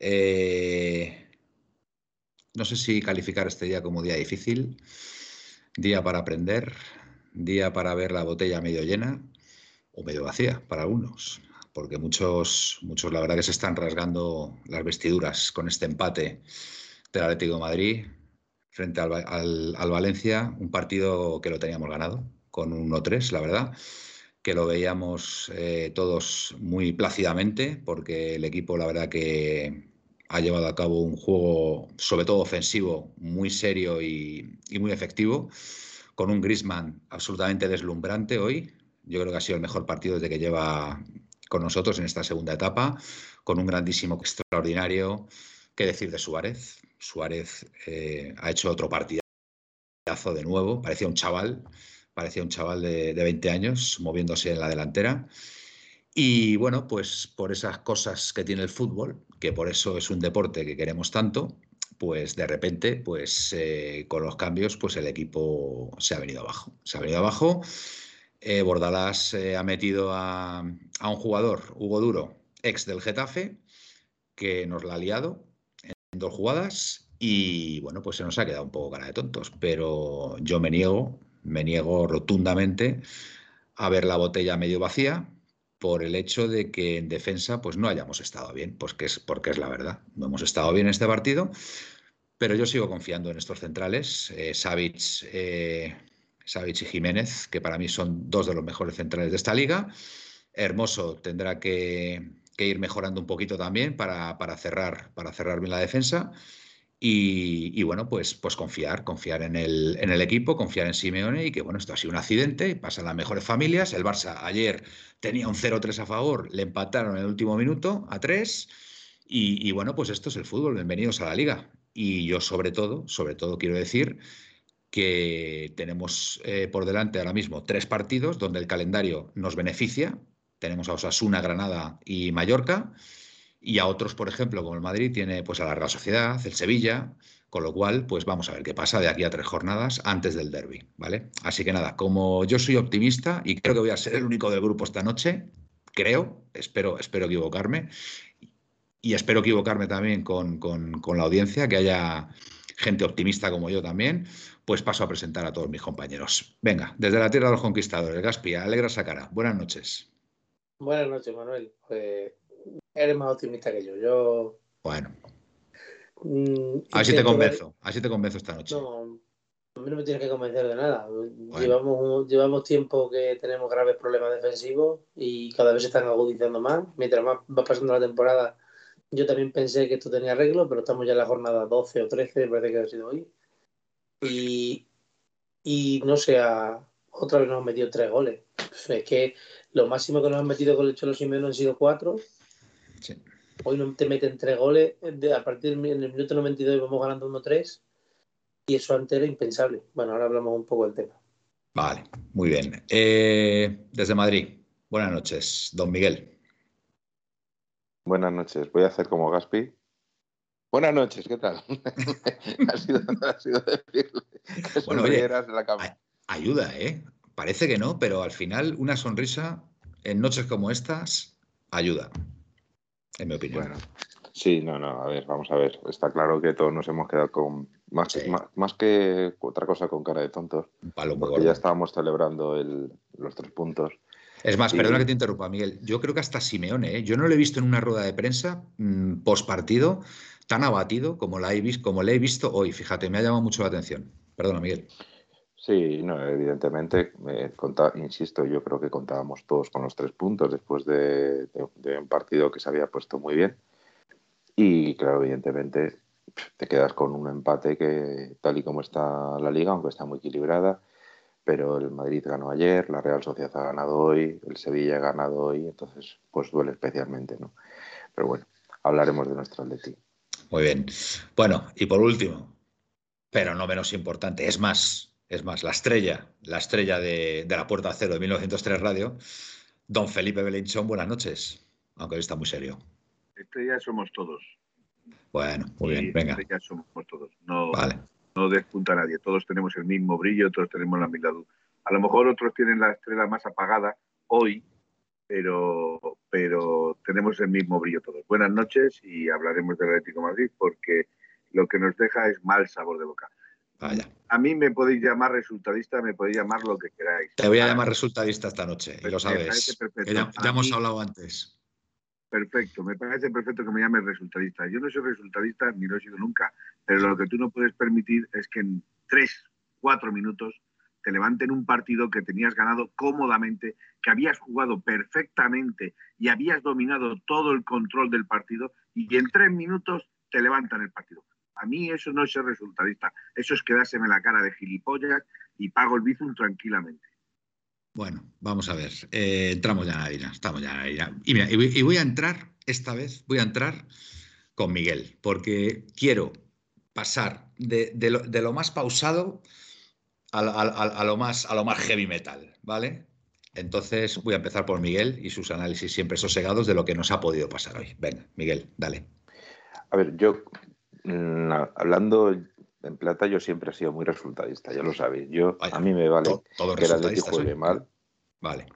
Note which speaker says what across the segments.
Speaker 1: Eh, no sé si calificar este día como día difícil, día para aprender, día para ver la botella medio llena o medio vacía para algunos, porque muchos, muchos la verdad que se están rasgando las vestiduras con este empate del Atlético de Madrid frente al, al- al Valencia, un partido que lo teníamos ganado con un 1-3, la verdad que lo veíamos eh, todos muy plácidamente, porque el equipo, la verdad, que ha llevado a cabo un juego, sobre todo ofensivo, muy serio y, muy efectivo, con un Griezmann absolutamente deslumbrante hoy. Yo creo que ha sido el mejor partido desde que lleva con nosotros en esta segunda etapa, con un grandísimo extraordinario. ¿Qué decir de Suárez? Suárez eh, ha hecho otro partidazo de nuevo, parecía un chaval, parecía un chaval de, de 20 años moviéndose en la delantera. Y bueno, pues por esas cosas que tiene el fútbol, que por eso es un deporte que queremos tanto, pues de repente, pues eh, con los cambios, pues el equipo se ha venido abajo. Se ha venido abajo. Eh, Bordalás eh, ha metido a, a un jugador, Hugo Duro, ex del Getafe, que nos la ha liado en dos jugadas y bueno, pues se nos ha quedado un poco cara de tontos, pero yo me niego, me niego rotundamente a ver la botella medio vacía por el hecho de que en defensa pues no hayamos estado bien, pues que es porque es la verdad, no hemos estado bien en este partido, pero yo sigo confiando en estos centrales, eh, eh, y Jiménez, que para mí son dos de los mejores centrales de esta liga. Hermoso tendrá que, que ir mejorando un poquito también para, para, cerrar, para cerrar bien la defensa. Y, bueno, pues, pues confiar, confiar en el, en el, equipo, confiar en Simeone y que bueno, esto ha sido un accidente, pasan las mejores familias. El Barça ayer tenía un 0-3 a favor, le empataron en el último minuto a 3 y, y, bueno, pues esto es el fútbol, bienvenidos a la liga. Y yo sobre todo, sobre todo quiero decir que tenemos eh, por delante ahora mismo tres partidos donde el calendario nos beneficia. Tenemos a Osasuna, Granada y Mallorca y a otros, por ejemplo, como el Madrid, tiene pues a la Real Sociedad, el Sevilla, con lo cual, pues vamos a ver qué pasa de aquí a tres jornadas antes del derby, ¿vale? Así que nada, como yo soy optimista y creo que voy a ser el único del grupo esta noche, creo, espero, espero equivocarme, y espero equivocarme también con, con, con la audiencia, que haya gente optimista como yo también, pues paso a presentar a todos mis compañeros. Venga, desde la tierra de los conquistadores, Gaspi, alegra esa cara. Buenas noches.
Speaker 2: Buenas noches, Manuel. Pues eres más optimista que yo. Yo.
Speaker 1: Bueno. Mm, a ver si te convenzo. A ver si te convenzo esta noche.
Speaker 2: No, a mí no me tienes que convencer de nada. Bueno. Llevamos, llevamos tiempo que tenemos graves problemas defensivos y cada vez se están agudizando más. Mientras más va pasando la temporada, yo también pensé que esto tenía arreglo, pero estamos ya en la jornada 12 o 13, parece que ha sido hoy. Y, y no sé, otra vez nos han metido tres goles. Es que lo máximo que nos han metido con el Cholo Simeone han sido cuatro. Hoy no te meten tres goles. De, a partir del minuto 92 vamos ganando 1-3. Y eso antes era impensable. Bueno, ahora hablamos un poco del tema.
Speaker 1: Vale, muy bien. Eh, desde Madrid, buenas noches, don Miguel.
Speaker 3: Buenas noches. Voy a hacer como Gaspi. Buenas noches, ¿qué tal? ha, sido, ha sido decirle que
Speaker 1: bueno, oye, de la cama. Ayuda, ¿eh? Parece que no, pero al final una sonrisa en noches como estas ayuda, en mi opinión.
Speaker 3: Bueno, sí, no, no, a ver, vamos a ver. Está claro que todos nos hemos quedado con, más, sí. que, más, más, que otra cosa, con cara de tontos.
Speaker 1: Un palo
Speaker 3: porque ya estábamos celebrando el, los tres puntos.
Speaker 1: Es más, y... perdona que te interrumpa, Miguel. Yo creo que hasta Simeone, ¿eh? yo no lo he visto en una rueda de prensa mmm, post partido tan abatido como, la he como le he visto hoy. Fíjate, me ha llamado mucho la atención. Perdona, Miguel.
Speaker 3: Sí, no, evidentemente, eh, insisto, yo creo que contábamos todos con los tres puntos después de, un partido que se había puesto muy bien. Y claro, evidentemente, te quedas con un empate que, tal y como está la liga, aunque está muy equilibrada, pero el Madrid ganó ayer, la Real Sociedad ha ganado hoy, el Sevilla ha ganado hoy, entonces, pues duele especialmente, ¿no? Pero bueno, hablaremos de nuestro Atleti.
Speaker 1: Muy bien. Bueno, y por último, pero no menos importante, es más, es más, la estrella, la estrella de, la Puerta Cero de 1903 Radio, don Felipe Belinchón, buenas noches, aunque hoy está muy serio.
Speaker 4: Estrella somos todos.
Speaker 1: Bueno, muy bien, venga.
Speaker 4: Estrella somos todos, no, no despunta nadie, todos tenemos el mismo brillo, todos tenemos la misma luz. A lo mejor otros tienen la estrella más apagada hoy, pero, pero tenemos el mismo brillo todos. Buenas noches y hablaremos del Atlético Madrid porque lo que nos deja es mal sabor de boca. A mí me podéis llamar resultadista, me podéis llamar lo que queráis.
Speaker 1: Te voy a llamar resultadista esta noche, y lo sabes. Ya, hemos hablado antes.
Speaker 4: Perfecto, me parece perfecto que me llames resultadista. Yo no soy resultadista ni lo he sido nunca, pero lo que tú no puedes permitir es que en tres, cuatro minutos te levanten un partido que tenías ganado cómodamente, que habías jugado perfectamente y habías dominado todo el control del partido y en tres minutos te levantan el partido. A mí eso no es ser resultadista, eso es quedárseme la cara de gilipollas y pago el bizum tranquilamente.
Speaker 1: Bueno, vamos a ver. Eh, entramos ya en la harina, estamos ya en la harina. Y, mira, y voy a entrar, esta vez, voy a entrar con Miguel, porque quiero pasar de, lo, más pausado a, lo más, a lo más heavy metal, ¿vale? Entonces voy a empezar por Miguel y sus análisis siempre sosegados de lo que nos ha podido pasar hoy. Venga, Miguel, dale.
Speaker 3: A ver, yo hablando en plata, yo siempre he sido muy resultadista, ya lo sabéis. Yo, a mí me vale que el Atlético juegue mal.
Speaker 1: Vale.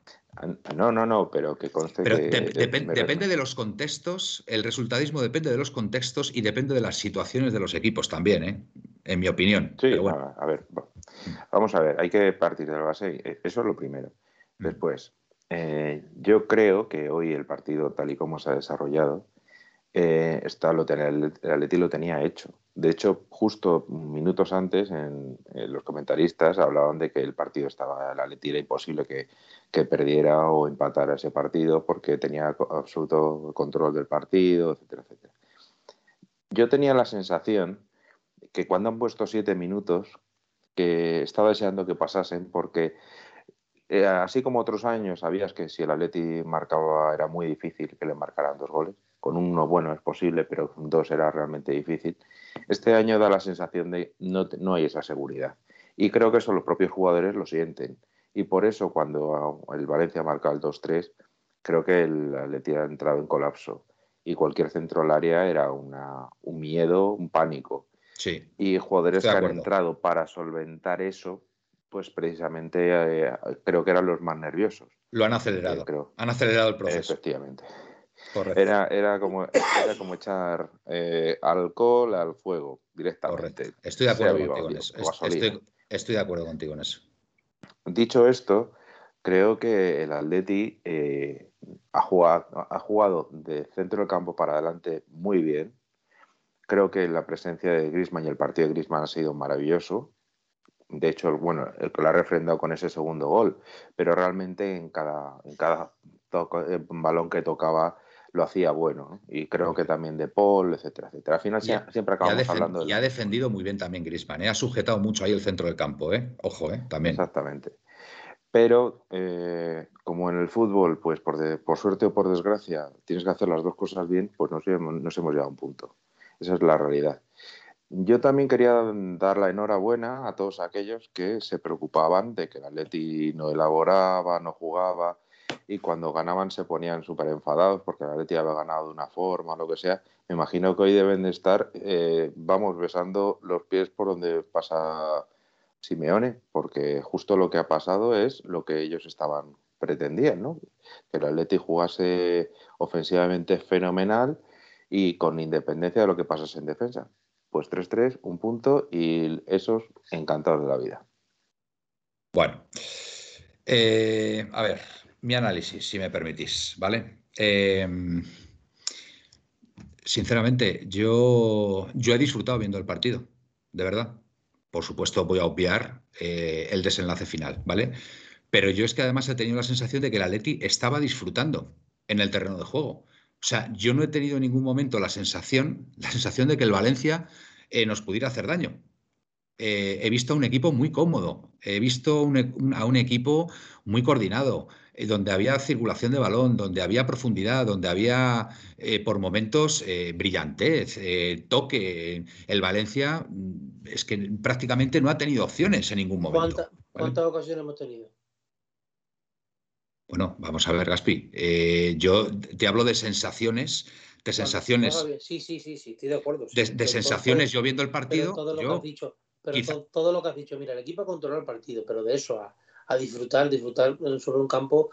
Speaker 3: No, no, no, pero que conste
Speaker 1: que. depende de los contextos, el resultadismo depende de los contextos y depende de las situaciones de los equipos también, ¿eh? en mi opinión.
Speaker 3: Sí, bueno. a, ver, vamos a ver, hay que partir de la base, eh, eso es lo primero. Mm. Después, eh, yo creo que hoy el partido, tal y como se ha desarrollado, eh, lo el, Atleti lo tenía hecho. De hecho, justo minutos antes, en, los comentaristas hablaban de que el partido estaba, el Atleti era imposible que, perdiera o empatara ese partido porque tenía absoluto control del partido, etcétera, etcétera. Yo tenía la sensación que cuando han puesto siete minutos, que estaba deseando que pasasen porque eh, así como otros años sabías que si el Atleti marcaba era muy difícil que le marcaran dos goles con uno bueno es posible, pero con dos era realmente difícil. Este año da la sensación de no, no hay esa seguridad. Y creo que eso los propios jugadores lo sienten. Y por eso cuando el Valencia marca el 2-3, creo que el Atleti ha entrado en colapso. Y cualquier centro al área era una, un miedo, un pánico.
Speaker 1: Sí.
Speaker 3: Y jugadores que han entrado para solventar eso, pues precisamente eh, creo que eran los más nerviosos.
Speaker 1: Lo han acelerado. creo. Han acelerado el proceso.
Speaker 3: Efectivamente. Era, era, como, era como echar eh, alcohol al fuego directamente.
Speaker 1: Estoy de acuerdo contigo en eso. Estoy, de acuerdo contigo en eso.
Speaker 3: Dicho esto, creo que el Atleti eh, ha, jugado, ha jugado de centro del campo para adelante muy bien. Creo que la presencia de Grisman y el partido de Grisman ha sido maravilloso. De hecho, bueno, el que lo ha refrendado con ese segundo gol, pero realmente en cada, en cada eh, balón que tocaba lo hacía bueno. Y creo que también de Paul, etcétera, etcétera. Al final siempre acabamos hablando
Speaker 1: de. Y ha defendido muy bien también Grisman, ¿eh? ha sujetado mucho ahí el centro del campo, ¿eh? Ojo, ¿eh? También.
Speaker 3: Exactamente. Pero eh, como en el fútbol, pues por, por, suerte o por desgracia, tienes que hacer las dos cosas bien, pues nos, nos hemos llegado a un punto. Esa es la realidad. Yo también quería dar la enhorabuena a todos aquellos que se preocupaban de que el Atleti no elaboraba, no jugaba, y cuando ganaban se ponían súper enfadados porque la Atleti había ganado de una forma lo que sea. Me imagino que hoy deben de estar, eh, vamos, besando los pies por donde pasa Simeone, porque justo lo que ha pasado es lo que ellos estaban pretendiendo, que el Atleti jugase ofensivamente fenomenal y con independencia de lo que pasase en defensa. Pues 3-3, un punto y esos encantados de la vida.
Speaker 1: Bueno, eh, a ver, mi análisis, si me permitís, ¿vale? Em, sinceramente, yo, yo he disfrutado viendo el partido, de verdad. Por supuesto, voy a obviar eh, el desenlace final, ¿vale? Pero yo es que además he tenido la sensación de que el Atleti estaba disfrutando en el terreno de juego. O sea, yo no he tenido en ningún momento la sensación, la sensación de que el Valencia eh, nos pudiera hacer daño. Eh, he visto a un equipo muy cómodo, he visto a un equipo muy coordinado, eh, donde había circulación de balón, donde había profundidad, donde había por momentos brillantez, toque. El Valencia mm, es que prácticamente no ha tenido opciones en ningún momento.
Speaker 2: ¿Cuántas ocasiones hemos tenido?
Speaker 1: Bueno, vamos a ver, Gaspi. Eh, yo te hablo de sensaciones, de sensaciones.
Speaker 2: Sí, sí, sí, sí, estoy de acuerdo.
Speaker 1: de, sensaciones, yo viendo el partido.
Speaker 2: todo lo que has dicho, pero todo, lo que has dicho, mira, el equipo ha controlado el partido, pero de eso a, disfrutar, disfrutar sobre un campo,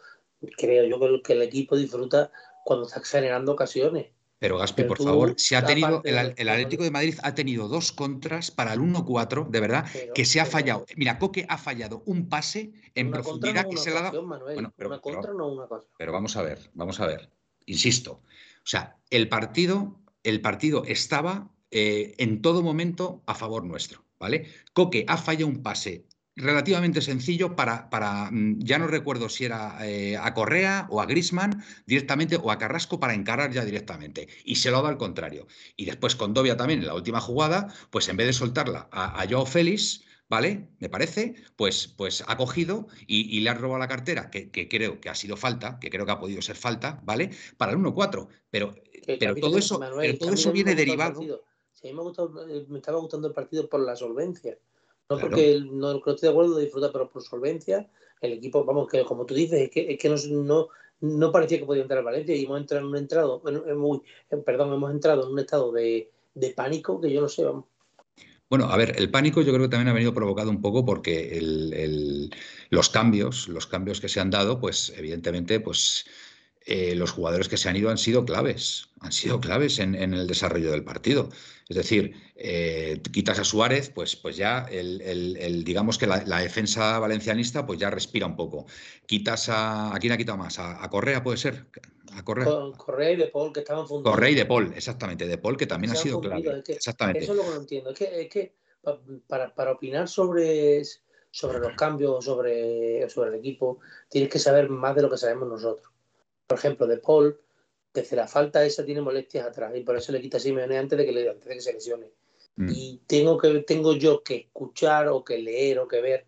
Speaker 2: creo yo que el equipo disfruta cuando está generando ocasiones.
Speaker 1: Pero Gaspi, por favor, se ha tenido, el, Atlético de Madrid ha tenido dos contras para el 1-4, de verdad, que se ha fallado. Mira, Coque ha fallado un pase en profundidad que se le ha dado.
Speaker 2: Bueno, pero, una contra no una cosa.
Speaker 1: Pero vamos a ver, vamos a ver. Insisto. O sea, el partido, el partido estaba eh, en todo momento a favor nuestro, ¿vale? Coque ha fallado un pase relativamente sencillo para, para, mm, ya no recuerdo si era eh, a Correa o a Grisman directamente o a Carrasco para encarar ya directamente. Y se lo ha dado al contrario. Y después con Dobia también en la última jugada, pues en vez de soltarla a, a Joao Félix, ¿vale? Me parece, pues, pues ha cogido y, le ha robado la cartera, que, creo que ha sido falta, que creo que ha podido ser falta, ¿vale? Para el 1-4. Pero, pero todo eso, todo eso viene derivado.
Speaker 2: Me, eh, me estaba gustando el partido por la solvencia. No porque no, estoy de acuerdo de disfrutar, pero por solvencia, el equipo, vamos, que como tú dices, es que, es que no, no, parecía que podía entrar a Valencia y hemos entrado en un entrado, muy, perdón, hemos entrado en un estado de, de pánico que yo no sé, vamos.
Speaker 1: Bueno, a ver, el pánico yo creo que también ha venido provocado un poco porque el, los cambios, los cambios que se han dado, pues evidentemente, pues eh, los jugadores que se han ido han sido claves, han sido claves en, el desarrollo del partido. Es decir, eh, quitas a Suárez, pues, pues ya el, digamos que la, defensa valencianista pues ya respira un poco. Quitas a. ¿A quién ha quitado más? ¿A, Correa puede ser?
Speaker 2: A Correa. Correa y De Paul, que estaban fundidos.
Speaker 1: Correa y De Paul, exactamente. De Paul, que también ha sido clave. exactamente.
Speaker 2: Eso es lo que no entiendo. Es que, es que para, para opinar sobre, sobre los cambios, sobre, sobre el equipo, tienes que saber más de lo que sabemos nosotros por ejemplo, de Paul, que la falta esa tiene molestias atrás y por eso le quita a Simeone antes de que, le, antes de que se lesione. Mm. Y tengo, que, tengo yo que escuchar o que leer o que ver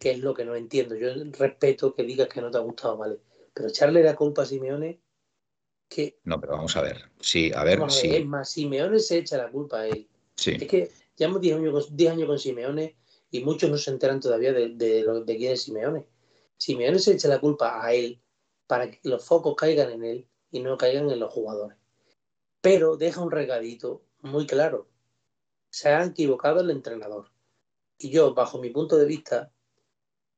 Speaker 2: qué es lo que no entiendo. Yo respeto que digas que no te ha gustado, ¿vale? Pero echarle la culpa a Simeone, que...
Speaker 1: No, pero vamos a ver. Sí, a ver, sí.
Speaker 2: Es más, Simeone se echa la culpa a él.
Speaker 1: Sí.
Speaker 2: Es que llevamos 10 años, años con Simeone y muchos no se enteran todavía de, de, de quién es Simeone. Simeone se echa la culpa a él para que los focos caigan en él y no caigan en los jugadores. Pero deja un regadito muy claro. Se ha equivocado el entrenador. Y yo, bajo mi punto de vista,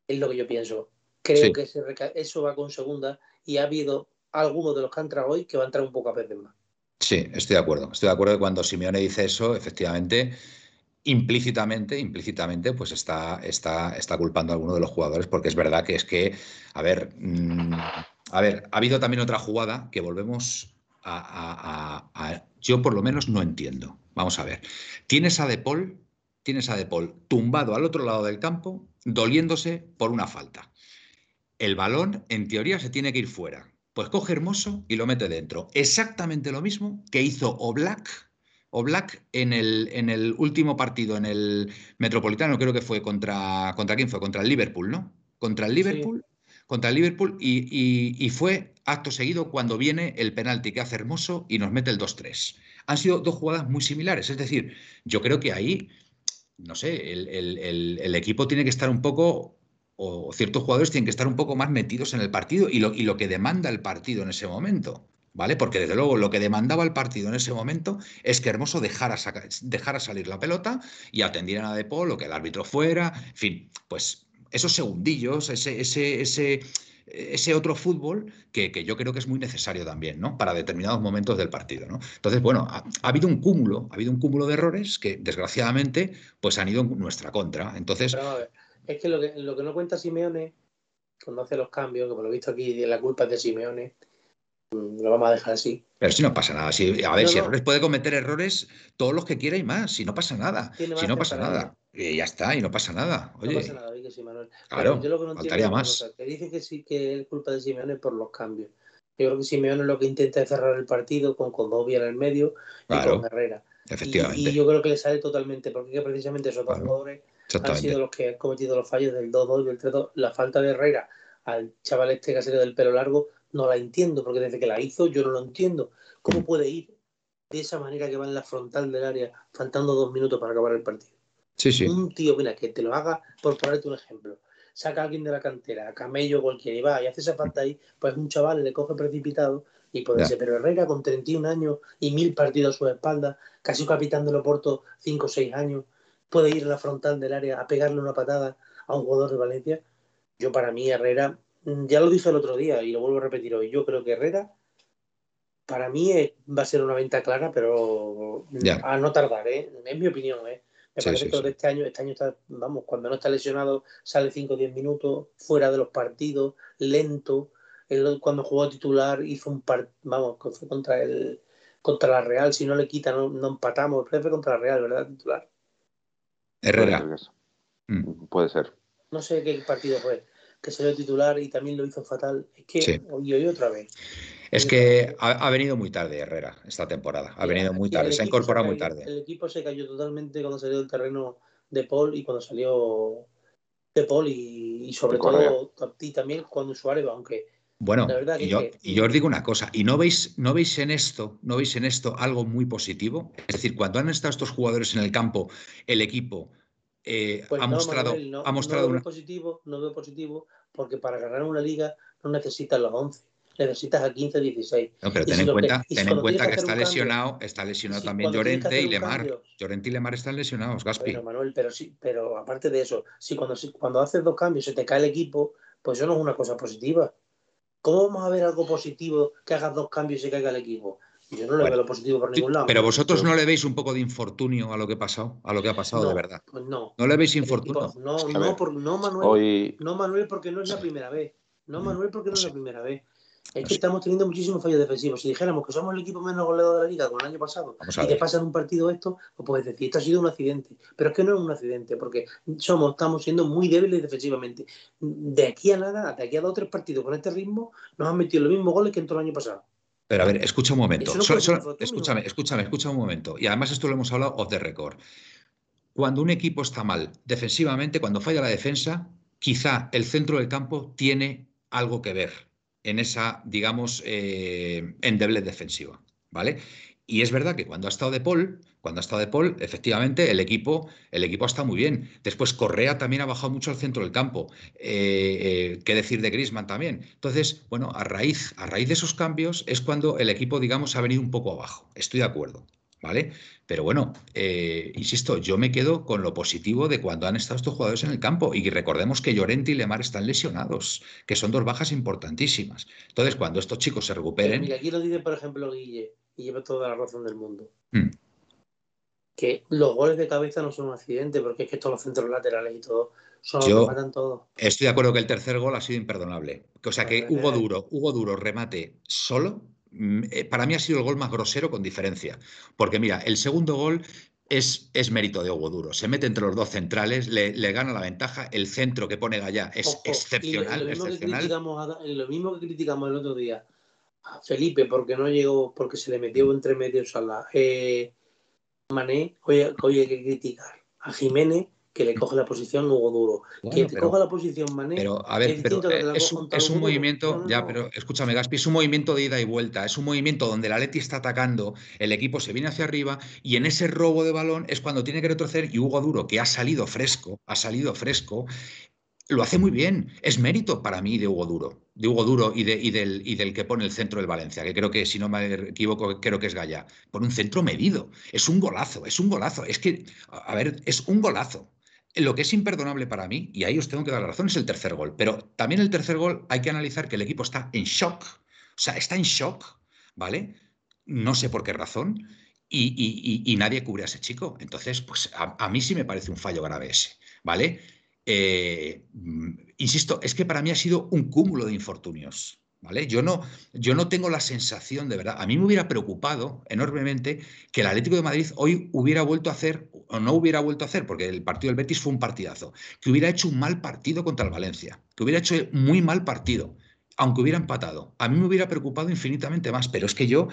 Speaker 2: es lo que yo pienso. Creo que eso va con segunda y ha habido algunos de los que han entrado hoy que van a entrar un poco a veces más.
Speaker 1: Sí, estoy de acuerdo. Estoy de acuerdo que cuando Simeone dice eso, efectivamente, implícitamente, implícitamente, pues está, está, está culpando a alguno de los jugadores, porque es verdad que es que, a ver, mm, a ver, ha habido también otra jugada que volvemos a, Yo por lo menos no entiendo. Vamos a ver. Tienes a De Paul, tienes a De Paul tumbado al otro lado del campo, doliéndose por una falta. El balón, en teoría, se tiene que ir fuera. Pues coge Hermoso y lo mete dentro. Exactamente lo mismo que hizo Oblak, en el, en el último partido, en el Metropolitano, creo que fue contra. ¿Contra quién fue? Contra el Liverpool, ¿no? Contra el Liverpool contra el Liverpool y, fue acto seguido cuando viene el penalti que hace Hermoso y nos mete el 2-3. Han sido dos jugadas muy similares, es decir, yo creo que ahí, no sé, el, equipo tiene que estar un poco, o ciertos jugadores tienen que estar un poco más metidos en el partido y lo, y lo que demanda el partido en ese momento. ¿Vale? Porque desde luego lo que demandaba el partido en ese momento es que Hermoso dejara, salir la pelota y atendieran a De Paul, o que el árbitro fuera, en fin, pues esos segundillos, ese, ese, ese, ese otro fútbol que, yo creo que es muy necesario también, ¿no? Para determinados momentos del partido, ¿no? Entonces, bueno, ha, habido un cúmulo, ha habido un cúmulo de errores que, desgraciadamente, pues han ido en nuestra contra. Entonces.
Speaker 2: es que lo, que lo que no cuenta Simeone, cuando hace los cambios, que por lo visto aquí la culpa es de Simeone, Mm, lo vamos a dejar así.
Speaker 1: Pero si no pasa nada. Si, a ver, si errores puede cometer errores todos los que quiera y más. Si no pasa nada. Si no pasa nada. Y ya está, y no pasa nada. Oye, no pasa nada, que Manuel.
Speaker 2: Claro, yo lo que no faltaría más. que dice que sí que es culpa de Simeone por los cambios. Yo creo que Simeone lo que intenta es cerrar el partido con Condovia en el medio y con Herrera.
Speaker 1: Efectivamente.
Speaker 2: Y, yo creo que le sale totalmente, porque precisamente esos dos jugadores han sido los que han cometido los fallos del 2-2 y del 3-2. La falta de Herrera al chaval este que ha salido del pelo largo no la entiendo, porque desde que la hizo yo no lo entiendo. ¿Cómo puede ir de esa manera que va en la frontal del área, faltando dos minutos para acabar el partido?
Speaker 1: Sí, sí.
Speaker 2: Un tío, mira, que te lo haga, por ponerte un ejemplo. Saca a alguien de la cantera, a Camello cualquiera, y va y hace esa falta ahí, pues un chaval le coge precipitado y puede ser. Pero Herrera con 31 años y mil partidos a su espalda, casi capitán de Loporto 5 o 6 años, puede ir a la frontal del área a pegarle una patada a un jugador de Valencia. Yo para mí Herrera Mm, ya lo dije el otro día y lo vuelvo a repetir hoy. Yo creo que Herrera, para mí, va a ser una venta clara, pero a no tardar, ¿eh? Es mi opinión, ¿eh? Me parece que este año, este año está, vamos, cuando no está lesionado, sale 5 o 10 minutos, fuera de los partidos, lento. cuando jugó titular hizo un par, vamos, fue contra el contra la Real, si no le quita, no, empatamos, fue contra la Real, ¿verdad? Titular.
Speaker 1: Herrera.
Speaker 3: Mm. Puede ser.
Speaker 2: No sé qué partido fue que salió titular y también lo hizo fatal. Es que hoy, hoy otra vez.
Speaker 1: Es que ha, venido muy tarde Herrera esta temporada. Ha venido muy tarde, se ha incorporado muy tarde.
Speaker 2: El equipo se cayó totalmente cuando salió del terreno de Paul y cuando salió de Paul y, sobre todo y también cuando Suárez, aunque
Speaker 1: bueno, y, yo, y, yo, os digo una cosa, y no veis, no veis en esto, no veis en esto algo muy positivo. Es decir, cuando han estado estos jugadores en el campo, el equipo eh, pues ha, mostrado, no, ha mostrado.
Speaker 2: No veo, positivo, no veo positivo porque para ganar una liga no necesitas los 11 necesitas a 15, 16.
Speaker 1: No, pero ten en cuenta, ten en cuenta que está lesionado, está lesionado también Llorente y Lemar. Llorente y Lemar están lesionados, Gaspi.
Speaker 2: Bueno, Manuel, pero sí, pero aparte de eso, si cuando, cuando haces dos cambios se te cae el equipo, pues eso no es una cosa positiva. ¿Cómo vamos a ver algo positivo que hagas dos cambios y se caiga el equipo? Yo no le veo lo positivo por ningún lado.
Speaker 1: Pero vosotros no le veis un poco de infortunio a lo que ha pasado, a lo que ha pasado de verdad.
Speaker 2: Pues no.
Speaker 1: No le veis infortunio.
Speaker 2: no, no, por, no, Manuel. No, Manuel, porque no es la primera vez. No, Manuel, porque no es la primera vez. Es que estamos teniendo muchísimos fallos defensivos. Si dijéramos que somos el equipo menos goleado de la liga con el año pasado y te pasa en un partido esto, pues puedes decir, esto ha sido un accidente. Pero es que no es un accidente, porque somos, estamos siendo muy débiles defensivamente. De aquí a nada, de aquí a dos o tres partidos con este ritmo, nos han metido los mismos goles que en todo el año pasado.
Speaker 1: Pero a ver, escucha un momento. escúchame, escúchame, escucha un momento. Y además esto lo hemos hablado off the record. Cuando un equipo está mal defensivamente, cuando falla la defensa, quizá el centro del campo tiene algo que ver en esa, digamos, eh, endeble defensiva. ¿Vale? Y es verdad que cuando ha estado de Paul, cuando ha estado de Paul, efectivamente el equipo, el equipo está muy bien. Después Correa también ha bajado mucho al centro del campo. Eh, eh, ¿Qué decir de Grisman también? Entonces, bueno, a raíz, a raíz de esos cambios es cuando el equipo, digamos, ha venido un poco abajo. Estoy de acuerdo. ¿Vale? Pero bueno, eh, insisto, yo me quedo con lo positivo de cuando han estado estos jugadores en el campo. Y recordemos que Llorente y Lemar están lesionados, que son dos bajas importantísimas. Entonces, cuando estos chicos se recuperen.
Speaker 2: Mira, aquí lo dice, por ejemplo, Guille y lleva toda la razón del mundo. Hmm. Que los goles de cabeza no son un accidente, porque es que todos los centros laterales y todo son los que matan todo.
Speaker 1: Estoy de acuerdo que el tercer gol ha sido imperdonable. O sea que Hugo Duro, Hugo Duro remate solo. Mm, eh, para mí ha sido el gol más grosero con diferencia. Porque mira, el segundo gol es, es, mérito de Hugo Duro. Se mete entre los dos centrales, le, gana la ventaja. El centro que pone Gallá es excepcional.
Speaker 2: lo,
Speaker 1: mismo excepcional.
Speaker 2: lo, mismo que criticamos el otro día Felipe porque no llegó, porque se le metió entre medios a la eh, Mané, hoy, hay que criticar a Jiménez que le coge la posición Hugo Duro. que te coja la posición Mané.
Speaker 1: Pero, a ver, eh, es, un, movimiento, ya, pero escúchame, Gaspi, es un movimiento de ida y vuelta, es un movimiento donde la Leti está atacando, el equipo se viene hacia arriba y en ese robo de balón es cuando tiene que retroceder y Hugo Duro, que ha salido fresco, ha salido fresco, lo hace muy bien. Es mérito para mí de Hugo Duro, de Hugo Duro y, de, y, del, y del que pone el centro del Valencia, que creo que, si no me equivoco, creo que es Gaya. Por un centro medido. Es un golazo, es un golazo. Es que, a ver, es un golazo. Lo que es imperdonable para mí, y ahí os tengo que dar la razón, es el tercer gol. Pero también el tercer gol hay que analizar que el equipo está en shock. O sea, está en shock, ¿vale? No sé por qué razón. Y, y nadie cubre a ese chico. Entonces, pues a, mí sí me parece un fallo grave ese, ¿vale? Eh, insisto, es que para mí ha sido un cúmulo de infortunios. ¿Vale? Yo no, yo no tengo la sensación, de verdad, a mí me hubiera preocupado enormemente que el Atlético de Madrid hoy hubiera vuelto a hacer, o no hubiera vuelto a hacer, porque el partido del Betis fue un partidazo, que hubiera hecho un mal partido contra el Valencia, que hubiera hecho muy mal partido, aunque hubiera empatado. A mí me hubiera preocupado infinitamente más, pero es que yo,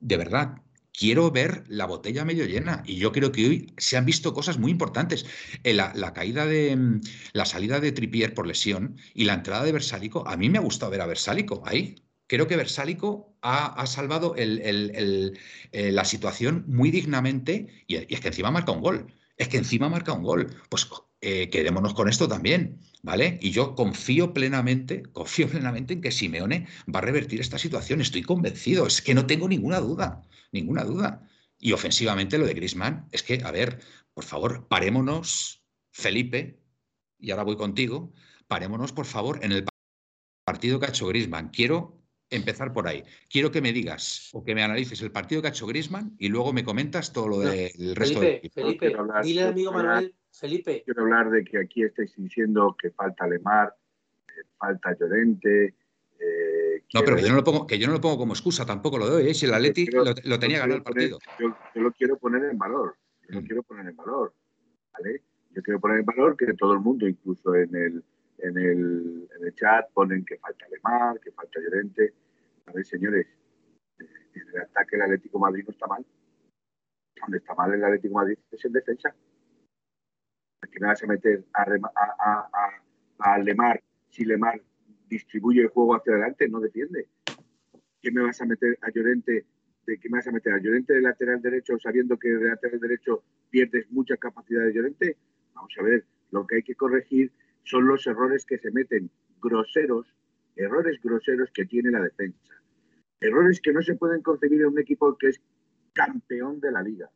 Speaker 1: de verdad, quiero ver la botella medio llena y yo creo que hoy se han visto cosas muy importantes. Eh, la, caída de mm, la salida de Tripier por lesión y la entrada de Versálico, a mí me ha gustado ver a Versálico ahí. Creo que Versálico ha, salvado eh, la situación muy dignamente y, es que encima marca un gol. Es que encima marca un gol. Pues eh, quedémonos con esto también, ¿vale? Y yo confío plenamente, confío plenamente en que Simeone va a revertir esta situación. Estoy convencido, es que no tengo ninguna duda ninguna duda. Y ofensivamente lo de Grisman es que, a ver, por favor, parémonos, Felipe, y ahora voy contigo, parémonos, por favor, en el partido que ha hecho Grisman. Quiero empezar por ahí. Quiero que me digas o que me analices el partido que ha hecho Grisman y luego me comentas todo lo del resto
Speaker 2: Felipe, Felipe, dile al amigo Manuel, Felipe.
Speaker 4: Quiero hablar de que aquí estáis diciendo que falta Lemar, falta Llorente, eh,
Speaker 1: no, pero que yo no, lo pongo, que yo no lo pongo como excusa, tampoco lo doy. ¿eh? Si el Atleti lo, tenía ganado el partido.
Speaker 4: yo, lo quiero poner en valor. Yo lo mm. quiero poner en valor. ¿vale? Yo quiero poner en valor que todo el mundo, incluso en el, en el, en el chat, ponen que falta Lemar, que falta Llorente. A ver, señores, en el ataque el Atlético Madrid no está mal. Donde está mal el Atlético Madrid es en defensa. ¿Qué me vas a meter a, a, a, a Lemar si Lemar distribuye el juego hacia adelante, no defiende. ¿Qué me vas a meter a Llorente? ¿De qué me vas a meter a Llorente de lateral derecho sabiendo que de lateral derecho pierdes mucha capacidad de Llorente? Vamos a ver, lo que hay que corregir son los errores que se meten groseros, errores groseros que tiene la defensa. Errores que no se pueden concebir en un equipo que es campeón de la liga.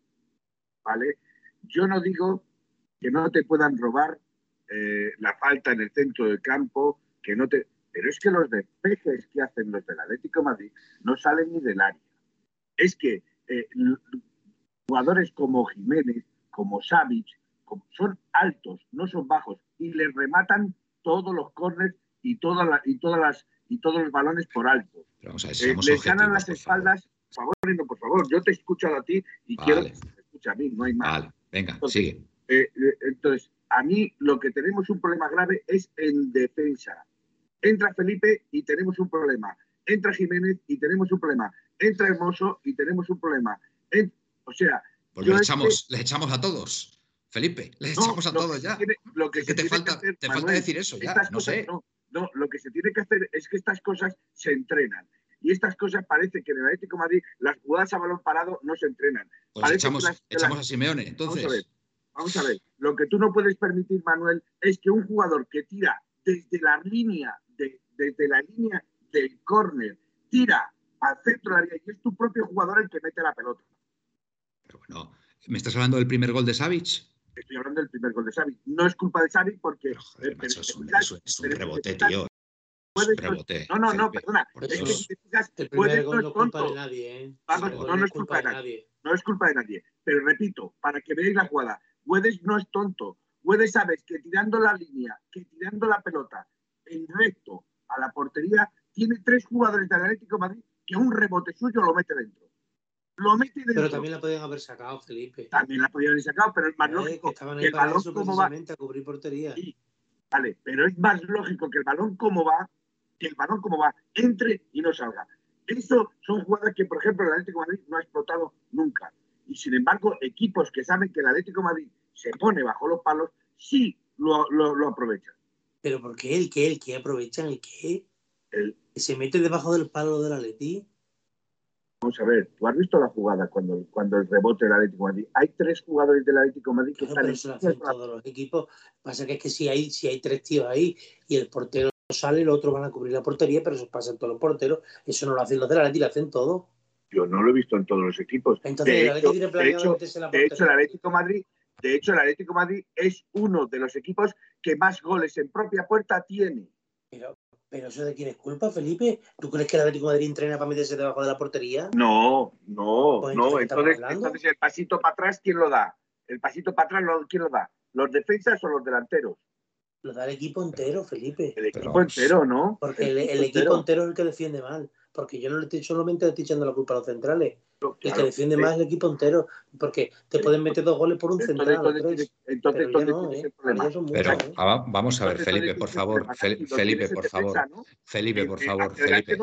Speaker 4: ¿Vale? Yo no digo que no te puedan robar eh, la falta en el centro del campo, que no te pero es que los despejes que hacen los del Atlético Madrid no salen ni del área. Es que eh, jugadores como Jiménez, como Savic, son altos, no son bajos, y les rematan todos los corners y, todas y, todas las, y todos los balones por alto.
Speaker 1: Eh,
Speaker 4: les ganan las espaldas, por favor, no, por favor, yo te he escuchado a ti y quiero que me escuche a mí, no hay más.
Speaker 1: Vale, venga, sigue.
Speaker 4: Eh, entonces, a mí lo que tenemos un problema grave es en defensa. Entra Felipe y tenemos un problema. Entra Jiménez y tenemos un problema. Entra Hermoso y tenemos un problema. o sea.
Speaker 1: Pues le echamos, echamos a todos. Felipe, le echamos a todos ya.
Speaker 4: lo que,
Speaker 1: te, falta, te falta decir eso ya, no sé.
Speaker 4: No, lo que se tiene que hacer es que estas cosas se entrenan. Y estas cosas parece que en el Atlético de Madrid las jugadas a balón parado no se entrenan.
Speaker 1: Pues echamos, echamos a Simeone, entonces.
Speaker 4: Vamos a, ver, vamos a ver, lo que tú no puedes permitir, Manuel, es que un jugador que tira desde la línea desde la línea del córner, tira al centro del área y es tu propio jugador el que mete la pelota.
Speaker 1: Pero bueno, ¿me estás hablando del primer gol de Savic?
Speaker 4: Estoy hablando del primer gol de Savic. No es culpa de Savic porque...
Speaker 1: es, un, rebote, tío.
Speaker 4: No, no, no, perdona. Es que si te fijas,
Speaker 2: el primer gol no es culpa de nadie. ¿eh?
Speaker 4: no, no es culpa de nadie. No es culpa de nadie. Pero repito, para que veáis la jugada, Guedes no es tonto. Guedes sabes que tirando la línea, que tirando la pelota en recto a la portería, tiene tres jugadores del Atlético de Madrid que un rebote suyo lo mete dentro. Lo mete dentro.
Speaker 2: Pero también la podían haber sacado, Felipe.
Speaker 4: También la podían haber sacado, pero es más lógico que, el balón como va.
Speaker 2: A cubrir portería.
Speaker 4: vale, pero es más lógico que el balón como va, que el balón como va, entre y no salga. Eso son jugadas que, por ejemplo, el Atlético de Madrid no ha explotado nunca. Y sin embargo, equipos que saben que el Atlético de Madrid se pone bajo los palos, sí lo, lo aprovechan.
Speaker 2: ¿Pero por qué? ¿El qué? ¿El qué aprovechan? ¿El qué? El... ¿Se mete debajo del palo del Atleti?
Speaker 4: Vamos a ver, tú has visto la jugada cuando, cuando el rebote del Atlético Madrid. Hay tres jugadores del Atlético Madrid que están
Speaker 2: en todos los equipos. Pasa que es que si hay, si hay tres tíos ahí y el portero sale, los otros van a cubrir la portería, pero eso pasa en todos los porteros. Eso no lo hacen los del Atlético, lo hacen todo.
Speaker 4: Yo no lo he visto en todos los equipos.
Speaker 2: Entonces, de, el
Speaker 4: hecho, tiene de, hecho, de hecho, el Atlético Madrid de hecho, el Atlético Madrid es uno de los equipos que más goles en propia puerta tiene.
Speaker 2: Pero, pero eso de quién es culpa, Felipe. ¿Tú crees que el Atlético Madrid entrena para meterse debajo de la portería?
Speaker 4: No, no, pues no. Entonces, entonces, el pasito para atrás, ¿quién lo da? El pasito para atrás, ¿quién lo da? ¿Los defensas o los delanteros?
Speaker 2: Lo da el equipo entero, Felipe.
Speaker 4: El equipo entero, ¿no?
Speaker 2: Porque el, equipo entero es el que defiende mal. Porque yo no le estoy solamente le estoy echando la culpa a los centrales. el que defiende más el equipo entero. Porque te pueden meter dos goles por un central. Entonces, entonces,
Speaker 1: pero, vamos a ver, Felipe, por favor. Felipe, por favor. Felipe, por favor. Felipe,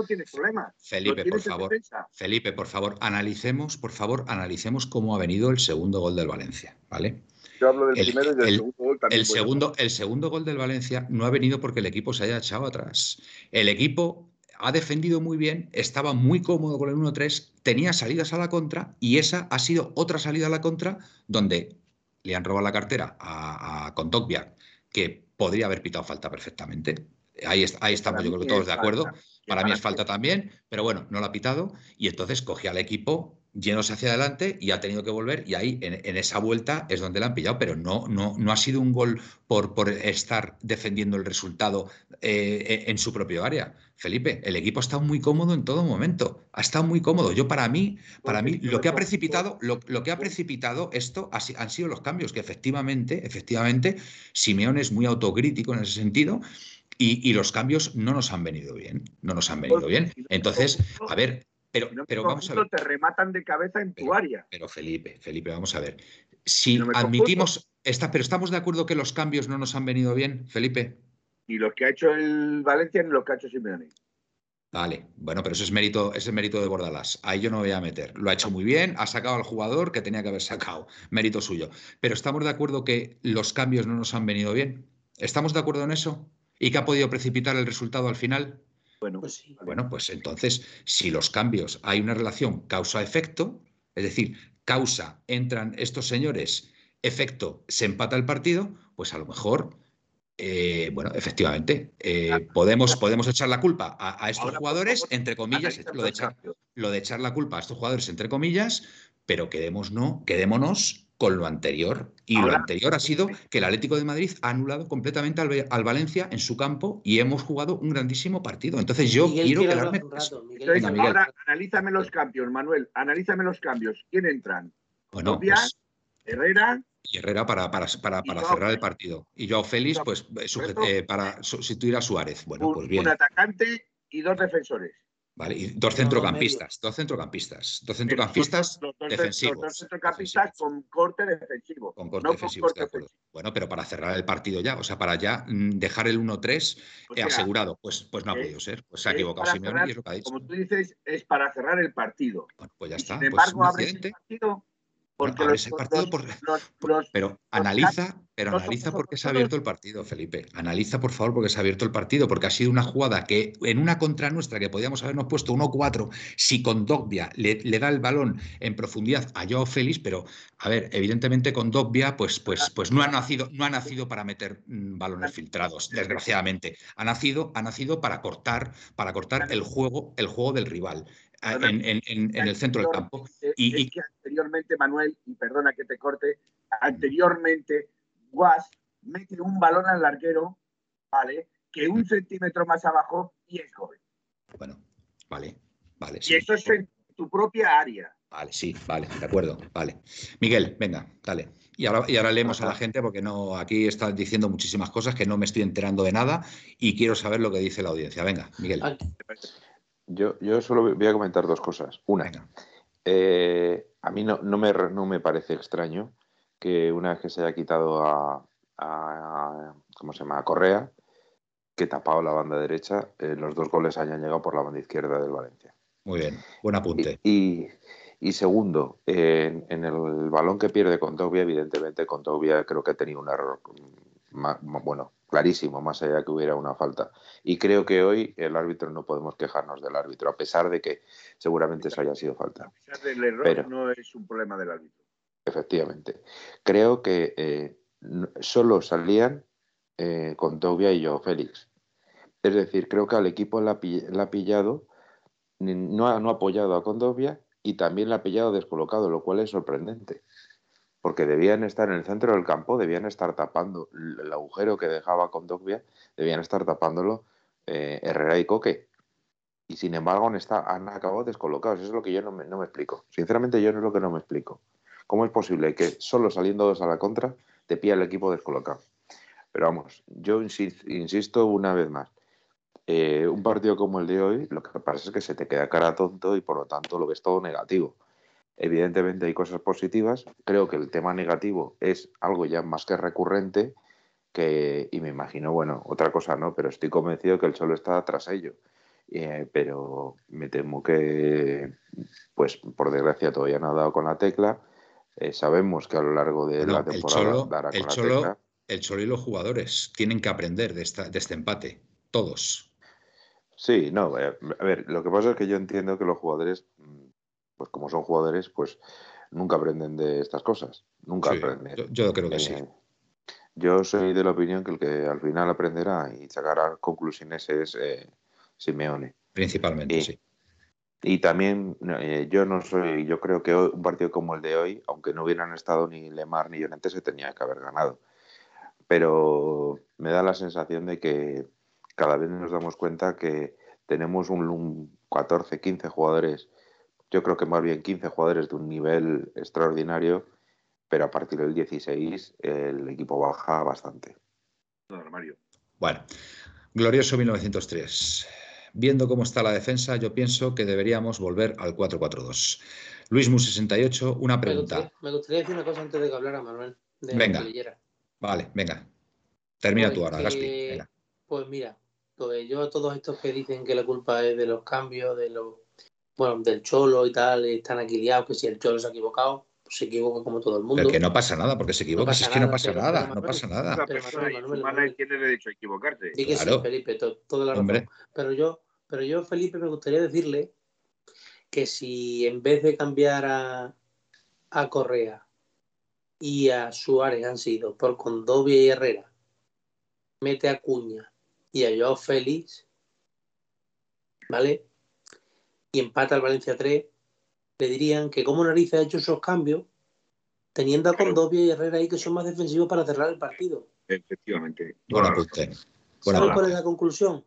Speaker 1: Felipe, por favor. Felipe, por favor, analicemos, por favor, analicemos cómo ha venido el segundo gol del Valencia, ¿vale?
Speaker 4: Yo hablo del el, primero y del segundo gol también.
Speaker 1: El segundo, el segundo gol del Valencia no ha venido porque el equipo se haya echado atrás. El equipo ha defendido muy bien, estaba muy cómodo con el 1-3, tenía salidas a la contra y esa ha sido otra salida a la contra donde le han robado la cartera a, a que podría haber pitado falta perfectamente. Ahí, ahí estamos, yo creo que todos de acuerdo. Para mí es falta también, pero bueno, no lo ha pitado y entonces cogía al equipo llenos hacia adelante y ha tenido que volver y ahí en, esa vuelta es donde la han pillado, pero no, no, no ha sido un gol por, por estar defendiendo el resultado eh, en su propio área. Felipe, el equipo ha estado muy cómodo en todo momento, ha estado muy cómodo. Yo para mí, para mí lo que ha precipitado, lo, que ha precipitado esto han sido los cambios, que efectivamente, efectivamente, Simeón es muy autocrítico en ese sentido. Y, y, los cambios no nos han venido bien, no nos han venido bien. Entonces, a ver, pero, pero vamos a ver.
Speaker 4: te rematan de cabeza en tu área.
Speaker 1: Pero Felipe, Felipe, vamos a ver. Si admitimos, está, pero estamos de acuerdo que los cambios no nos han venido bien, Felipe.
Speaker 4: Ni lo que ha hecho el Valencia ni lo que ha hecho Simeone.
Speaker 1: Vale, bueno, pero eso es mérito, ese es mérito de Bordalás. Ahí yo no voy a meter. Lo ha hecho muy bien, ha sacado al jugador que tenía que haber sacado. Mérito suyo. Pero estamos de acuerdo que los cambios no nos han venido bien. ¿Estamos de acuerdo en eso? ¿Y que ha podido precipitar el resultado al final?
Speaker 4: Bueno, pues,
Speaker 1: bueno, pues entonces, si los cambios hay una relación causa-efecto, es decir, causa, entran estos señores, efecto, se empata el partido, pues a lo mejor, eh, bueno, efectivamente, eh, podemos, podemos echar la culpa a, estos jugadores, entre comillas, lo de, echar, lo de echar la culpa a estos jugadores, entre comillas, pero quedémonos, no, quedémonos con lo anterior. Y lo anterior ha sido que el Atlético de Madrid ha anulado completamente al, Valencia en su campo y hemos jugado un grandísimo partido. Entonces yo quiero quedarme.
Speaker 4: ahora analízame los cambios, Manuel. Analízame los cambios. ¿Quién entran?
Speaker 1: Bueno, pues
Speaker 4: Herrera.
Speaker 1: Y Herrera para, para, para, para cerrar el partido. Y yo Félix, pues eh, para sustituir a Suárez. Bueno, pues bien.
Speaker 4: Un atacante y dos defensores.
Speaker 1: Vale, y dos centrocampistas, dos centrocampistas, dos centrocampistas defensivos.
Speaker 4: Dos centrocampistas con corte defensivo.
Speaker 1: Con corte defensivo, de acuerdo. Bueno, pero para cerrar el partido ya, o sea, para ya mm, dejar el 1-3 eh, asegurado, pues, pues no ha podido ser. Pues se ha equivocado Simeone y es lo que ha dicho.
Speaker 4: Como tú dices, es para cerrar el partido.
Speaker 1: Bueno, pues ya está.
Speaker 4: sin
Speaker 1: pues
Speaker 4: embargo, abre el partido
Speaker 1: porque partido pero analiza, pero analiza por qué se ha abierto el partido, Felipe. Analiza, por favor, por qué se ha abierto el partido, porque ha sido una jugada que en una contra nuestra que podíamos habernos puesto 1-4 si con Dogbia le, da el balón en profundidad a Joao Félix, pero a ver, evidentemente con Dogbia pues, pues, pues no ha nacido, no ha nacido para meter mm, balones filtrados, desgraciadamente. Ha nacido, ha nacido para cortar, para cortar el juego, el juego del rival en, el centro del campo.
Speaker 4: Y, que anteriormente, Manuel, y perdona que te corte, anteriormente Guas mete un balón al larguero, ¿vale? Que un centímetro más abajo y es joven.
Speaker 1: Bueno, vale, vale.
Speaker 4: Y eso es en tu propia área.
Speaker 1: Vale, sí, vale, de acuerdo, vale. Miguel, venga, dale. Y ahora, y ahora leemos a la gente porque no aquí están diciendo muchísimas cosas que no me estoy enterando de nada y quiero saber lo que dice la audiencia. Venga, Miguel.
Speaker 3: Yo, yo solo voy a comentar dos cosas. Una, eh, a mí no, no, me, no me parece extraño que una vez que se haya quitado a, a ¿cómo se llama? Correa, que tapado la banda derecha, eh, los dos goles hayan llegado por la banda izquierda del Valencia.
Speaker 1: Muy bien, buen apunte.
Speaker 3: Y, y, segundo, en, en, el balón que pierde con Tobia, evidentemente con Tobia creo que ha tenido un error, bueno, clarísimo, más allá de que hubiera una falta. Y creo que hoy el árbitro no podemos quejarnos del árbitro, a pesar de que seguramente eso haya sido falta. A
Speaker 4: pesar del error no es un problema del árbitro.
Speaker 3: Efectivamente. Creo que eh, solo salían eh, con Tobia y yo, Félix. Es decir, creo que al equipo la, ha pillado, no ha, no ha apoyado a Condovia y también la ha pillado descolocado, lo cual es sorprendente porque debían estar en el centro del campo, debían estar tapando el agujero que dejaba Condogbia, debían estar tapándolo eh, Herrera y Coque. Y sin embargo han, han acabado descolocados. Eso es lo que yo no me, no me, explico. Sinceramente yo no es lo que no me explico. ¿Cómo es posible que solo saliendo dos a la contra te pilla el equipo descolocado? Pero vamos, yo insisto una vez más. Eh, un partido como el de hoy, lo que pasa es que se te queda cara tonto y por lo tanto lo ves todo negativo. Evidentemente hay cosas positivas. Creo que el tema negativo es algo ya más que recurrente que, y me imagino, bueno, otra cosa no, pero estoy convencido que el Cholo está tras ello. Eh, pero me temo que, pues por desgracia, todavía no ha dado con la tecla. Eh, sabemos que a lo largo de la temporada dará con la tecla.
Speaker 1: El Cholo y los jugadores tienen que aprender de, esta, de este empate, todos.
Speaker 3: Sí, no, eh, a ver, lo que pasa es que yo entiendo que los jugadores, mm, pues como son jugadores, pues nunca aprenden de estas cosas, nunca aprenden.
Speaker 1: Yo, creo que sí.
Speaker 3: Eh, yo soy de la opinión que el que al final aprenderá y sacará conclusiones es eh, Simeone.
Speaker 1: Principalmente, sí.
Speaker 3: Y también yo no soy, yo creo que un partido como el de hoy, aunque no hubieran estado ni Lemar ni Llorente, se tenía que haber ganado. Pero me da la sensación de que cada vez nos damos cuenta que tenemos un, 14, 15 jugadores, yo creo que más bien 15 jugadores de un nivel extraordinario, pero a partir del 16 el equipo baja bastante.
Speaker 1: Bueno, glorioso 1903. Viendo cómo está la defensa, yo pienso que deberíamos volver al 4-4-2. Luis Mu 68, una pregunta.
Speaker 2: Me gustaría, decir una cosa antes de que hablara Manuel.
Speaker 1: venga. Vale, venga. Termina tú ahora, Gaspi.
Speaker 2: Pues mira, pues yo a todos estos que dicen que la culpa es de los cambios, de los bueno, del cholo y tal, están aquí liados, que si el cholo se ha equivocado, pues se equivoca como todo el mundo.
Speaker 1: Pero que no pasa nada, porque se equivoca, si es que no pasa nada, no pasa nada.
Speaker 4: tiene derecho a equivocarte.
Speaker 2: Sí que sí, Felipe, toda la razón. Pero yo, pero yo, Felipe, me gustaría decirle que si en vez de cambiar a, a Correa y a Suárez han sido por Condovia y Herrera, mete a Cuña y a Joao Félix, ¿vale? Y empata al Valencia 3, le dirían que como narices ha hecho esos cambios, teniendo a Condovia y Herrera ahí que son más defensivos para cerrar el partido.
Speaker 4: Efectivamente.
Speaker 1: Bueno,
Speaker 2: ¿Sabes cuál es la conclusión?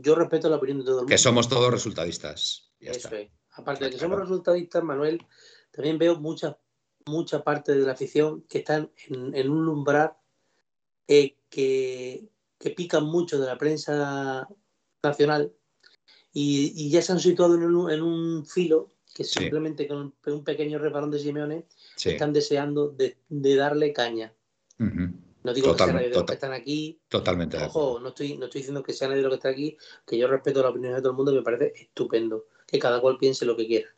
Speaker 2: yo respeto la opinión de todo el mundo.
Speaker 1: Que somos todos resultadistas.
Speaker 2: Eso es. Aparte de que somos resultadistas, Manuel, también veo mucha, mucha parte de la afición que están en, un umbral eh, que, que pican mucho de la prensa nacional y, ya se han situado en un, filo que simplemente con un pequeño reparón de Simeone están deseando de, darle caña. No digo que sean de los que están aquí.
Speaker 1: Totalmente.
Speaker 2: Ojo, no estoy, no estoy diciendo que sean de los que están aquí, que yo respeto la opinión de todo el mundo y me parece estupendo que cada cual piense lo que quiera.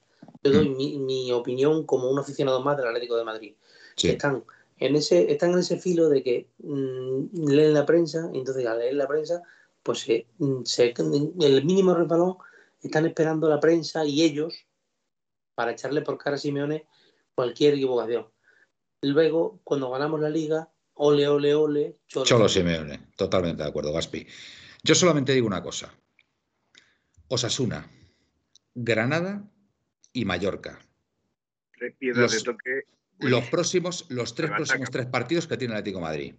Speaker 2: Yo doy mm. mi, opinión como un aficionado más del Atlético de Madrid. Están en ese, están en ese filo de que mm, leen la prensa, y entonces al leer la prensa, pues mm, se, el mínimo resbalón están esperando la prensa y ellos para echarle por cara a Simeone cualquier equivocación. Luego, cuando ganamos la liga, ole, ole, ole,
Speaker 1: Cholo, Cholo Simeone. Totalmente de acuerdo, Gaspi. Yo solamente digo una cosa. Osasuna, Granada y Mallorca.
Speaker 4: Tres piedras de toque
Speaker 1: los próximos, los tres próximos tres partidos que tiene el Atlético Madrid.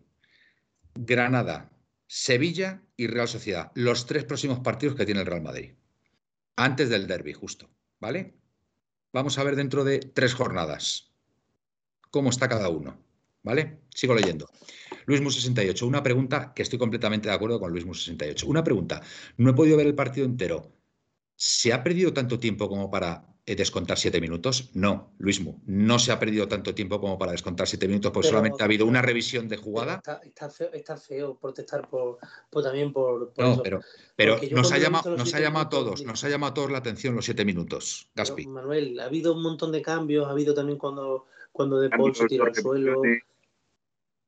Speaker 1: Granada, Sevilla y Real Sociedad. Los tres próximos partidos que tiene el Real Madrid. Antes del derby, justo. ¿Vale? Vamos a ver dentro de tres jornadas cómo está cada uno. ¿Vale? Sigo leyendo. Luis Mus 68. Una pregunta que estoy completamente de acuerdo con Luis Mus 68. Una pregunta. No he podido ver el partido entero. ¿Se ha perdido tanto tiempo como para descontar siete minutos? No, Luismo, no se ha perdido tanto tiempo como para descontar siete minutos, porque solamente ha habido una revisión de jugada.
Speaker 2: Está, feo, protestar por, también por,
Speaker 1: no, pero, pero nos, ha llamado, nos ha llamado a todos, nos ha llamado a todos la atención los siete minutos, Gaspi.
Speaker 2: Manuel, ha habido un montón de cambios, ha habido también cuando, cuando De Paul se tira al suelo.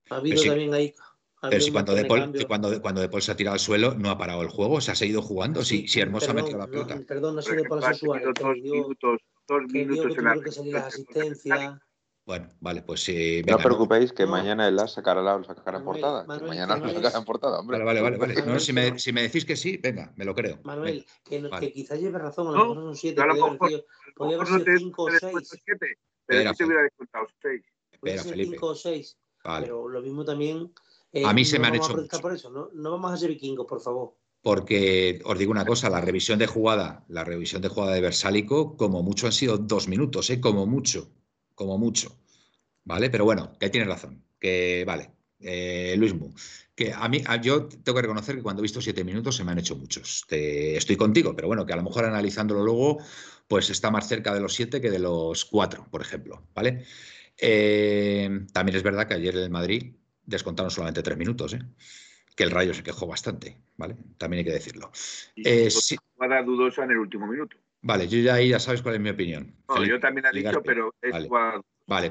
Speaker 2: Ha habido también ahí
Speaker 1: pero si cuando de, Paul, cuando, cuando de Paul se ha tirado al suelo no ha parado el juego, se ha seguido jugando. Sí, si, Hermoso ha metido la pelota.
Speaker 2: perdón, no ha sido Paul Suárez. Dos minutos, dos minutos en la, que salir la asistencia.
Speaker 1: Bueno, vale, pues sí.
Speaker 3: no os preocupéis que mañana el AS sacará la sacará portada. que mañana lo sacará en portada, hombre.
Speaker 1: Vale, vale, vale. vale. si, me, si, me, decís que sí, venga, me lo creo.
Speaker 2: Manuel, que, vale. que, quizás lleve razón, a lo mejor son siete, podría haber sido cinco o seis.
Speaker 4: Pero si te hubiera descontado seis.
Speaker 2: Podría ser cinco o seis. Pero lo mismo también
Speaker 1: eh, a mí se me han hecho.
Speaker 2: Por eso, ¿no? no vamos a ser vikingos, por favor.
Speaker 1: Porque os digo una cosa, la revisión de jugada, la revisión de jugada de Versálico, como mucho han sido dos minutos, ¿eh? como mucho, como mucho. ¿Vale? Pero bueno, que tienes razón, que vale, eh, Luis Mu, que a mí, yo tengo que reconocer que cuando he visto siete minutos se me han hecho muchos. estoy contigo, pero bueno, que a lo mejor analizándolo luego, pues está más cerca de los siete que de los cuatro, por ejemplo, ¿vale? Eh, también es verdad que ayer en el Madrid descontaron solamente tres minutos, ¿eh? que el Rayo se quejó bastante, ¿vale? También hay que decirlo.
Speaker 4: Eh, sí. dudosa en el último minuto.
Speaker 1: Vale, yo ya ahí ya sabes cuál es mi opinión.
Speaker 4: yo también he dicho, pero es
Speaker 1: Vale,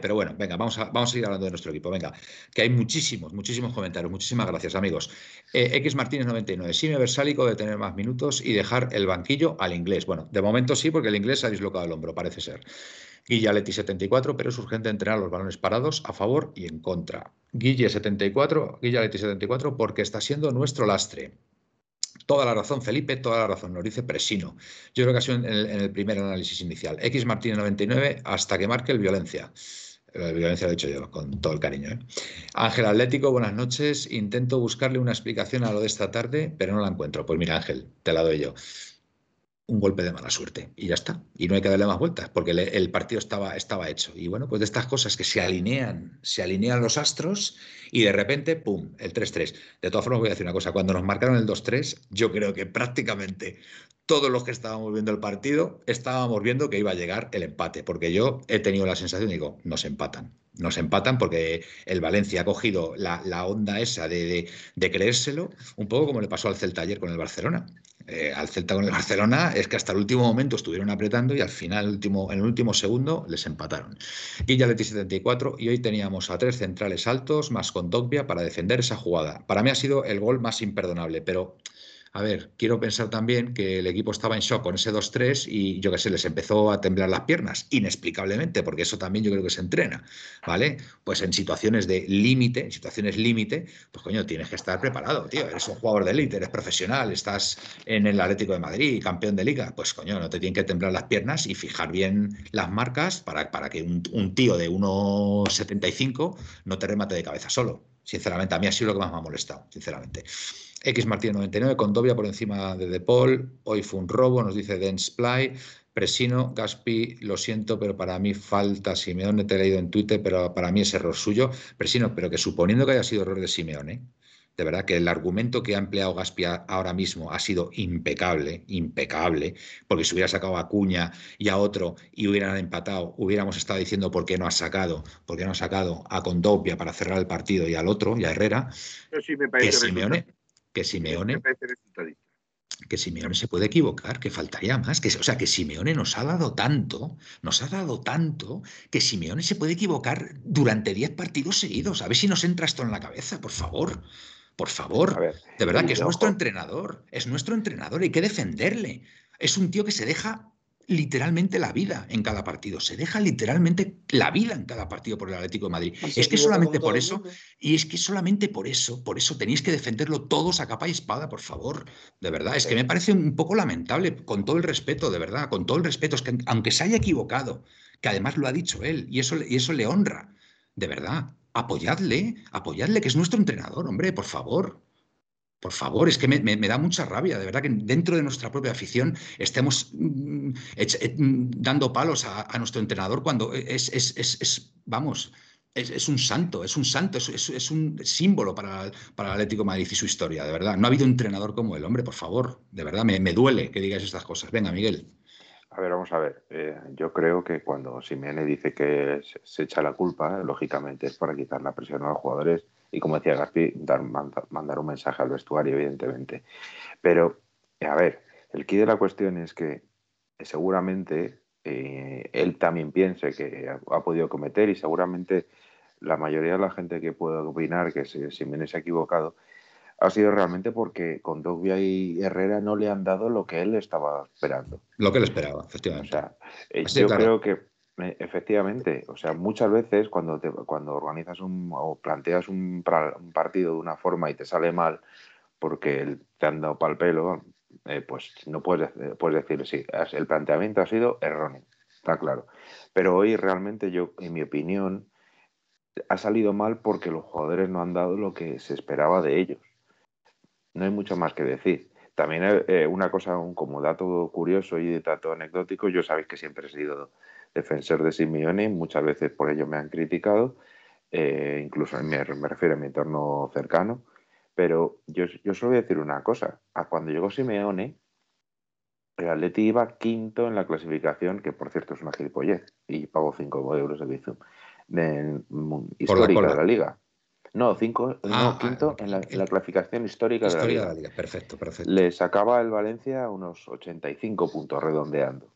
Speaker 1: pero bueno, venga, vamos a, vamos a seguir hablando de nuestro equipo. Venga, que hay muchísimos, muchísimos comentarios. Muchísimas gracias, amigos. Eh, X Martínez 99. Sí, me Versálico de tener más minutos y dejar el banquillo al inglés. Bueno, de momento sí, porque el inglés ha dislocado el hombro, parece ser. Guilla Leti 74, pero es urgente entrenar los balones parados a favor y en contra. Guille 74, Guilla Leti 74, porque está siendo nuestro lastre. Toda la razón, Felipe, toda la razón, nos dice Presino. Yo creo que ha sido en el, primer análisis inicial. X Martínez 99 hasta que marque el violencia. La violencia lo he dicho yo, con todo el cariño. ¿eh? Ángel Atlético, buenas noches. Intento buscarle una explicación a lo de esta tarde, pero no la encuentro. Pues mira, Ángel, te la doy yo un golpe de mala suerte y ya está. Y no hay que darle más vueltas porque el partido estaba, estaba hecho. Y bueno, pues de estas cosas que se alinean, se alinean los astros y de repente, ¡pum!, el 3-3. De todas formas, voy a decir una cosa, cuando nos marcaron el 2-3, yo creo que prácticamente todos los que estábamos viendo el partido estábamos viendo que iba a llegar el empate, porque yo he tenido la sensación, digo, nos empatan. Nos empatan porque el Valencia ha cogido la, onda esa de, de creérselo, un poco como le pasó al Celta ayer con el Barcelona eh, al Celta con el Barcelona es que hasta el último momento estuvieron apretando y al final, último, en el último segundo, les empataron. Guilla Leti 74 y hoy teníamos a tres centrales altos más con Dogbia para defender esa jugada. Para mí ha sido el gol más imperdonable, pero a ver, quiero pensar también que el equipo estaba en shock con ese 2-3 y yo qué sé, les empezó a temblar las piernas, inexplicablemente, porque eso también yo creo que se entrena, ¿vale? Pues en situaciones de límite, en situaciones límite, pues coño, tienes que estar preparado, tío. Eres un jugador de élite, eres profesional, estás en el Atlético de Madrid, campeón de liga, pues coño, no te tienen que temblar las piernas y fijar bien las marcas para, para que un, un tío de 1,75 no te remate de cabeza solo. Sinceramente, a mí ha sido lo que más me ha molestado, sinceramente. X Martín 99 con Dobia por encima de De Paul. Hoy fue un robo, nos dice Densply. Presino, Gaspi, lo siento, pero para mí falta Simeone, te he leído en Twitter, pero para mí es error suyo. Presino, pero que suponiendo que haya sido error de Simeone, de verdad que el argumento que ha empleado Gaspi ahora mismo ha sido impecable, impecable, porque si hubiera sacado a Cuña y a otro y hubieran empatado, hubiéramos estado diciendo por qué no ha sacado, por qué no ha sacado a Condopia para cerrar el partido y al otro, y a Herrera, que Simeone, que Simeone que Simeone se puede equivocar, que faltaría más, que, o sea, que Simeone nos ha dado tanto, nos ha dado tanto, que Simeone se puede equivocar durante 10 partidos seguidos. A ver si nos entra esto en la cabeza, por favor. Por favor. de verdad que es nuestro entrenador, es nuestro entrenador, hay que defenderle. Es un tío que se deja literalmente la vida en cada partido. Se deja literalmente la vida en cada partido por el Atlético de Madrid. Es que solamente por eso, y es que solamente por eso, por eso tenéis que defenderlo todos a capa y espada, por favor. De verdad, es que me parece un poco lamentable, con todo el respeto, de verdad, con todo el respeto. Es que aunque se haya equivocado, que además lo ha dicho él, y eso, y eso le honra, de verdad, apoyadle, apoyadle, que es nuestro entrenador, hombre, por favor. Por favor, es que me, da mucha rabia, de verdad, que dentro de nuestra propia afición estemos mm, eh, mm, dando palos a, nuestro entrenador cuando es, es, vamos, es, un santo, es un santo, es, un símbolo para, para, el Atlético Madrid y su historia, de verdad. No ha habido un entrenador como él, hombre, por favor, de verdad, me, duele que digas estas cosas. Venga, Miguel.
Speaker 3: A ver, vamos a ver. Eh, yo creo que cuando Simeone dice que se, echa la culpa, lógicamente es para quitar la presión a los jugadores y como decía Gaspi, dar, mandar un mensaje al vestuario, evidentemente. Pero, a ver, el quid de la cuestión es que seguramente eh, él también piense que ha, podido cometer y seguramente la mayoría de la gente que puede opinar que si se ha equivocado ha sido realmente porque con Dogbia y Herrera no le han dado lo que él estaba esperando.
Speaker 1: Lo que él esperaba, efectivamente.
Speaker 3: O sea, eh, yo creo que Efectivamente, o sea, muchas veces cuando, cuando organizas un, o planteas un, partido de una forma y te sale mal porque te han dado pal pelo, eh, pues no puedes, puedes decir, sí, el planteamiento ha sido erróneo, está claro. Pero hoy realmente yo, en mi opinión, ha salido mal porque los jugadores no han dado lo que se esperaba de ellos. No hay mucho más que decir. También eh, una cosa, un, como dato curioso y dato anecdótico, yo sabéis que siempre he sido defensor de Simeone, muchas veces por ello me han criticado. eh, incluso me, me, refiero a mi entorno cercano, pero yo, yo solo voy a decir una cosa. A cuando llegó Simeone, el Atleti iba quinto en la clasificación, que por cierto es una gilipollez, y pagó 5 euros de Bizum, de, histórica de la liga. No, cinco, no, ah, quinto en la, clasificación histórica de, la liga.
Speaker 1: Perfecto, perfecto.
Speaker 3: Le sacaba el Valencia unos 85 puntos redondeando.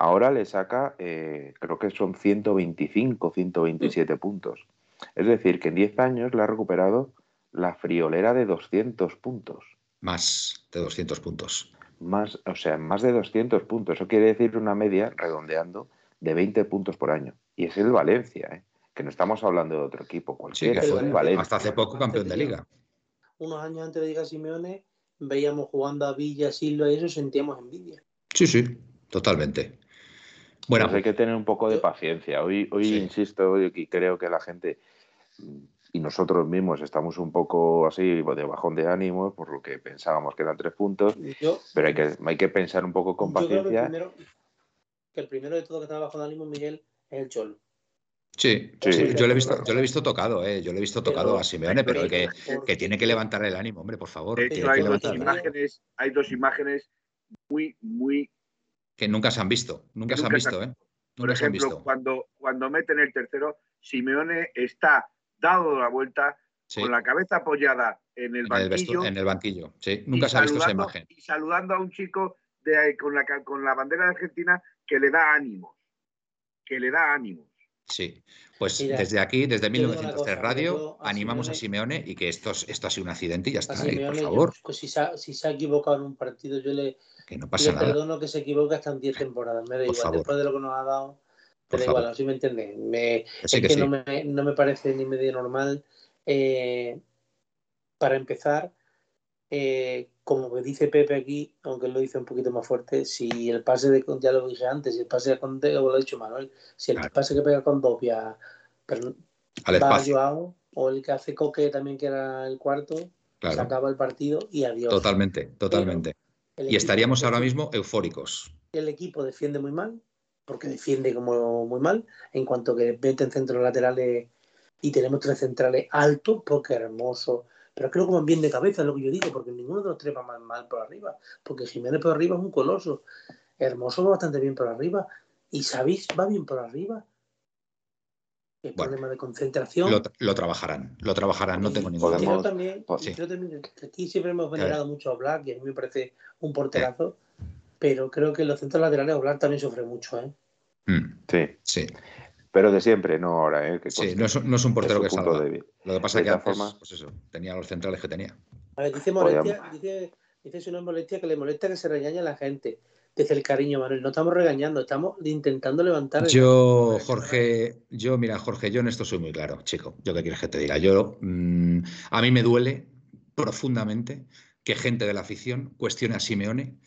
Speaker 3: Ahora le saca, eh, creo que son 125, 127 puntos. Es decir, que en 10 años le ha recuperado la friolera de 200 puntos.
Speaker 1: Más de 200 puntos.
Speaker 3: Más, o sea, más de 200 puntos. Eso quiere decir una media, redondeando, de 20 puntos por año. Y es el Valencia, ¿eh? que no estamos hablando de otro equipo cualquiera.
Speaker 1: hasta hace poco campeón de liga.
Speaker 2: Unos años antes de llegar Simeone, veíamos jugando a Villa, Silva y eso sentíamos envidia.
Speaker 1: Sí, sí, totalmente.
Speaker 3: Bueno, pues hay que tener un poco de paciencia. Hoy, hoy insisto, hoy creo que la gente y nosotros mismos estamos un poco así de bajón de ánimo por lo que pensábamos que eran tres puntos, pero hay que, hay que pensar un poco con paciencia.
Speaker 2: que, el primero, de todo que está bajón de ánimo, Miguel, es el Cholo.
Speaker 1: Sí, yo, lo he visto, yo lo he visto tocado, eh, yo lo he visto tocado a Simeone, pero que, que, tiene que levantar el ánimo, hombre, por favor.
Speaker 4: hay, dos imágenes, hay dos imágenes muy, muy...
Speaker 1: Que nunca se han visto, nunca, se han visto, ¿eh?
Speaker 4: por ejemplo, Cuando, cuando meten el tercero, Simeone está dado la vuelta con la cabeza apoyada en el banquillo.
Speaker 1: En el, banquillo, sí. Nunca se ha visto esa imagen.
Speaker 4: Y saludando a un chico de, con, la, con la bandera de Argentina que le da ánimos. Que le da ánimos.
Speaker 1: Sí, pues desde aquí, desde 1903 Radio, animamos a Simeone y que esto, esto ha sido un accidente y ya está, por favor.
Speaker 2: pues si se, ha, si se, ha, equivocado en un partido, yo le,
Speaker 1: que no pasa
Speaker 2: le perdono que se equivoque hasta en 10 temporadas, me da igual, después de lo que nos ha dado, pero igual, así me entienden. Me, es que, no, me, no, me, parece ni medio normal. Eh, para empezar, eh, como dice Pepe aquí, aunque lo dice un poquito más fuerte, si el pase de ya lo dije antes, si el pase de Conte, lo ha dicho Manuel, si el pase que pega con Dopia va a Joao, o el que hace Coque también que era el cuarto, se acaba el partido y adiós.
Speaker 1: Totalmente, totalmente. y estaríamos ahora mismo eufóricos.
Speaker 2: El equipo defiende muy mal, porque defiende como muy mal, en cuanto que meten centros laterales y tenemos tres centrales altos, porque hermoso pero creo que van bien de cabeza, es lo que yo digo, porque ninguno de los tres va mal, mal por arriba. Porque Jiménez por arriba es un coloso. Hermoso va bastante bien por arriba. Y Savis va bien por arriba. El problema de concentración.
Speaker 1: Lo, trabajarán, lo trabajarán, no tengo ningún
Speaker 2: duda. Yo también, también, aquí siempre hemos venerado mucho a Black y a mí me parece un porterazo, pero creo que los centros laterales Black también sufre mucho, ¿eh?
Speaker 1: Mm. sí. Sí.
Speaker 3: Pero de siempre, no ahora. ¿eh?
Speaker 1: sí, no es, no es, un portero que salga. Lo que pasa es que antes, forma... pues eso, tenía los centrales que tenía.
Speaker 2: A ver, dice Molestia, dice, dice nombre Molestia que le molesta que se regañe a la gente. Desde el cariño, Manuel. No estamos regañando, estamos intentando levantar.
Speaker 1: Yo, Jorge, yo, mira, Jorge, yo en esto soy muy claro, chico. Yo qué quieres que te diga. Yo, mmm, a mí me duele profundamente que gente de la afición cuestione a Simeone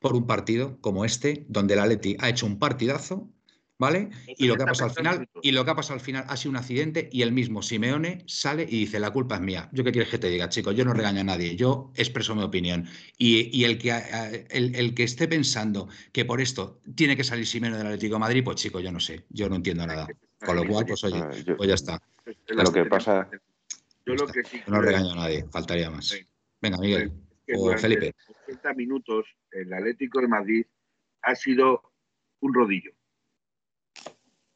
Speaker 1: por un partido como este, donde el Atleti ha hecho un partidazo ¿Vale? Y lo que ha pasado al final, y lo que ha pasado al final ha sido un accidente y el mismo Simeone sale y dice la culpa es mía. Yo qué quieres que te diga, chicos, yo no regaño a nadie, yo expreso mi opinión. Y, el, que, el, que esté pensando que por esto tiene que salir Simeone del Atlético de Madrid, pues chicos, yo no sé, yo no entiendo nada. Con lo cual, pues oye, pues ya está.
Speaker 3: Lo que pasa.
Speaker 4: Yo lo que sí
Speaker 1: no regaño a nadie, faltaría más. Venga, Miguel. O Felipe.
Speaker 4: 80 minutos, el Atlético de Madrid ha sido un rodillo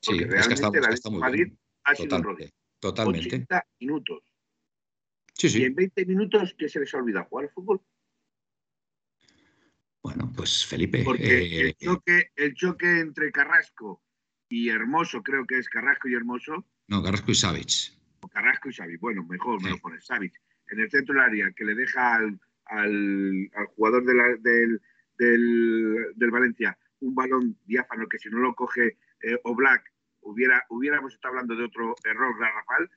Speaker 1: Sí, es que está, muy Madrid ha sido
Speaker 4: Totalmente.
Speaker 1: Totalmente.
Speaker 4: 80 minutos.
Speaker 1: Sí, sí.
Speaker 4: Y en 20 minutos, ¿qué se les ha olvidado? ¿Jugar al fútbol?
Speaker 1: Bueno, pues Felipe.
Speaker 4: Porque el, eh, choque, el choque entre Carrasco y Hermoso, creo que es Carrasco y Hermoso.
Speaker 1: No, Carrasco y Savic.
Speaker 4: Carrasco y Savic. Bueno, mejor me lo pones. Savic. En el centro del área, que le deja al, al, al jugador de la, del, del, del Valencia un balón diáfano que si no lo coge eh, o Black hubiera, hubiéramos estado hablando de otro error garrafal,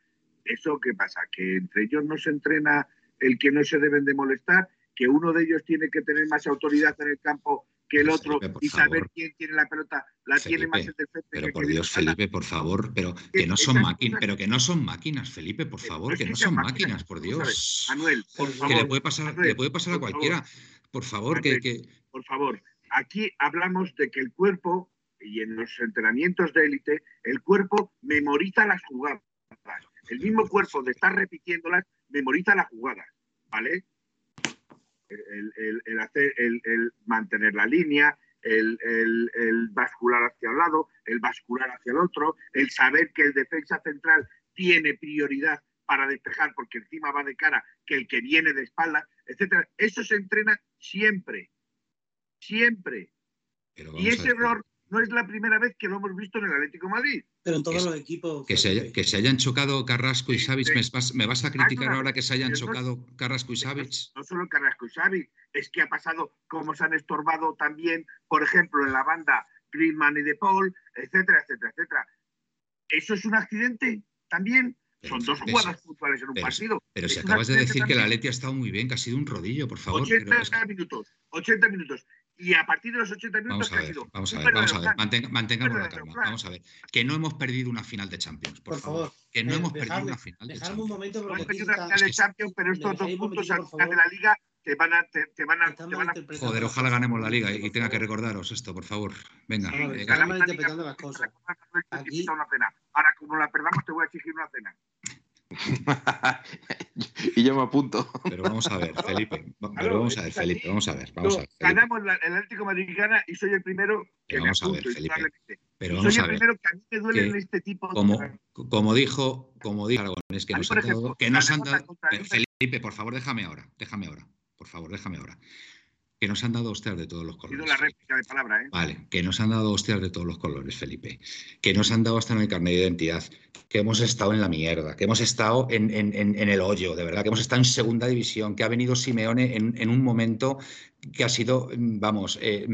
Speaker 4: ¿eso qué pasa? ¿Que entre ellos no se entrena el que no se deben de molestar? ¿Que uno de ellos tiene que tener más autoridad en el campo que el otro y saber quién tiene la pelota la tiene más el defensa
Speaker 1: pero por Dios Felipe por favor pero que no son máquinas pero que no son máquinas Felipe por favor que no son máquinas por Dios.
Speaker 4: Manuel por favor
Speaker 1: que le puede pasar le puede pasar a cualquiera. por favor que, que
Speaker 4: por favor aquí hablamos de que el cuerpo y en los entrenamientos de élite, el cuerpo memoriza las jugadas. el mismo cuerpo de estar repitiéndolas, memoriza las jugadas, ¿vale? El, hacer, el, mantener la línea, el, bascular hacia un lado, el bascular hacia el otro, el saber que el defensa central tiene prioridad para despejar porque encima va de cara que el que viene de espalda, etcétera. Eso se entrena siempre, siempre. Y ese error no es la primera vez que lo hemos visto en el Atlético Madrid.
Speaker 2: Pero en todos los equipos.
Speaker 1: Que se, que se, hayan chocado Carrasco y Savic, ¿me, vas, a criticar ahora que se hayan chocado Carrasco y Savic?
Speaker 4: No solo Carrasco y Savic, es que ha pasado como se han estorbado también, por ejemplo, en la banda Griezmann y De Paul, etcétera, etcétera, etcétera. ¿Eso es un accidente también? Son dos jugadas puntuales en un partido.
Speaker 1: Pero si acabas de decir que la Leti ha estado muy bien, que ha sido un rodillo, por favor.
Speaker 4: 80 minutos, 80 minutos y a partir de los 80 minutos
Speaker 1: vamos a ver, Vamos a ver, vamos a ver, mantengamos la calma. Vamos a ver. Que no hemos perdido una final de Champions, por, favor. Que no eh, hemos perdido una final de Champions.
Speaker 2: un momento
Speaker 4: porque no hemos perdido una final de Champions, pero estos dos puntos al final de la liga te van a, te, van a, te van a...
Speaker 1: Joder, ojalá ganemos la liga y, tenga que recordaros esto, por favor. Venga.
Speaker 2: Estamos interpretando las cosas.
Speaker 4: Aquí... Ahora, como la perdamos, te voy a exigir una cena.
Speaker 3: y yo me apunto.
Speaker 1: Pero vamos a ver, Felipe. Pero vamos a ver, Felipe. Vamos a ver. Vamos a ver
Speaker 4: ganamos el Atlético Madrid gana y soy el primero que
Speaker 1: vamos a ver, Felipe. Pero vamos
Speaker 4: soy
Speaker 1: el
Speaker 4: primero que a mí me duele en este tipo
Speaker 1: como, como dijo, como dijo Aragones, que nos han dado, que nos han dado Felipe, por favor, déjame ahora, déjame ahora. Por favor, déjame ahora que nos han dado hostias de todos los colores.
Speaker 4: La réplica de palabra, ¿eh?
Speaker 1: Vale, que nos han dado hostias de todos los colores, Felipe. Que nos han dado hasta en el carnet de identidad. Que hemos estado en la mierda. Que hemos estado en, el hoyo, de verdad. Que hemos estado en segunda división. Que ha venido Simeone en, un momento que ha sido, vamos, eh,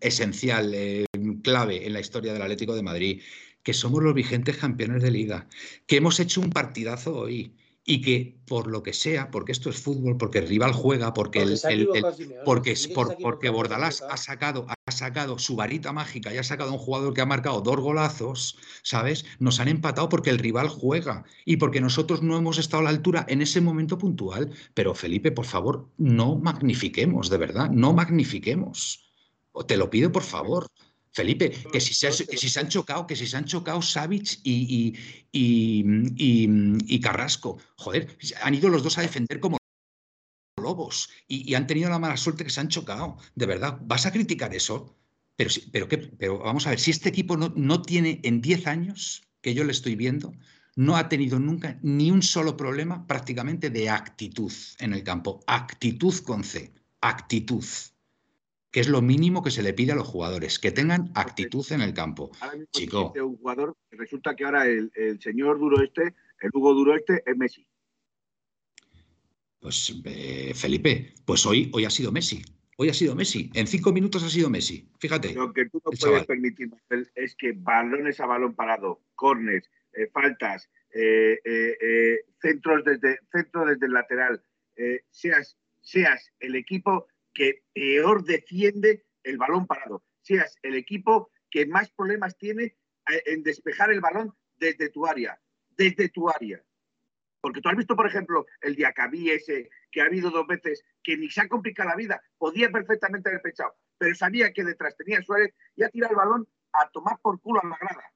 Speaker 1: esencial, eh, clave en la historia del Atlético de Madrid. Que somos los vigentes campeones de liga. Que hemos hecho un partidazo hoy y que por lo que sea, porque esto es fútbol, porque el rival juega, porque el, porque, porque Bordalás ha sacado, ha sacado su varita mágica y ha sacado a un jugador que ha marcado dos golazos, ¿sabes? Nos han empatado porque el rival juega y porque nosotros no hemos estado a la altura en ese momento puntual. Pero Felipe, por favor, no magnifiquemos, de verdad, no magnifiquemos. Te lo pido, por favor. Felipe, que si, se, si se han chocado, que si se han chocado Savic y, y, Carrasco, joder, han ido los dos a defender como lobos y, han tenido la mala suerte que se han chocado. De verdad, ¿vas a criticar eso? Pero, pero, ¿qué? pero vamos a ver, si este equipo no, no tiene en 10 años que yo le estoy viendo, no ha tenido nunca ni un solo problema prácticamente de actitud en el campo. Actitud con C, actitud que es lo mínimo que se le pide a los jugadores, que tengan actitud en el campo. Chico.
Speaker 4: Un jugador, resulta que ahora el, señor Duro este, el Hugo Duro este, es Messi.
Speaker 1: Pues eh, Felipe, pues hoy, hoy ha sido Messi. Hoy ha sido Messi. En cinco minutos ha sido Messi. Fíjate.
Speaker 4: Lo que tú no puedes permitir es que balones a balón parado, cornes, eh, faltas, eh, centros desde centro desde el lateral, seas, seas el equipo que peor defiende el balón parado, seas el equipo que más problemas tiene eh, en despejar el balón desde tu área, desde tu área. Porque tú has visto, por ejemplo, el Diacabí ese, que ha habido dos veces, que ni se ha complicado la vida, podía perfectamente haber pensado, pero sabía que detrás tenía Suárez y ha tirado el balón a tomar por culo a la grada.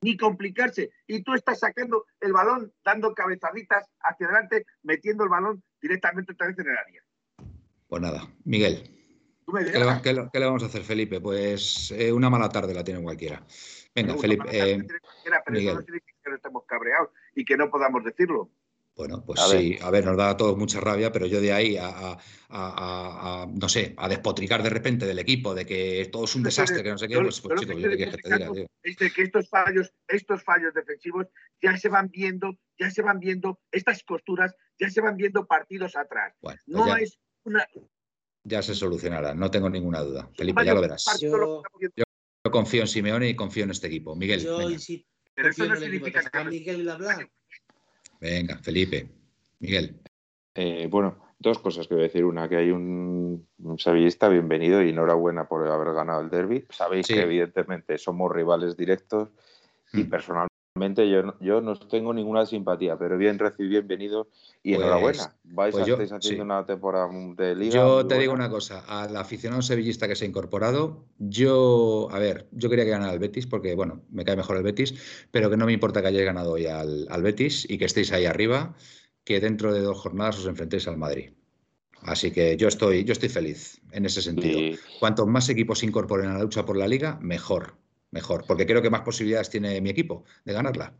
Speaker 4: Ni complicarse. Y tú estás sacando el balón, dando cabezaditas hacia adelante, metiendo el balón directamente otra vez en el área.
Speaker 1: Pues nada, Miguel. ¿Qué le, vamos a hacer, Felipe? Pues eh, una mala tarde la tiene cualquiera. Venga, Felipe.
Speaker 4: Eh, pero Miguel. no significa que no estemos cabreados y que no podamos decirlo.
Speaker 1: Bueno, pues sí, a ver, nos da a todos mucha rabia, pero yo de ahí a, no sé, a despotricar de repente del equipo, de que todo es un desastre, que no sé qué, pues, pues chico, yo que te diga, tío.
Speaker 4: Es de que estos fallos, estos fallos defensivos ya se van viendo, ya se van viendo, estas costuras ya se van viendo partidos atrás. Pues no es
Speaker 1: ya se solucionará, no tengo ninguna duda. Felipe, ya lo verás. Yo, confío en Simeone y confío en este equipo. Miguel.
Speaker 2: Pero eso no significa que Miguel
Speaker 1: Venga, Felipe. Miguel.
Speaker 3: Eh, bueno, dos cosas que voy a decir. Una, que hay un, sevillista, bienvenido y enhorabuena por haber ganado el derby. Sabéis que evidentemente somos rivales directos y mm. personalmente yo, yo no tengo ninguna simpatía, pero bien recibido, bienvenido y pues, enhorabuena. Vais pues a estar haciendo una temporada de liga.
Speaker 1: Yo te digo una cosa, al aficionado sevillista que se ha incorporado, yo, a ver, yo quería que ganara el Betis porque, bueno, me cae mejor el Betis, pero que no me importa que hayáis ganado hoy al, Betis y que estéis ahí arriba, que dentro de dos jornadas os enfrentéis al Madrid. Así que yo estoy, yo estoy feliz en ese sentido. Cuanto más equipos se incorporen a la lucha por la liga, mejor mejor, porque creo que más posibilidades tiene mi equipo de ganarla,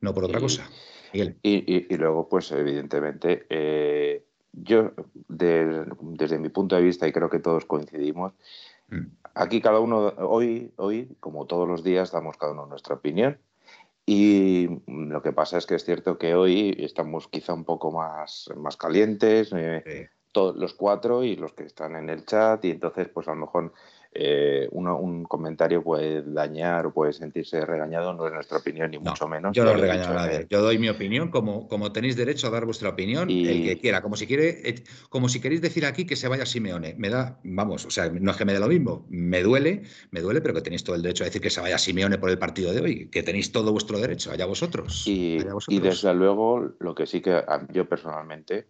Speaker 1: no por otra cosa.
Speaker 3: Y, luego, pues evidentemente, eh, yo desde mi punto de vista, y creo que todos coincidimos, mm. aquí cada uno, hoy, hoy, como todos los días, damos cada uno nuestra opinión. Y lo que pasa es que es cierto que hoy estamos quizá un poco más, más calientes, eh, todos los cuatro y los que están en el chat, y entonces, pues a lo mejor eh, un comentario puede dañar o puede sentirse regañado, no es nuestra opinión, ni mucho menos.
Speaker 1: Yo no regaño a nadie. Yo doy mi opinión, como, como tenéis derecho a dar vuestra opinión, el que quiera. Como si quiere, eh, como si queréis decir aquí que se vaya Simeone. Me da, vamos, o sea, no es que me dé lo mismo, me duele, me duele, pero que tenéis todo el derecho a decir que se vaya Simeone por el partido de hoy, que tenéis todo vuestro derecho, allá vosotros.
Speaker 3: Y, allá vosotros. y desde luego, lo que sí que yo personalmente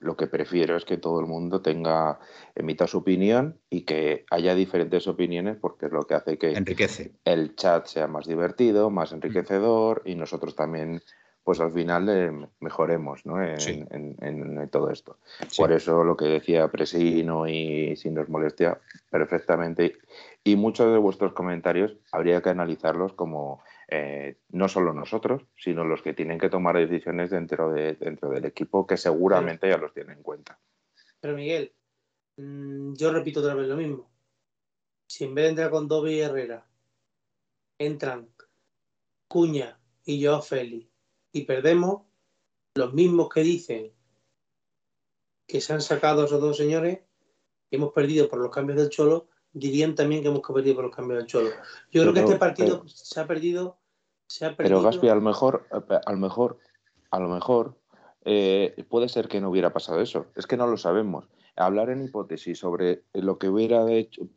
Speaker 3: lo que prefiero es que todo el mundo tenga, emita su opinión y que haya diferentes opiniones porque es lo que hace que
Speaker 1: Enriquece.
Speaker 3: el chat sea más divertido, más enriquecedor y nosotros también, pues al final eh, mejoremos ¿no? en, todo esto. Por eso lo que decía Presino y si nos molestia, perfectamente. Y muchos de vuestros comentarios habría que analizarlos como eh, no solo nosotros, sino los que tienen que tomar decisiones dentro, de, dentro del equipo, que seguramente ya los tienen en cuenta.
Speaker 2: Pero Miguel, mm, yo repito otra vez lo mismo. Si en vez de entrar con Dobby y Herrera, entran Cuña y yo Félix y perdemos, los mismos que dicen que se han sacado esos dos señores, hemos perdido por los cambios del Cholo, dirían también que hemos perdido por los cambios del Cholo. Yo creo que este partido se ha perdido. Se ha perdido...
Speaker 3: Pero Gaspi, a lo mejor, a lo mejor, a lo mejor eh, puede ser que no hubiera pasado eso. Es que no lo sabemos. Hablar en hipótesis sobre lo que hubiera hecho,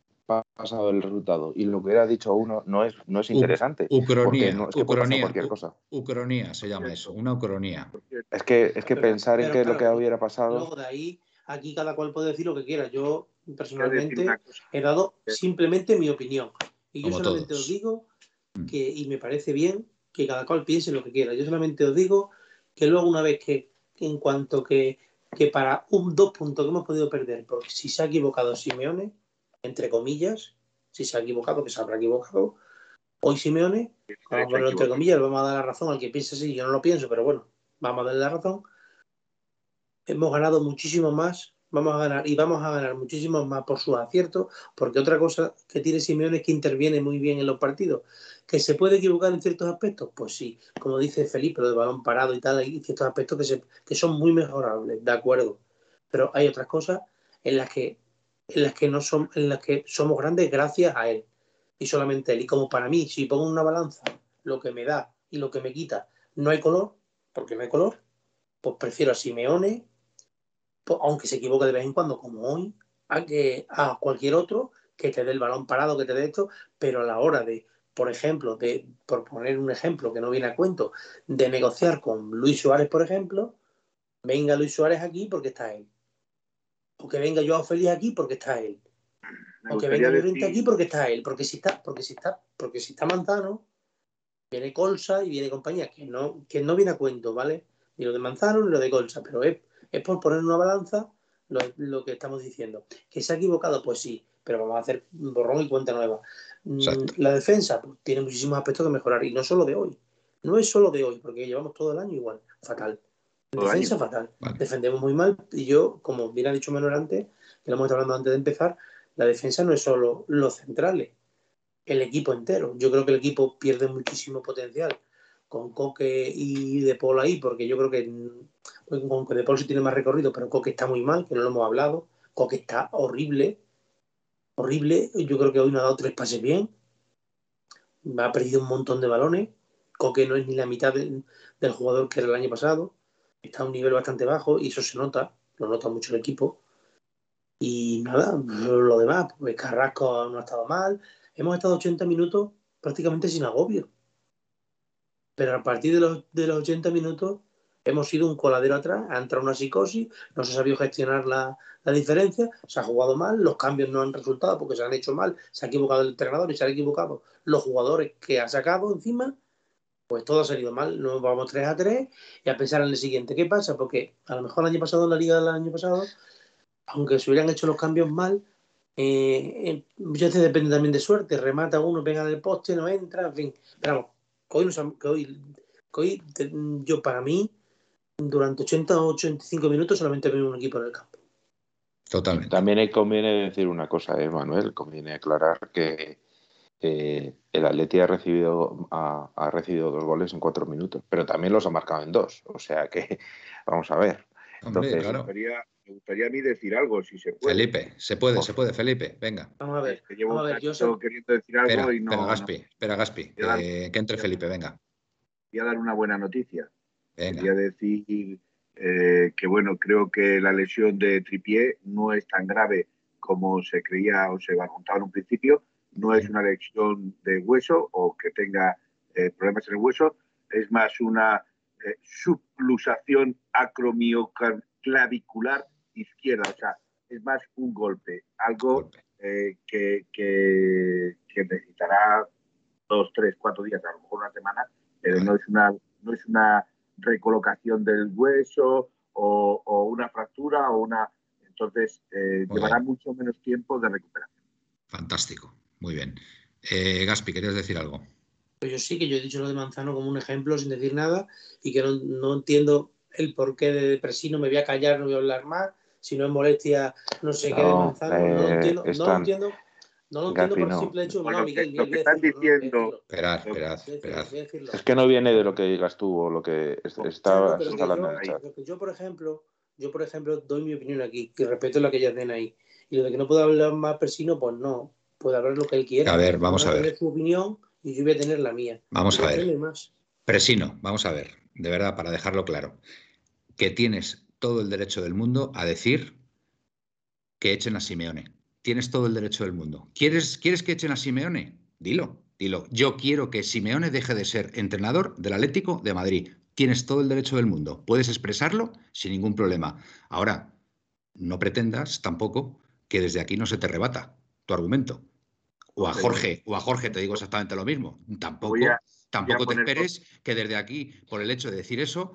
Speaker 3: pasado el resultado y lo que hubiera dicho uno no es, no es interesante.
Speaker 1: Ucronía, no, es que cualquier cosa. Ucronía se llama eso, una ucronía.
Speaker 3: Es que, es que pensar en que lo que hubiera pasado.
Speaker 2: Luego de ahí, aquí cada cual puede decir lo que quiera. Yo personalmente he dado simplemente mi opinión. Y yo solamente os digo mm. que, y me parece bien, que cada cual piense lo que quiera. Yo solamente os digo que luego una vez que, en cuanto que, que para un dos puntos que hemos podido perder, porque si se ha equivocado Simeone, entre comillas, si se ha equivocado, que se habrá equivocado, hoy Simeone, vamos a entre comillas, le vamos a dar la razón al que piense así, yo no lo pienso, pero bueno, vamos a darle la razón. Hemos ganado muchísimo más vamos a ganar y vamos a ganar muchísimo más por sus aciertos, porque otra cosa que tiene Simeone es que interviene muy bien en los partidos. ¿Que se puede equivocar en ciertos aspectos? Pues sí, como dice Felipe, lo de balón parado y tal, hay ciertos aspectos que, se, que son muy mejorables, de acuerdo. Pero hay otras cosas en las que, en las que, no son, en las que somos grandes gracias a él y solamente él. Y como para mí, si pongo una balanza, lo que me da y lo que me quita, no hay color, porque no hay color, pues prefiero a Simeone aunque se equivoque de vez en cuando, como hoy, a, que, a cualquier otro que te dé el balón parado, que te dé esto, pero a la hora de, por ejemplo, de, por poner un ejemplo que no viene a cuento, de negociar con Luis Suárez, por ejemplo, venga Luis Suárez aquí porque está él. O que venga Joao Félix aquí porque está él. o que venga Llorente aquí porque está él. Porque si está, porque si está, porque si está Manzano, viene Colsa y viene compañía, que no, que no viene a cuento, ¿vale? Ni lo de Manzano ni lo de Colsa, pero es es por poner una balanza lo, que estamos diciendo. ¿Que se ha equivocado? Pues sí, pero vamos a hacer borrón y cuenta nueva. Mm, la defensa pues, tiene muchísimos aspectos que mejorar y no solo de hoy. No es solo de hoy, porque llevamos todo el año igual, fatal. defensa fatal. Defendemos muy mal y yo, como bien ha dicho Manuel antes, que lo hemos estado hablando antes de empezar, la defensa no es solo los centrales, el equipo entero. Yo creo que el equipo pierde muchísimo potencial con Coque y De Paul ahí, porque yo creo que con De Paul sí tiene más recorrido, pero Coque está muy mal, que no lo hemos hablado. Coque está horrible, horrible. Yo creo que hoy no ha dado tres pases bien. Ha perdido un montón de balones. Coque no es ni la mitad del, jugador que era el año pasado. Está a un nivel bastante bajo y eso se nota, lo nota mucho el equipo. Y nada, lo demás, pues Carrasco no ha estado mal. Hemos estado 80 minutos prácticamente sin agobio Pero a partir de los, de los 80 minutos hemos sido un coladero atrás, ha entrado una psicosis, no se ha sabido gestionar la, la, diferencia, se ha jugado mal, los cambios no han resultado porque se han hecho mal, se ha equivocado el entrenador y se han equivocado los jugadores que ha sacado encima, pues todo ha salido mal, nos vamos 3 a 3 y a pensar en el siguiente. ¿Qué pasa? Porque a lo mejor el año pasado, en la liga del año pasado, aunque se hubieran hecho los cambios mal, eh, eh, veces depende también de suerte, remata uno, pega del poste, no entra, en fin. Pero vamos, que hoy, que hoy, que hoy yo para mí durante 80 o 85 minutos solamente veo un equipo en el campo.
Speaker 1: Totalmente.
Speaker 3: También conviene decir una cosa, ¿eh, Manuel, conviene aclarar que eh, el Atleti ha recibido, ha, ha, recibido dos goles en cuatro minutos, pero también los ha marcado en dos. O sea que, vamos a ver.
Speaker 4: Entonces, Hombre, claro. Me, gustaría, a mí decir algo, si se puede.
Speaker 1: Felipe, se puede, oh. se puede, Felipe, venga.
Speaker 2: Vamos a ver.
Speaker 4: Es que llevo
Speaker 2: vamos
Speaker 4: a ver, yo soy... queriendo decir algo
Speaker 1: espera,
Speaker 4: y no.
Speaker 1: Espera, Gaspi,
Speaker 4: no.
Speaker 1: espera, Gaspi, que, que entre Felipe, venga.
Speaker 4: Voy a dar una buena noticia.
Speaker 1: Venga.
Speaker 4: Quería decir eh, que bueno, creo que la lesión de Tripié no es tan grave como se creía o se contaba en un principio. No es una lesión de hueso o que tenga eh, problemas en el hueso, es más una eh, subluxación acromioclavicular izquierda, o sea, es más un golpe, algo eh, que, que, que, necesitará dos, tres, cuatro días, a lo mejor una semana, pero no es una, no es una recolocación del hueso o, o una fractura o una... Entonces, eh, llevará bien. mucho menos tiempo de recuperación.
Speaker 1: Fantástico, muy bien. Eh, Gaspi, ¿querías decir algo?
Speaker 2: Pues yo sí, que yo he dicho lo de Manzano como un ejemplo sin decir nada y que no, no entiendo el porqué de Presino, me voy a callar, no voy a hablar más, si no es molestia, no sé no, qué de Manzano, eh, no, lo entiendo, están... no lo entiendo. No lo entiendo por el simple hecho.
Speaker 4: Bueno,
Speaker 2: no, Miguel,
Speaker 4: lo que están diciendo.
Speaker 1: Esperad, esperad, esperad.
Speaker 3: Es que no viene de lo que digas tú o lo que está,
Speaker 2: pero
Speaker 3: está hablando
Speaker 2: yo, yo, por ejemplo, yo, por ejemplo, doy mi opinión aquí, que respeto la que ellas den ahí. Y lo de que no puedo hablar más Presino, pues no. Puede hablar lo que él quiera.
Speaker 1: A ver, vamos a ver.
Speaker 2: Tener su opinión y yo voy a tener la mía.
Speaker 1: Vamos a ver.
Speaker 2: Más.
Speaker 1: Presino, vamos a ver. De verdad, para dejarlo claro. Que tienes todo el derecho del mundo a decir que echen a Simeone tienes todo el derecho del mundo. ¿Quieres, ¿Quieres que echen a Simeone? Dilo, dilo. Yo quiero que Simeone deje de ser entrenador del Atlético de Madrid. Tienes todo el derecho del mundo. Puedes expresarlo sin ningún problema. Ahora, no pretendas tampoco que desde aquí no se te rebata tu argumento. O a Jorge, o a Jorge te digo exactamente lo mismo. Tampoco,
Speaker 4: a,
Speaker 1: tampoco te esperes que desde aquí, por el hecho de decir eso,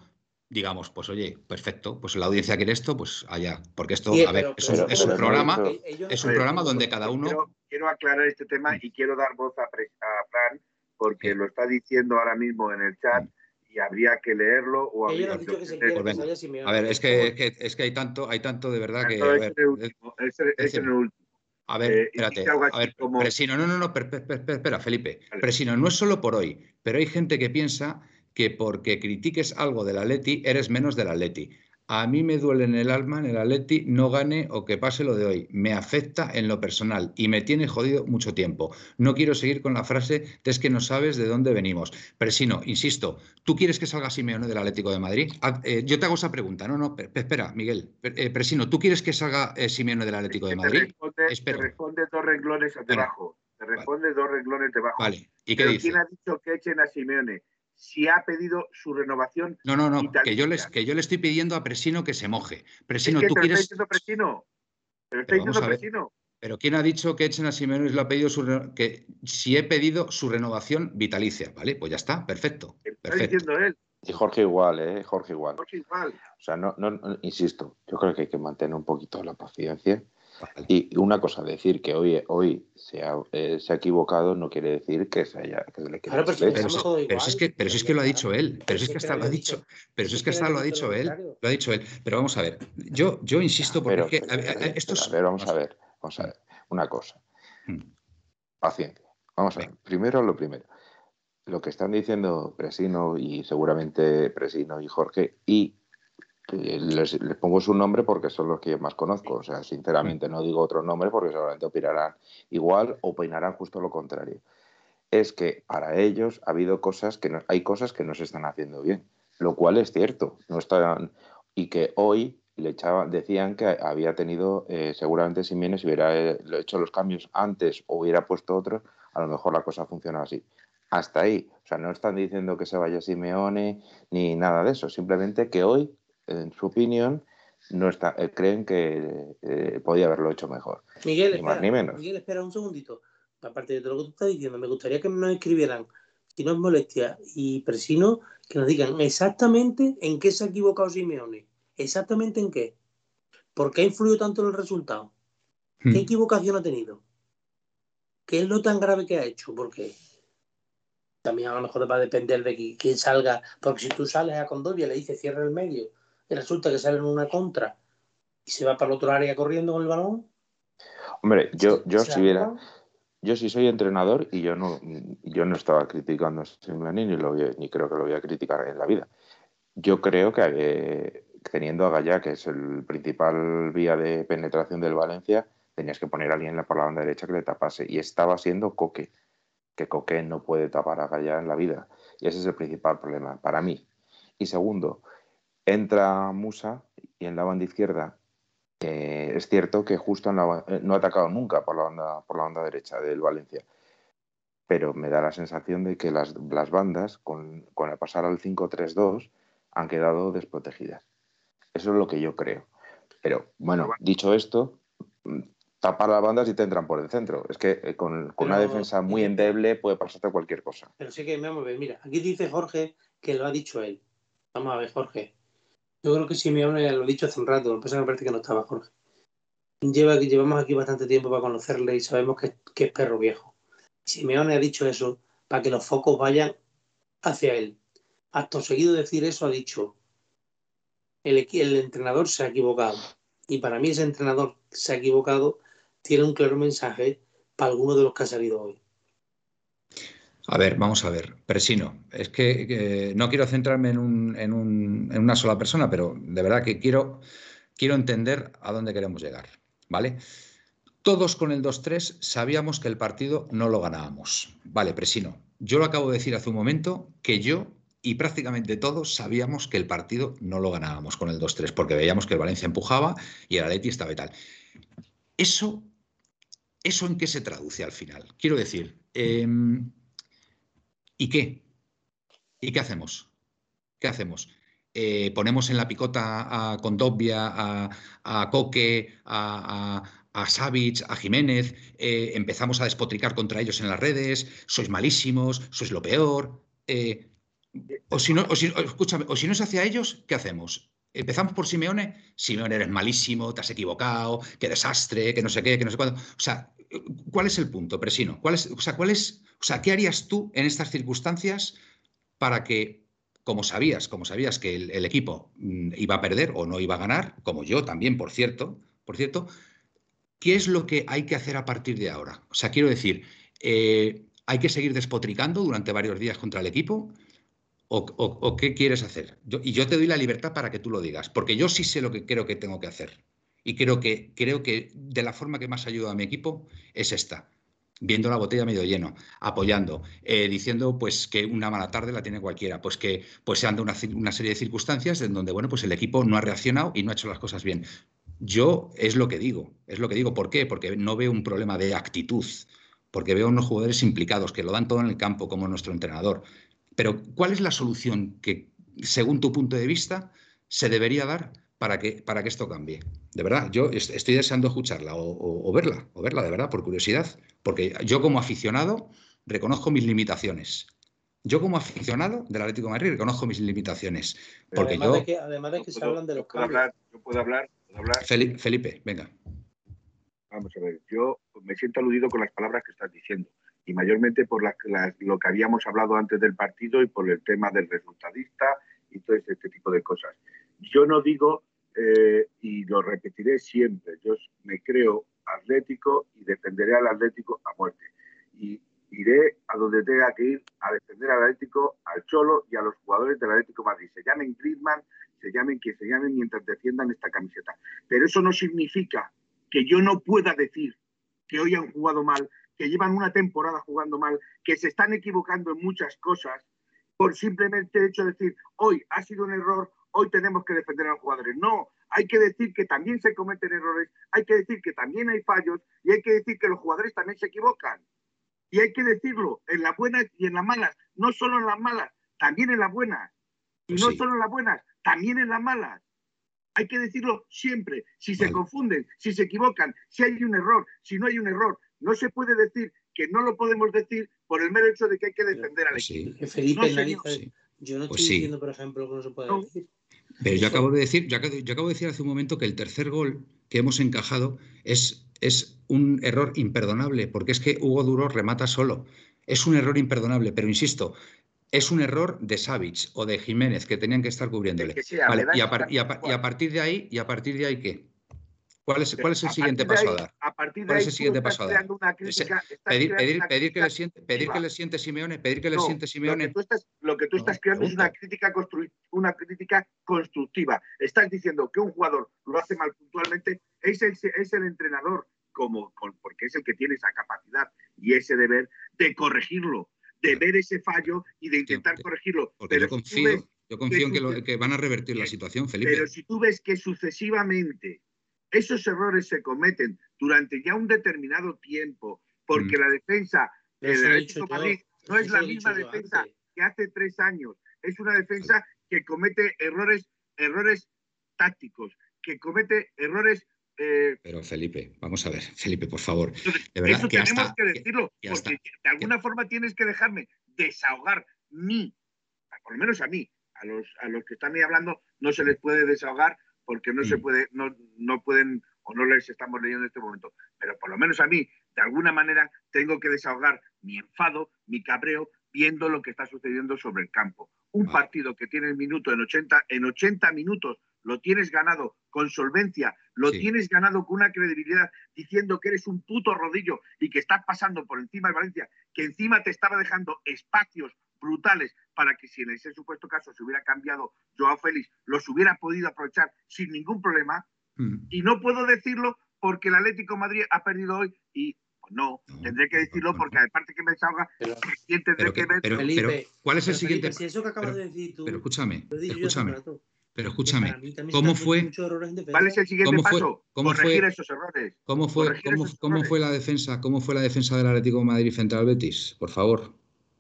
Speaker 1: digamos, pues oye, perfecto, pues la audiencia quiere esto, pues allá. Porque esto,
Speaker 2: Sí,
Speaker 1: a ver,
Speaker 2: pero-
Speaker 1: es un,
Speaker 2: pero-
Speaker 1: es un
Speaker 2: pero-
Speaker 1: programa,
Speaker 2: ellos-
Speaker 1: es un programa donde cada uno.
Speaker 4: Quiero, quiero aclarar este tema y quiero dar voz a, Pre- a Fran porque lo está diciendo ahora mismo en el chat y habría que leerlo o habría
Speaker 2: que se
Speaker 4: tener-
Speaker 2: quiere
Speaker 1: Pues
Speaker 2: que Simeone.
Speaker 1: A ver, es que, es que, es que hay tanto, hay tanto de verdad que.
Speaker 4: No,
Speaker 1: A ver,
Speaker 4: es el último, ese- ese es el último.
Speaker 1: A ver,
Speaker 4: Eh,
Speaker 1: espérate. A ver,
Speaker 4: como-
Speaker 1: Presino, no, no, no, per- per- per- espera, Felipe.
Speaker 4: Vale.
Speaker 1: Presino, no es solo por hoy, pero hay gente que piensa que porque critiques algo del Atleti, eres menos del Atleti. A mí me duele en el alma en el Atleti no gane o que pase lo de hoy. Me afecta en lo personal y me tiene jodido mucho tiempo. No quiero seguir con la frase de es que no sabes de dónde venimos. Presino, insisto, ¿tú quieres que salga Simeone del Atlético de Madrid? Ah, eh, yo te hago esa pregunta. No, no, per- espera, Miguel. Per- eh, Presino, ¿tú quieres que salga eh, Simeone del Atlético de
Speaker 4: Te
Speaker 1: Madrid?
Speaker 4: responde, te
Speaker 1: Espera.
Speaker 4: responde dos renglones debajo. Te responde dos renglones debajo.
Speaker 1: Vale. ¿Y qué
Speaker 4: Pero
Speaker 1: dice?
Speaker 4: ¿quién ha dicho que echen a Simeone? Si ha pedido su renovación.
Speaker 1: No, no, no, que yo, les, que yo le estoy pidiendo a Presino que se moje. Presino,
Speaker 4: es que
Speaker 1: tú quieres.
Speaker 4: está diciendo Presino. Está
Speaker 1: Pero
Speaker 4: diciendo. Presino.
Speaker 1: Pero ¿quién ha dicho que echen a Simeone lo ha pedido su reno- que si he pedido su renovación vitalicia? Vale, pues ya está, perfecto.
Speaker 4: Lo está
Speaker 1: Perfecto.
Speaker 4: diciendo él.
Speaker 3: Y Jorge igual, ¿eh? Jorge igual.
Speaker 4: Jorge igual.
Speaker 3: O sea, no, no, no- insisto, yo creo que hay que mantener un poquito la paciencia. Y una cosa, decir que hoy, hoy se, ha, eh, se ha equivocado no quiere decir que se haya que le quede
Speaker 2: Claro, pero si.
Speaker 1: Pero, pero es que, pero si es que lo ha dicho él, pero si es que hasta lo ha dicho, pero si es que hasta lo ha dicho él, lo ha dicho él. Pero vamos a ver, yo, yo insisto porque
Speaker 3: Pero,
Speaker 1: es que a- a-
Speaker 3: espera,
Speaker 1: a- esto es-
Speaker 3: espera, a ver, vamos a ver, vamos a ver. Una cosa,
Speaker 1: Mm.
Speaker 3: paciencia. Vamos a ver, primero lo primero. Lo que están diciendo Presino y seguramente Presino y Jorge, y les, les pongo su nombre porque son los que yo más conozco. O sea, sinceramente no digo otro nombre porque seguramente opinarán igual o opinarán justo lo contrario. Es que para ellos ha habido cosas que no, hay cosas que no se están haciendo bien, lo cual es cierto. No están, y que hoy le echaban, decían que había tenido, eh, seguramente Simeone, si hubiera eh, hecho los cambios antes o hubiera puesto otros, a lo mejor la cosa funciona así. Hasta ahí. O sea, no están diciendo que se vaya Simeone ni nada de eso. Simplemente que hoy, en su opinión, no está, eh, creen que eh, podía haberlo hecho mejor.
Speaker 2: Miguel, ni más ni menos. Miguel, espera un segundito. Aparte de todo lo que tú estás diciendo, me gustaría que nos escribieran, si no es molestia y presino, que nos digan exactamente en qué se ha equivocado Simeone. Exactamente en qué. ¿Por qué ha influido tanto en el resultado? ¿Qué hmm. equivocación ha tenido? ¿Qué es lo tan grave que ha hecho? Porque también a lo mejor va a depender de quién salga. Porque si tú sales a Condovia y le dices cierra el medio y resulta que sale en una contra y se va para el otro área corriendo con el balón.
Speaker 3: Hombre, yo, yo si viera, yo sí soy entrenador y yo no, yo no estaba criticando a Simeone ni, lo ni creo que lo voy a criticar en la vida. Yo creo que eh, teniendo a Gallá, que es el principal vía de penetración del Valencia, tenías que poner a alguien por la banda derecha que le tapase. Y estaba siendo Coque, que Coque no puede tapar a Gallá en la vida. Y ese es el principal problema para mí. Y segundo, entra Musa y en la banda izquierda eh, es cierto que justo eh, no ha atacado nunca por la banda, por la banda derecha del Valencia. Pero me da la sensación de que las, bandas, con, con el pasar al 5-3-2, han quedado desprotegidas. Eso es lo que yo creo. Pero bueno, dicho esto, mm, tapar las bandas y te entran por el centro. Es que eh, con, una defensa muy endeble puede pasarte cualquier cosa.
Speaker 2: Pero sí que, vamos a ver, mira, aquí dice Jorge que lo ha dicho él. Vamos a ver, Jorge. Yo creo que Simeone lo ha dicho hace un rato, lo que me parece que no estaba Jorge. Lleva, llevamos aquí bastante tiempo para conocerle y sabemos que, que es perro viejo. Simeone ha dicho eso para que los focos vayan hacia él. Acto seguido de decir eso ha dicho, el, entrenador se ha equivocado. Y para mí ese entrenador se ha equivocado tiene un claro mensaje para alguno de los que ha salido hoy.
Speaker 1: A ver, vamos a ver. Presino, es que, no quiero centrarme en, una sola persona, pero de verdad que quiero, quiero entender a dónde queremos llegar. ¿Vale? Todos con el 2-3 sabíamos que el partido no lo ganábamos. Vale, Presino. Yo lo acabo de decir hace un momento que yo y prácticamente todos sabíamos que el partido no lo ganábamos con el 2-3, porque veíamos que el Valencia empujaba y el Atleti estaba y tal. Eso, ¿Eso en qué se traduce al final? Quiero decir, em, ¿y qué? ¿Y qué hacemos? ¿Qué hacemos? Eh, ponemos en la picota a Condobia, a, a Coque, a, a, a Jiménez, eh, empezamos a despotricar contra ellos en las redes, sois malísimos, sois lo peor. Eh, o si no, o si, escúchame, o si no es hacia ellos, ¿qué hacemos? Empezamos por Simeone. Simeone eres malísimo, te has equivocado, qué desastre, que no sé qué, que no sé cuándo. O sea, ¿cuál es el punto, Presino? ¿Cuál es, o sea, ¿cuál es, o sea, ¿qué harías tú en estas circunstancias para que, como sabías, como sabías que el, equipo mm, iba a perder o no iba a ganar, como yo también, por cierto, por cierto, ¿qué es lo que hay que hacer a partir de ahora? O sea, quiero decir, eh, hay que seguir despotricando durante varios días contra el equipo. O, qué quieres hacer. y yo te doy la libertad para que tú lo digas, porque yo sí sé lo que creo que tengo que hacer. Y creo que, creo que de la forma que más ayuda a mi equipo es esta. Viendo la botella medio lleno, apoyando, eh, diciendo pues que una mala tarde la tiene cualquiera, pues que pues se anda una, una serie de circunstancias en donde bueno pues el equipo no ha reaccionado y no ha hecho las cosas bien. Yo es lo que digo, es lo que digo. ¿Por qué? Porque no veo un problema de actitud, porque veo unos jugadores implicados que lo dan todo en el campo, como nuestro entrenador, pero, ¿cuál es la solución que, según tu punto de vista, se debería dar para que, para que esto cambie? De verdad, yo estoy deseando escucharla o, verla, o verla de verdad, por curiosidad, porque yo como aficionado reconozco mis limitaciones. Yo como aficionado del Atlético de Madrid reconozco mis limitaciones. Porque además,
Speaker 2: yo, de que, además de que se hablan de los cambios.
Speaker 4: Hablar, yo puedo hablar. ¿puedo hablar?
Speaker 1: Felipe, venga.
Speaker 4: Vamos a ver, yo me siento aludido con las palabras que estás diciendo y mayormente por lo que habíamos hablado antes del partido y por el tema del resultadista y todo este, tipo de cosas. Yo no digo, eh, y lo repetiré siempre, yo me creo atlético y defenderé al Atlético a muerte. Y iré a donde tenga que ir a defender al Atlético, al Cholo y a los jugadores del Atlético Madrid. Se llamen Griezmann, se llamen quien se llamen mientras defiendan esta camiseta. Pero eso no significa que yo no pueda decir que hoy han jugado mal, que llevan una temporada jugando mal, que se están equivocando en muchas cosas, por simplemente hecho de decir, hoy ha sido un error, hoy tenemos que defender a los jugadores. No, hay que decir que también se cometen errores, hay que decir que también hay fallos y hay que decir que los jugadores también se equivocan. Y hay que decirlo, en las buenas y en las malas, no solo en las malas, también en las buenas. Y no
Speaker 1: sí.
Speaker 4: solo en las buenas, también en las malas. Hay que decirlo siempre. Si se confunden, si se equivocan, si hay un error, si no hay un error, no se puede decir que no lo podemos decir por el mero hecho de que hay que defender al equipo.
Speaker 1: sí,
Speaker 2: Felipe
Speaker 4: No, señor,
Speaker 2: analiza-
Speaker 1: sí.
Speaker 2: Yo no
Speaker 1: Pues
Speaker 2: estoy
Speaker 1: sí.
Speaker 2: diciendo, por ejemplo, que no se puede
Speaker 4: No.
Speaker 2: decir.
Speaker 1: Pero yo acabo de decir, yo acabo, yo acabo de decir hace un momento que el tercer gol que hemos encajado es, es un error imperdonable, porque es que Hugo Duro remata solo. Es un error imperdonable, pero insisto, es un error de Savic o de Jiménez que tenían que estar cubriéndole. Vale,
Speaker 4: da
Speaker 1: y, a par- y a par- y a
Speaker 4: igual.
Speaker 1: partir de ahí, y a partir de ahí qué? ¿Cuál es, cuál es el siguiente paso a dar?
Speaker 4: A partir de
Speaker 1: ¿Cuál
Speaker 4: ahí,
Speaker 1: es el siguiente paso a dar?
Speaker 4: creando una crítica,
Speaker 1: Pedir,
Speaker 4: creando
Speaker 1: pedir,
Speaker 4: una
Speaker 1: pedir que le siente, pedir que le siente Simeone, pedir que le siente
Speaker 4: Lo que
Speaker 1: Simeone.
Speaker 4: tú estás, lo que tú
Speaker 1: No,
Speaker 4: estás creando es una crítica, una crítica constructiva. Estás diciendo que un jugador lo hace mal puntualmente, es el, es el entrenador, como, con- porque es el que tiene esa capacidad y ese deber de corregirlo, de ver ese fallo y de intentar corregirlo.
Speaker 1: Porque
Speaker 4: Pero
Speaker 1: yo
Speaker 4: si
Speaker 1: confío,
Speaker 4: ves-
Speaker 1: yo confío en que, lo-
Speaker 4: suce-
Speaker 1: que van a revertir la situación, Felipe.
Speaker 4: pero si tú ves que sucesivamente esos errores se cometen durante ya un determinado tiempo, porque
Speaker 1: Mm.
Speaker 4: la defensa
Speaker 2: Pero
Speaker 4: el
Speaker 2: eso lo he
Speaker 4: Atlético. Madrid no
Speaker 2: Eso
Speaker 4: es la misma defensa
Speaker 2: antes.
Speaker 4: que hace tres años. Es una defensa que comete errores, errores tácticos, que comete errores. eh,
Speaker 1: Pero Felipe, vamos a ver, Felipe, por favor. De verdad,
Speaker 4: eso
Speaker 1: que
Speaker 4: tenemos
Speaker 1: hasta-
Speaker 4: que decirlo,
Speaker 1: que
Speaker 4: porque
Speaker 1: hasta-
Speaker 4: de alguna forma tienes que dejarme desahogar mi, por lo menos a mí, a los, a los que están ahí hablando, no se les puede desahogar porque no se
Speaker 1: Mm.
Speaker 4: puede, no, no pueden o no les estamos leyendo en este momento. Pero por lo menos a mí, de alguna manera, tengo que desahogar mi enfado, mi cabreo, viendo lo que está sucediendo sobre el campo. Un
Speaker 1: Vale.
Speaker 4: partido que tiene el minuto en 80, en 80 minutos lo tienes ganado con solvencia, lo
Speaker 1: Sí.
Speaker 4: tienes ganado con una credibilidad, diciendo que eres un puto rodillo y que estás pasando por encima de Valencia, que encima te estaba dejando espacios brutales para que si en ese supuesto caso se hubiera cambiado Joao Félix, los hubiera podido aprovechar sin ningún problema.
Speaker 1: Mm.
Speaker 4: Y no puedo decirlo porque el Atlético de Madrid ha perdido hoy y pues no,
Speaker 1: No,
Speaker 4: tendré que decirlo
Speaker 1: no, no.
Speaker 4: porque aparte que me desahoga,
Speaker 2: Pero-
Speaker 4: también tendré
Speaker 1: Pero,
Speaker 4: que
Speaker 1: que-
Speaker 4: ver
Speaker 1: pero,
Speaker 2: Felipe,
Speaker 1: pero, ¿cuál es el siguiente?
Speaker 2: Felipe, si eso que acabas
Speaker 1: pero-
Speaker 2: de decir tú,
Speaker 1: Pero escúchame, escúchame, pero escúchame. ¿Cómo fue-.
Speaker 4: ¿cuál es el siguiente
Speaker 1: ¿Cómo fue-
Speaker 4: paso?
Speaker 1: cómo fue-
Speaker 4: Corregir esos errores.
Speaker 1: ¿Cómo fue,
Speaker 4: corregir
Speaker 1: cómo,
Speaker 4: esos
Speaker 1: cómo
Speaker 4: errores.
Speaker 1: fue la defensa? ¿Cómo fue la defensa del Atlético de Madrid frente al Betis? Por favor.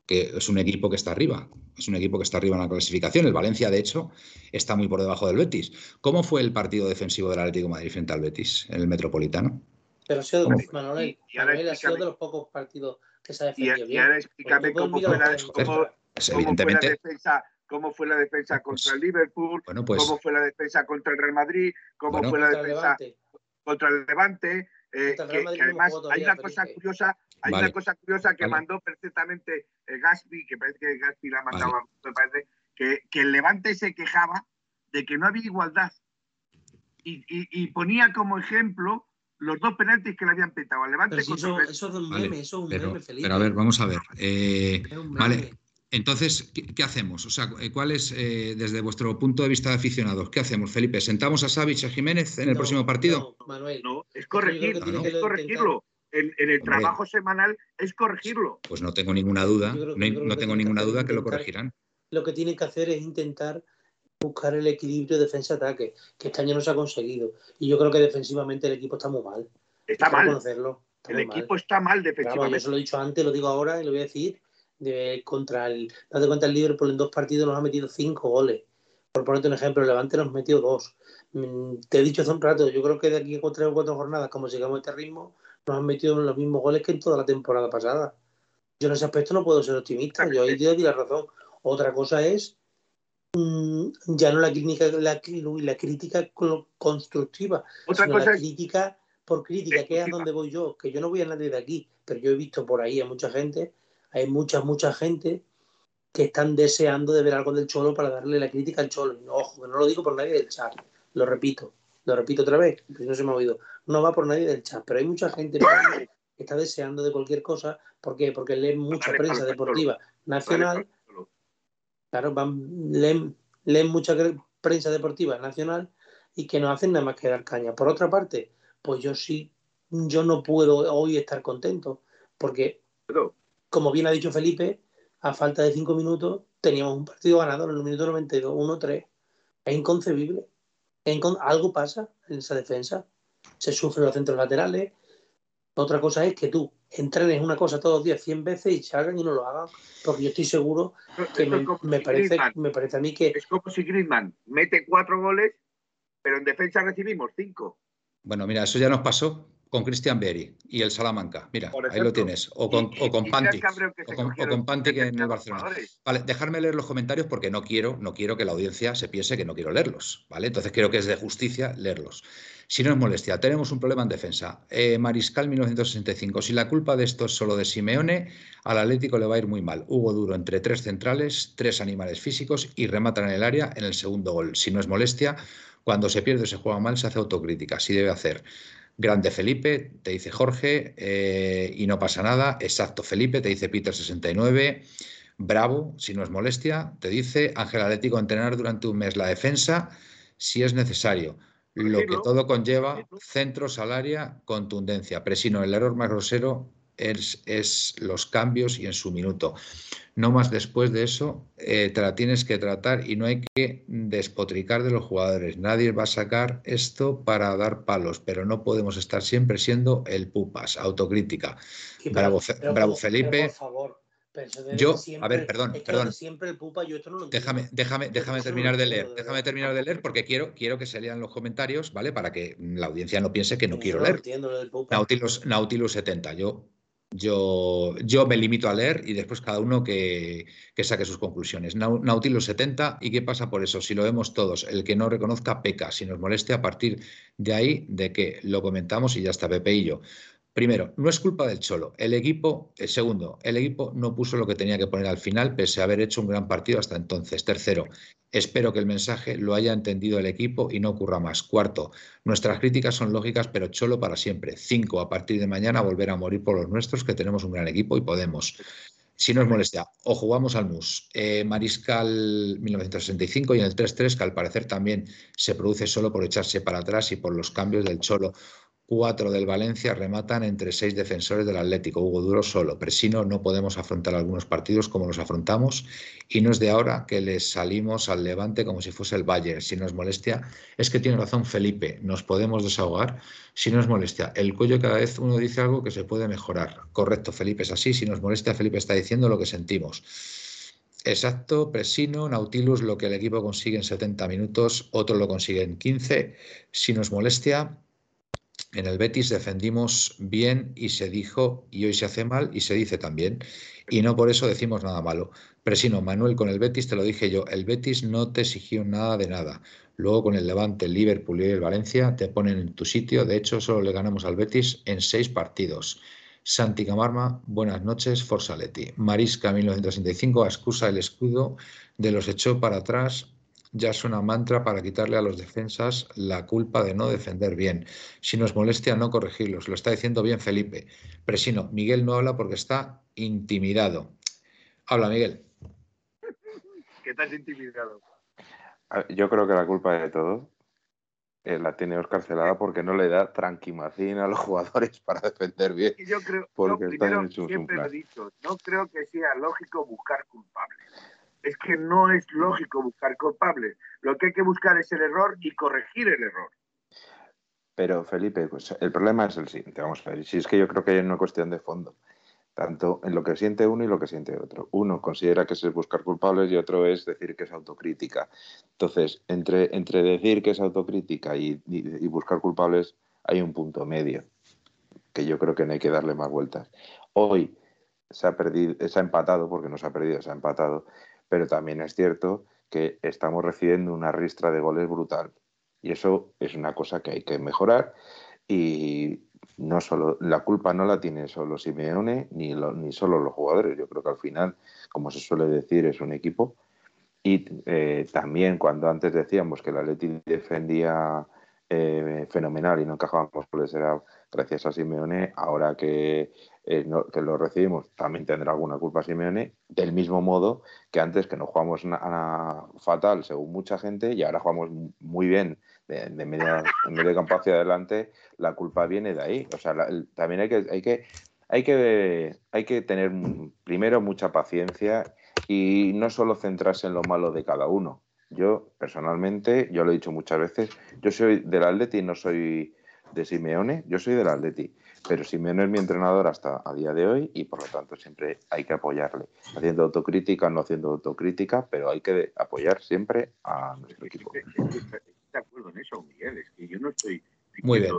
Speaker 1: Que es un equipo que está arriba. Es un equipo que está arriba en la clasificación. El Valencia, de hecho, está muy por debajo del Betis. ¿Cómo fue el partido defensivo del Atlético de Madrid frente al Betis en el Metropolitano?
Speaker 2: Pero ha sido. Manuel,
Speaker 4: Y- y ahora
Speaker 2: Manuel ha sido de los pocos partidos que se ha
Speaker 4: Y,
Speaker 2: defendido
Speaker 4: y
Speaker 2: bien.
Speaker 4: ahora explícame cómo fue, la, cómo-
Speaker 1: Pues,
Speaker 4: cómo fue la defensa, cómo fue la defensa contra el Liverpool,
Speaker 1: Bueno, pues.
Speaker 4: cómo fue la defensa contra el Real Madrid, cómo
Speaker 1: Bueno.
Speaker 4: fue la
Speaker 2: Contra el
Speaker 4: defensa
Speaker 2: Levante.
Speaker 4: contra el Levante, eh, que, además hay una cosa curiosa, hay
Speaker 1: Vale.
Speaker 4: una cosa curiosa que
Speaker 1: Vale.
Speaker 4: mandó perfectamente eh, Gaspi, que parece que Gaspi la ha mandado,
Speaker 1: Vale.
Speaker 4: me parece, que, que el Levante se quejaba de que no había igualdad y, y- y ponía como ejemplo los dos penaltis que le habían petado al Levante
Speaker 2: si eso, es un
Speaker 1: Vale,
Speaker 2: meme, eso es un
Speaker 1: Pero,
Speaker 2: meme, Felipe.
Speaker 1: pero a ver, vamos a ver. Eh,
Speaker 2: Es un meme.
Speaker 1: vale. Entonces, ¿qué, qué hacemos? O sea, ¿cuál es, eh, desde vuestro punto de vista de aficionados, qué hacemos, Felipe? ¿Sentamos a Savic y a Jiménez en el
Speaker 2: No,
Speaker 1: próximo partido?
Speaker 2: no, Manuel,
Speaker 4: No, es
Speaker 2: yo creo
Speaker 4: corregir,
Speaker 2: que tiene
Speaker 1: no.
Speaker 2: que
Speaker 4: es corregirlo. En, en el
Speaker 1: Hombre.
Speaker 4: trabajo semanal es corregirlo.
Speaker 1: Pues no tengo ninguna duda,
Speaker 2: Yo que-
Speaker 1: no,
Speaker 2: yo
Speaker 1: tengo ninguna duda que lo corregirán.
Speaker 2: Lo que tienen que hacer es intentar buscar el equilibrio defensa-ataque, que este año no se ha conseguido. Y yo creo que defensivamente el equipo está muy mal.
Speaker 4: Está
Speaker 2: Hay
Speaker 4: mal.
Speaker 2: Está
Speaker 4: El
Speaker 2: muy mal.
Speaker 4: equipo está mal
Speaker 2: yo
Speaker 4: defensivamente.
Speaker 2: se lo he dicho antes, lo digo ahora y lo voy a decir. De, contra el, date cuenta, el Liverpool en dos partidos nos ha metido cinco goles. Por ponerte un ejemplo, el Levante nos metió dos. Mm, Te he dicho hace un rato, yo creo que de aquí a tres o cuatro jornadas, como sigamos este ritmo, nos han metido los mismos goles que en toda la temporada pasada. Yo en ese aspecto no puedo ser optimista, yo ahí te doy la razón. Otra cosa es mm, ya no la crítica, la, la crítica con- constructiva,
Speaker 4: Otra
Speaker 2: sino
Speaker 4: cosa
Speaker 2: la
Speaker 4: es
Speaker 2: crítica por crítica, que es a donde voy yo, que yo no voy a nadie de aquí, pero yo he visto por ahí a mucha gente, hay mucha, mucha gente que están deseando de ver algo del Cholo para darle la crítica al Cholo. No, Ojo, que no lo digo por nadie del chat, lo repito, lo repito otra vez, que no se me ha oído. No va por nadie del chat, pero hay mucha gente que está deseando de cualquier cosa. ¿Por qué? Porque leen mucha prensa deportiva nacional Claro, van, leen, leen mucha prensa deportiva nacional y que no hacen nada más que dar caña. Por otra parte, pues yo sí, yo no puedo hoy estar contento, porque, como bien ha dicho Felipe, a falta de cinco minutos teníamos un partido ganado en el minuto 92, 1-3. Es inconcebible. Es incon- algo pasa en esa defensa. Se sufren los centros laterales. Otra cosa es que tú, entrenes una cosa todos los días 100 veces y salgan y no lo hagan. Porque yo estoy seguro que me, parece, me parece a mí que...
Speaker 4: Es como si Griezmann mete cuatro goles, pero en defensa recibimos cinco.
Speaker 1: Bueno, mira, eso ya nos pasó con Christian Berry y el Salamanca. Mira, ahí lo tienes. O con, o con Panti. O con, Panti que en el Barcelona. Vale, dejarme leer los comentarios porque no quiero, no quiero que la audiencia se piense que no quiero leerlos. ¿Vale? Entonces creo que es de justicia leerlos. Si no es molestia, tenemos un problema en defensa. Eh, Mariscal 1965. Si la culpa de esto es solo de Simeone, al Atlético le va a ir muy mal. Hugo Duro entre tres centrales, tres animales físicos y rematan en el área en el segundo gol. Si no es molestia, cuando se pierde o se juega mal, se hace autocrítica. Así debe hacer. Grande Felipe, te dice Jorge, eh, y no pasa nada. Exacto, Felipe, te dice Peter69. Bravo, si no es molestia, te dice Ángel Atlético entrenar durante un mes la defensa si es necesario. Lo que todo conlleva, centro, salaria, contundencia. Presino, el error más grosero es, es, los cambios y en su minuto. No más después de eso, eh, te la tienes que tratar y no hay que despotricar de los jugadores. Nadie va a sacar esto para dar palos, pero no podemos estar siempre siendo el pupas, autocrítica. bravo, bravo Felipe. por favor. Yo, a ver, perdón, perdón. déjame, déjame, déjame terminar de leer, déjame terminar de leer porque quiero, quiero que se lean los comentarios, ¿vale? Para que la audiencia no piense que no, quiero leer. Nautilus, Nautilus 70. Yo yo, yo me limito a leer y después cada uno que, saque sus conclusiones. Nautilus 70, ¿y qué pasa por eso? Si lo vemos todos, el que no reconozca peca. Si nos moleste a partir de ahí, de que lo comentamos y ya está Pepe y yo. Primero, no es culpa del Cholo. El equipo, el segundo, el equipo no puso lo que tenía que poner al final, pese a haber hecho un gran partido hasta entonces. Tercero, espero que el mensaje lo haya entendido el equipo y no ocurra más. Cuarto, nuestras críticas son lógicas, pero Cholo para siempre. Cinco, a partir de mañana volver a morir por los nuestros, que tenemos un gran equipo y podemos. Si no es molestia, o jugamos al MUS, eh, Mariscal 1965 y en el 3-3, que al parecer también se produce solo por echarse para atrás y por los cambios del Cholo Cuatro del Valencia rematan entre seis defensores del Atlético. Hugo Duro solo. Presino no podemos afrontar algunos partidos como los afrontamos y no es de ahora que les salimos al levante como si fuese el Bayern. Si nos molestia, es que tiene razón Felipe. Nos podemos desahogar. Si nos molestia, el cuello cada vez uno dice algo que se puede mejorar. Correcto, Felipe, es así. Si nos molestia, Felipe está diciendo lo que sentimos. Exacto, Presino, Nautilus, lo que el equipo consigue en 70 minutos, otro lo consigue en 15. Si nos molestia, en el Betis defendimos bien y se dijo, y hoy se hace mal y se dice también, y no por eso decimos nada malo. Presino, Manuel, con el Betis te lo dije yo, el Betis no te exigió nada de nada. Luego con el Levante, el Liverpool y el Valencia te ponen en tu sitio. De hecho, solo le ganamos al Betis en seis partidos. Santi Camarma, buenas noches, Forza Leti. Marisca, 1965, excusa el escudo de los echó para atrás ya es una mantra para quitarle a los defensas la culpa de no defender bien. Si nos molestia, no corregirlos. Lo está diciendo bien Felipe. Presino, Miguel no habla porque está intimidado. Habla, Miguel.
Speaker 4: ¿Qué estás intimidado?
Speaker 3: Yo creo que la culpa de todo eh, la tiene Oscar Celada porque no le da tranquimacín a los jugadores para defender bien.
Speaker 4: yo creo, porque siempre lo he dicho, no creo que sea lógico buscar culpables es que no es lógico buscar culpables. Lo que hay que buscar es el error y corregir el error.
Speaker 3: Pero Felipe, pues el problema es el siguiente, vamos a ver, si es que yo creo que hay una cuestión de fondo, tanto en lo que siente uno y lo que siente otro. Uno considera que es buscar culpables y otro es decir que es autocrítica. Entonces, entre, entre decir que es autocrítica y, y buscar culpables hay un punto medio, que yo creo que no hay que darle más vueltas. Hoy se ha perdido, se ha empatado, porque no se ha perdido, se ha empatado, pero también es cierto que estamos recibiendo una ristra de goles brutal. Y eso es una cosa que hay que mejorar. Y no solo la culpa no la tiene solo Simeone ni, ni solo los jugadores. Yo creo que al final, como se suele decir, es un equipo. Y eh, también cuando antes decíamos que la Leti defendía eh, fenomenal y no encajábamos goles era gracias a Simeone, ahora que eh, que lo recibimos, también tendrá alguna culpa Simeone, del mismo modo que antes que no jugamos fatal según mucha gente y ahora jugamos muy bien de, media, en medio campo hacia adelante, la culpa viene de ahí. O sea, también hay que, hay, que, hay, que, hay que tener primero mucha paciencia y no solo centrarse en lo malo de cada uno. Yo, personalmente, yo lo he dicho muchas veces, yo soy del Atleti, no soy de Simeone, yo soy del Atleti pero Simeone es mi entrenador hasta a día de hoy y por lo tanto siempre hay que apoyarle. Haciendo autocrítica, no haciendo autocrítica, pero hay que apoyar siempre a nuestro equipo.
Speaker 4: Estoy de acuerdo en eso, Miguel. Es que yo no estoy
Speaker 1: Muy bien.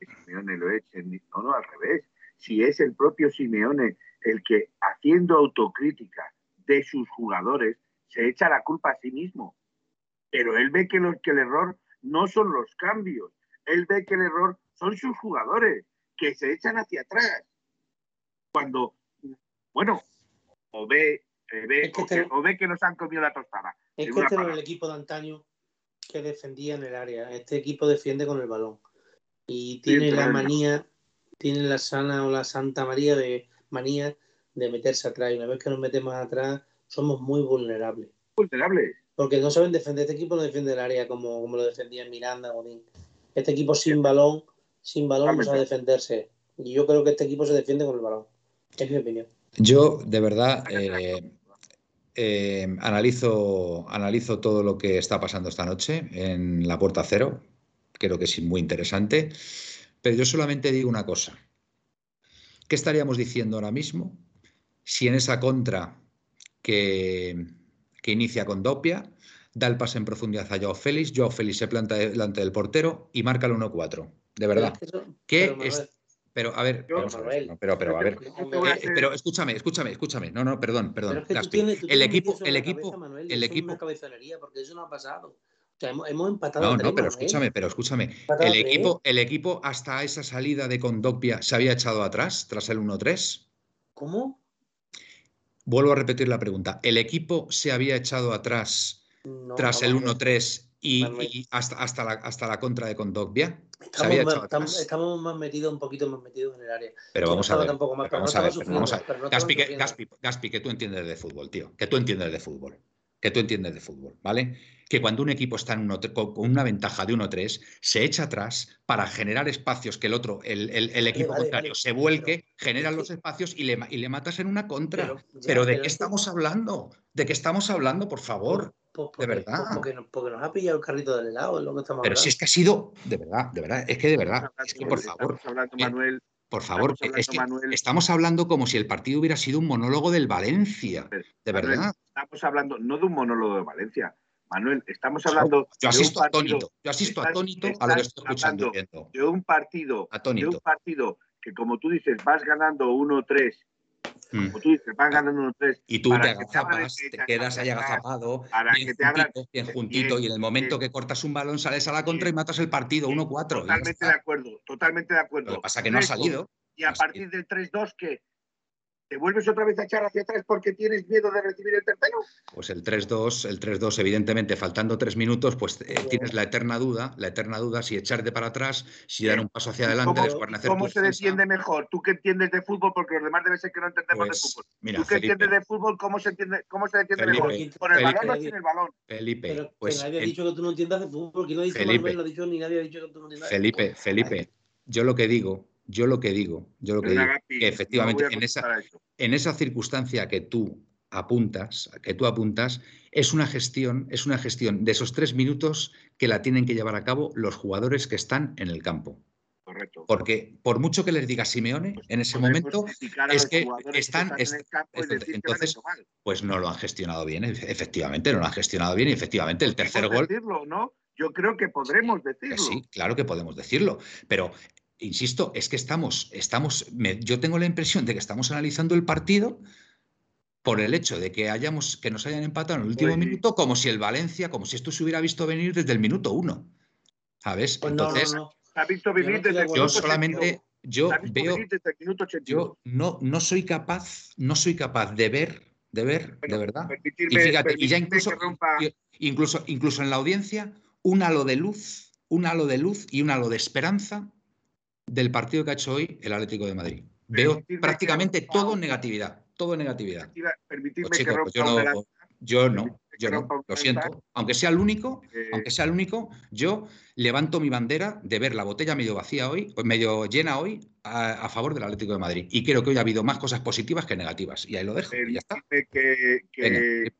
Speaker 4: que Simeone lo eche. ni- No, no, al revés. Si es el propio Simeone el que, haciendo autocrítica de sus jugadores, se echa la culpa a sí mismo. Pero él ve que, lo- que el error no son los cambios. Él ve que el error son sus jugadores, que se echan hacia atrás. Cuando, bueno, o ve, eh, ve,
Speaker 2: Es que
Speaker 4: o, que,
Speaker 2: te-
Speaker 4: o ve que nos han comido la tostada.
Speaker 2: Es que este
Speaker 4: palabra.
Speaker 2: el equipo de antaño que defendía en el área. Este equipo defiende con el balón. Y tiene la manía, tiene la sana o la santa María de manía de meterse atrás. Y una vez que nos metemos atrás, somos muy vulnerables.
Speaker 4: vulnerables.
Speaker 2: Porque no saben defender. Este equipo no defiende el área como, como lo defendía Miranda, Godín. Este equipo sin balón, sin balón no sabe defenderse. Y yo creo que este equipo se defiende con el balón. Es mi opinión.
Speaker 1: Yo, de verdad, eh, eh, analizo, analizo todo lo que está pasando esta noche en la puerta cero. Creo que es muy interesante. Pero yo solamente digo una cosa. ¿Qué estaríamos diciendo ahora mismo si en esa contra que, que inicia con Dopia da el pase en profundidad a Joao Félix, Joao Félix se planta delante del portero y marca el 1-4? De verdad.
Speaker 2: Pero
Speaker 1: ¿Qué
Speaker 2: pero,
Speaker 1: es- Pero, a ver,
Speaker 4: Yo,
Speaker 1: vamos a ver, pero, pero, a ver. Eh, pero escúchame, escúchame, escúchame. No, no, perdón, perdón.
Speaker 2: Pero es que tienes,
Speaker 1: el equipo, el equipo,
Speaker 2: cabeza, Manuel,
Speaker 1: el equipo.
Speaker 2: una porque eso no ha pasado. O sea, hemos, hemos empatado
Speaker 1: No,
Speaker 2: a
Speaker 1: no, pero
Speaker 2: Manuel.
Speaker 1: escúchame, pero escúchame. El equipo, el equipo hasta esa salida de Condopia se había echado atrás tras el 1-3.
Speaker 2: ¿Cómo?
Speaker 1: Vuelvo a repetir la pregunta. ¿El equipo se había echado atrás
Speaker 2: No,
Speaker 1: tras el
Speaker 2: vamos a ver.
Speaker 1: 1-3 y, hasta, hasta, la, hasta la contra de Condopia? Se
Speaker 2: Estamos más,
Speaker 1: echado
Speaker 2: estamos,
Speaker 1: atrás.
Speaker 2: estamos más metidos, un poquito más metidos en el área.
Speaker 1: Pero vamos a ver.
Speaker 2: tampoco mal,
Speaker 1: pero
Speaker 2: pero no
Speaker 1: vamos a ver,
Speaker 2: estaba
Speaker 1: pero vamos a
Speaker 2: sufriendo,
Speaker 1: ver.
Speaker 2: pero no estaban
Speaker 1: Gaspi, que. Gaspi, Gaspi, que tú entiendes de fútbol, tío. Que tú entiendes de fútbol. Que tú entiendes de fútbol, ¿vale? Que cuando un equipo está en uno- con una ventaja de 1-3, se echa atrás para generar espacios que el otro, el, el- el equipo
Speaker 2: vale,
Speaker 1: contrario,
Speaker 2: vale.
Speaker 1: se vuelque, generan los espacios y le, y le matas en una contra.
Speaker 2: Pero,
Speaker 1: ¿de
Speaker 2: pero
Speaker 1: qué
Speaker 2: que-
Speaker 1: estamos hablando? ¿De qué estamos hablando, por favor? De
Speaker 2: porque,
Speaker 1: verdad.
Speaker 2: porque, nos, porque nos ha pillado el carrito del helado, es lo que estamos
Speaker 1: Pero
Speaker 2: hablando.
Speaker 1: si es que ha sido, de verdad, de verdad, es que de verdad, es que por
Speaker 4: Estamos
Speaker 1: favor,
Speaker 4: hablando, Manuel,
Speaker 1: por favor,
Speaker 4: estamos hablando,
Speaker 1: es que
Speaker 4: Manuel.
Speaker 1: estamos hablando como si el partido hubiera sido un monólogo del Valencia, de
Speaker 4: Manuel,
Speaker 1: verdad.
Speaker 4: estamos hablando no de un monólogo de Valencia. Manuel, estamos hablando
Speaker 1: Yo
Speaker 4: de
Speaker 1: asisto
Speaker 4: un partido,
Speaker 1: atónito, yo asisto
Speaker 4: estás-
Speaker 1: atónito a lo que estoy escuchando
Speaker 4: de un partido, de un partido que como tú dices vas ganando 1-3,
Speaker 1: Mm.
Speaker 4: Como tú dices vas ganando 1-3
Speaker 1: Y tú te
Speaker 4: que te
Speaker 1: agazapas,
Speaker 4: el
Speaker 1: te
Speaker 4: pecho
Speaker 1: quedas ahí agazapado,
Speaker 4: para
Speaker 1: bien
Speaker 4: que te
Speaker 1: juntito, bien
Speaker 4: bien,
Speaker 1: juntito, y en el momento
Speaker 4: bien.
Speaker 1: que cortas un balón sales a la contra y matas el partido 1-4. y ya
Speaker 4: Totalmente de acuerdo, totalmente de acuerdo.
Speaker 1: Lo que pasa es que no ha
Speaker 4: Tres
Speaker 1: salido.
Speaker 4: Y a partir del 3-2 que te vuelves otra vez a echar hacia atrás porque tienes miedo de recibir el tercero.
Speaker 1: Pues el 3-2, el 3-2, evidentemente, faltando tres minutos, pues eh, tienes la eterna duda, la eterna duda si echarte para atrás, si dar un paso hacia adelante,
Speaker 4: ¿Cómo,
Speaker 1: de
Speaker 4: cómo se defiende mejor? ¿Tú que entiendes de fútbol? Porque los demás debe ser que no entendemos de
Speaker 1: Pues,
Speaker 4: fútbol.
Speaker 1: mira,
Speaker 4: ¿Tú que
Speaker 1: Felipe,
Speaker 4: entiendes de fútbol? ¿Cómo se, entiende, cómo se defiende
Speaker 1: Felipe,
Speaker 4: mejor? ¿Con el
Speaker 1: Felipe,
Speaker 4: balón o sin el balón?
Speaker 1: Felipe,
Speaker 2: Pero
Speaker 1: pues
Speaker 2: que nadie ha dicho que tú no entiendas de fútbol, que no ha dicho
Speaker 1: Felipe.
Speaker 2: Manuel, no ha dicho ni nadie ha dicho que tú no entiendas de
Speaker 1: Felipe,
Speaker 2: fútbol.
Speaker 1: Felipe, yo lo que digo, yo lo que digo, yo lo que digo, que efectivamente en esa, en esa circunstancia que tú apuntas, que tú apuntas, es una gestión, es una gestión de esos tres minutos que la tienen que llevar a cabo los jugadores que están en el campo.
Speaker 4: Correcto.
Speaker 1: Porque por mucho que les diga Simeone, en ese momento, es que están-
Speaker 4: que en el campo
Speaker 1: es- entonces,
Speaker 4: mal.
Speaker 1: pues no lo han gestionado bien. Efe- Efectivamente, no lo han gestionado bien y efectivamente el tercer
Speaker 4: Podemos
Speaker 1: gol,
Speaker 4: decirlo, ¿no? Yo creo que podremos
Speaker 1: que
Speaker 4: decirlo.
Speaker 1: sí, claro que podemos decirlo, pero insisto, es que estamos, estamos, me- yo tengo la impresión de que estamos analizando el partido por el hecho de que hayamos, que nos hayan empatado en el último
Speaker 4: Pues-
Speaker 1: minuto, como si el Valencia, como si esto se hubiera visto venir desde el minuto uno. ¿Sabes?
Speaker 2: Pues
Speaker 1: Entonces,
Speaker 2: no, no.
Speaker 4: Se ha visto
Speaker 2: Yo
Speaker 4: venir desde
Speaker 1: solamente,
Speaker 4: 82.
Speaker 1: yo veo,
Speaker 4: venir desde el minuto 82.
Speaker 1: yo no, no soy capaz, no soy capaz de ver, de ver, de verdad. Y fíjate, y ya incluso, incluso, incluso en la audiencia, un halo de luz, un halo de luz y un halo de esperanza del partido que ha hecho hoy el Atlético de Madrid. Veo prácticamente
Speaker 4: que
Speaker 1: todo en negatividad, todo en negatividad.
Speaker 4: permitirme
Speaker 1: Pues,
Speaker 4: que
Speaker 1: pues yo no, yo no, yo no, lo siento. Aunque sea el único,
Speaker 4: eh,
Speaker 1: aunque sea el único, yo levanto mi bandera de ver la botella medio vacía hoy, o medio llena hoy, a, a favor del Atlético de Madrid. Y creo que hoy ha habido más cosas positivas que negativas. Y ahí lo dejo, y ya está.
Speaker 4: que,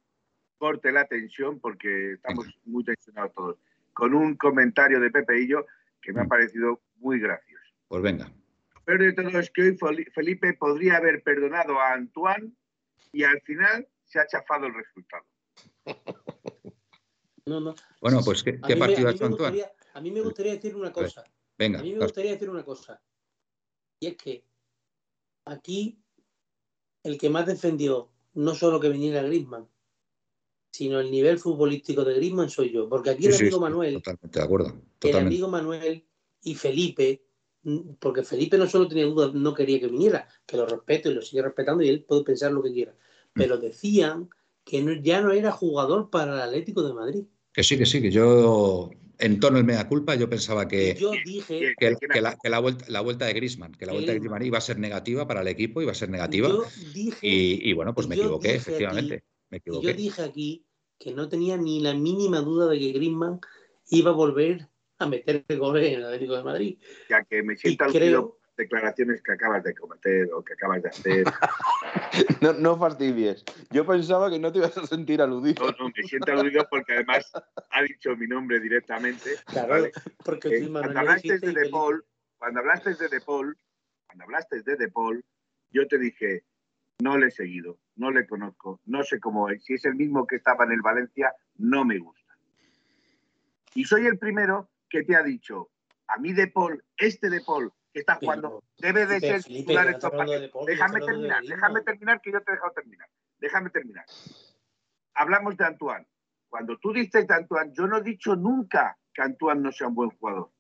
Speaker 4: corte la tensión porque estamos muy tensionados todos. Con un comentario de Pepe Illo que me ha
Speaker 1: Mm.
Speaker 4: parecido muy gracioso.
Speaker 1: Pues venga.
Speaker 4: peor de todo es que hoy Felipe podría haber perdonado a Antoine y al final se ha chafado el resultado.
Speaker 2: No, no.
Speaker 1: Bueno, pues ¿qué, partido ha hecho Antoine?
Speaker 2: A mí me gustaría decir una cosa. Venga. A mí me gustaría decir una cosa. Y es que aquí el que más defendió no solo que viniera Griezmann, sino el nivel futbolístico de Griezmann soy yo. Porque aquí el amigo Manuel.
Speaker 1: Totalmente de acuerdo.
Speaker 2: El amigo Manuel y Felipe, porque Felipe no solo tenía dudas, no quería que viniera, que lo respeto y lo sigue respetando y él puede pensar lo que quiera. Mm. Pero decían que ya no era jugador para el Atlético de Madrid.
Speaker 1: Que sí, que sí, que yo en torno al mea culpa, yo pensaba que,
Speaker 2: yo dije
Speaker 1: que, la, vuelta, la vuelta de Grisman, que la vuelta de Griezmann iba a ser negativa para el equipo, iba a ser negativa. y, bueno, pues me equivoqué, efectivamente. me equivoqué.
Speaker 2: Yo dije aquí que no tenía ni la mínima duda de que Grisman iba a volver a meter goles en el Atlético de Madrid.
Speaker 4: Ya que me siento aludido declaraciones que acabas de cometer o que acabas de hacer.
Speaker 3: no, no, fastidies. Yo pensaba que no te ibas a sentir aludido.
Speaker 4: No, no, me siento aludido porque además ha dicho mi nombre directamente.
Speaker 2: Claro, porque
Speaker 4: eh, cuando hablaste de De Paul, cuando hablaste de De Paul, cuando hablaste de De Paul, yo te dije, no le he seguido, no le conozco, no sé cómo es. Si es el mismo que estaba en el Valencia, no me gusta. Y soy el primero que te ha dicho, a mí De Paul, este De Paul, que está jugando, debe de ser titular estos partidos. Déjame terminar, déjame terminar, que yo te he dejado terminar. Déjame terminar. Hablamos de Antoine. Cuando tú dices de Antoine, yo no he dicho nunca que Antoine no sea un buen jugador.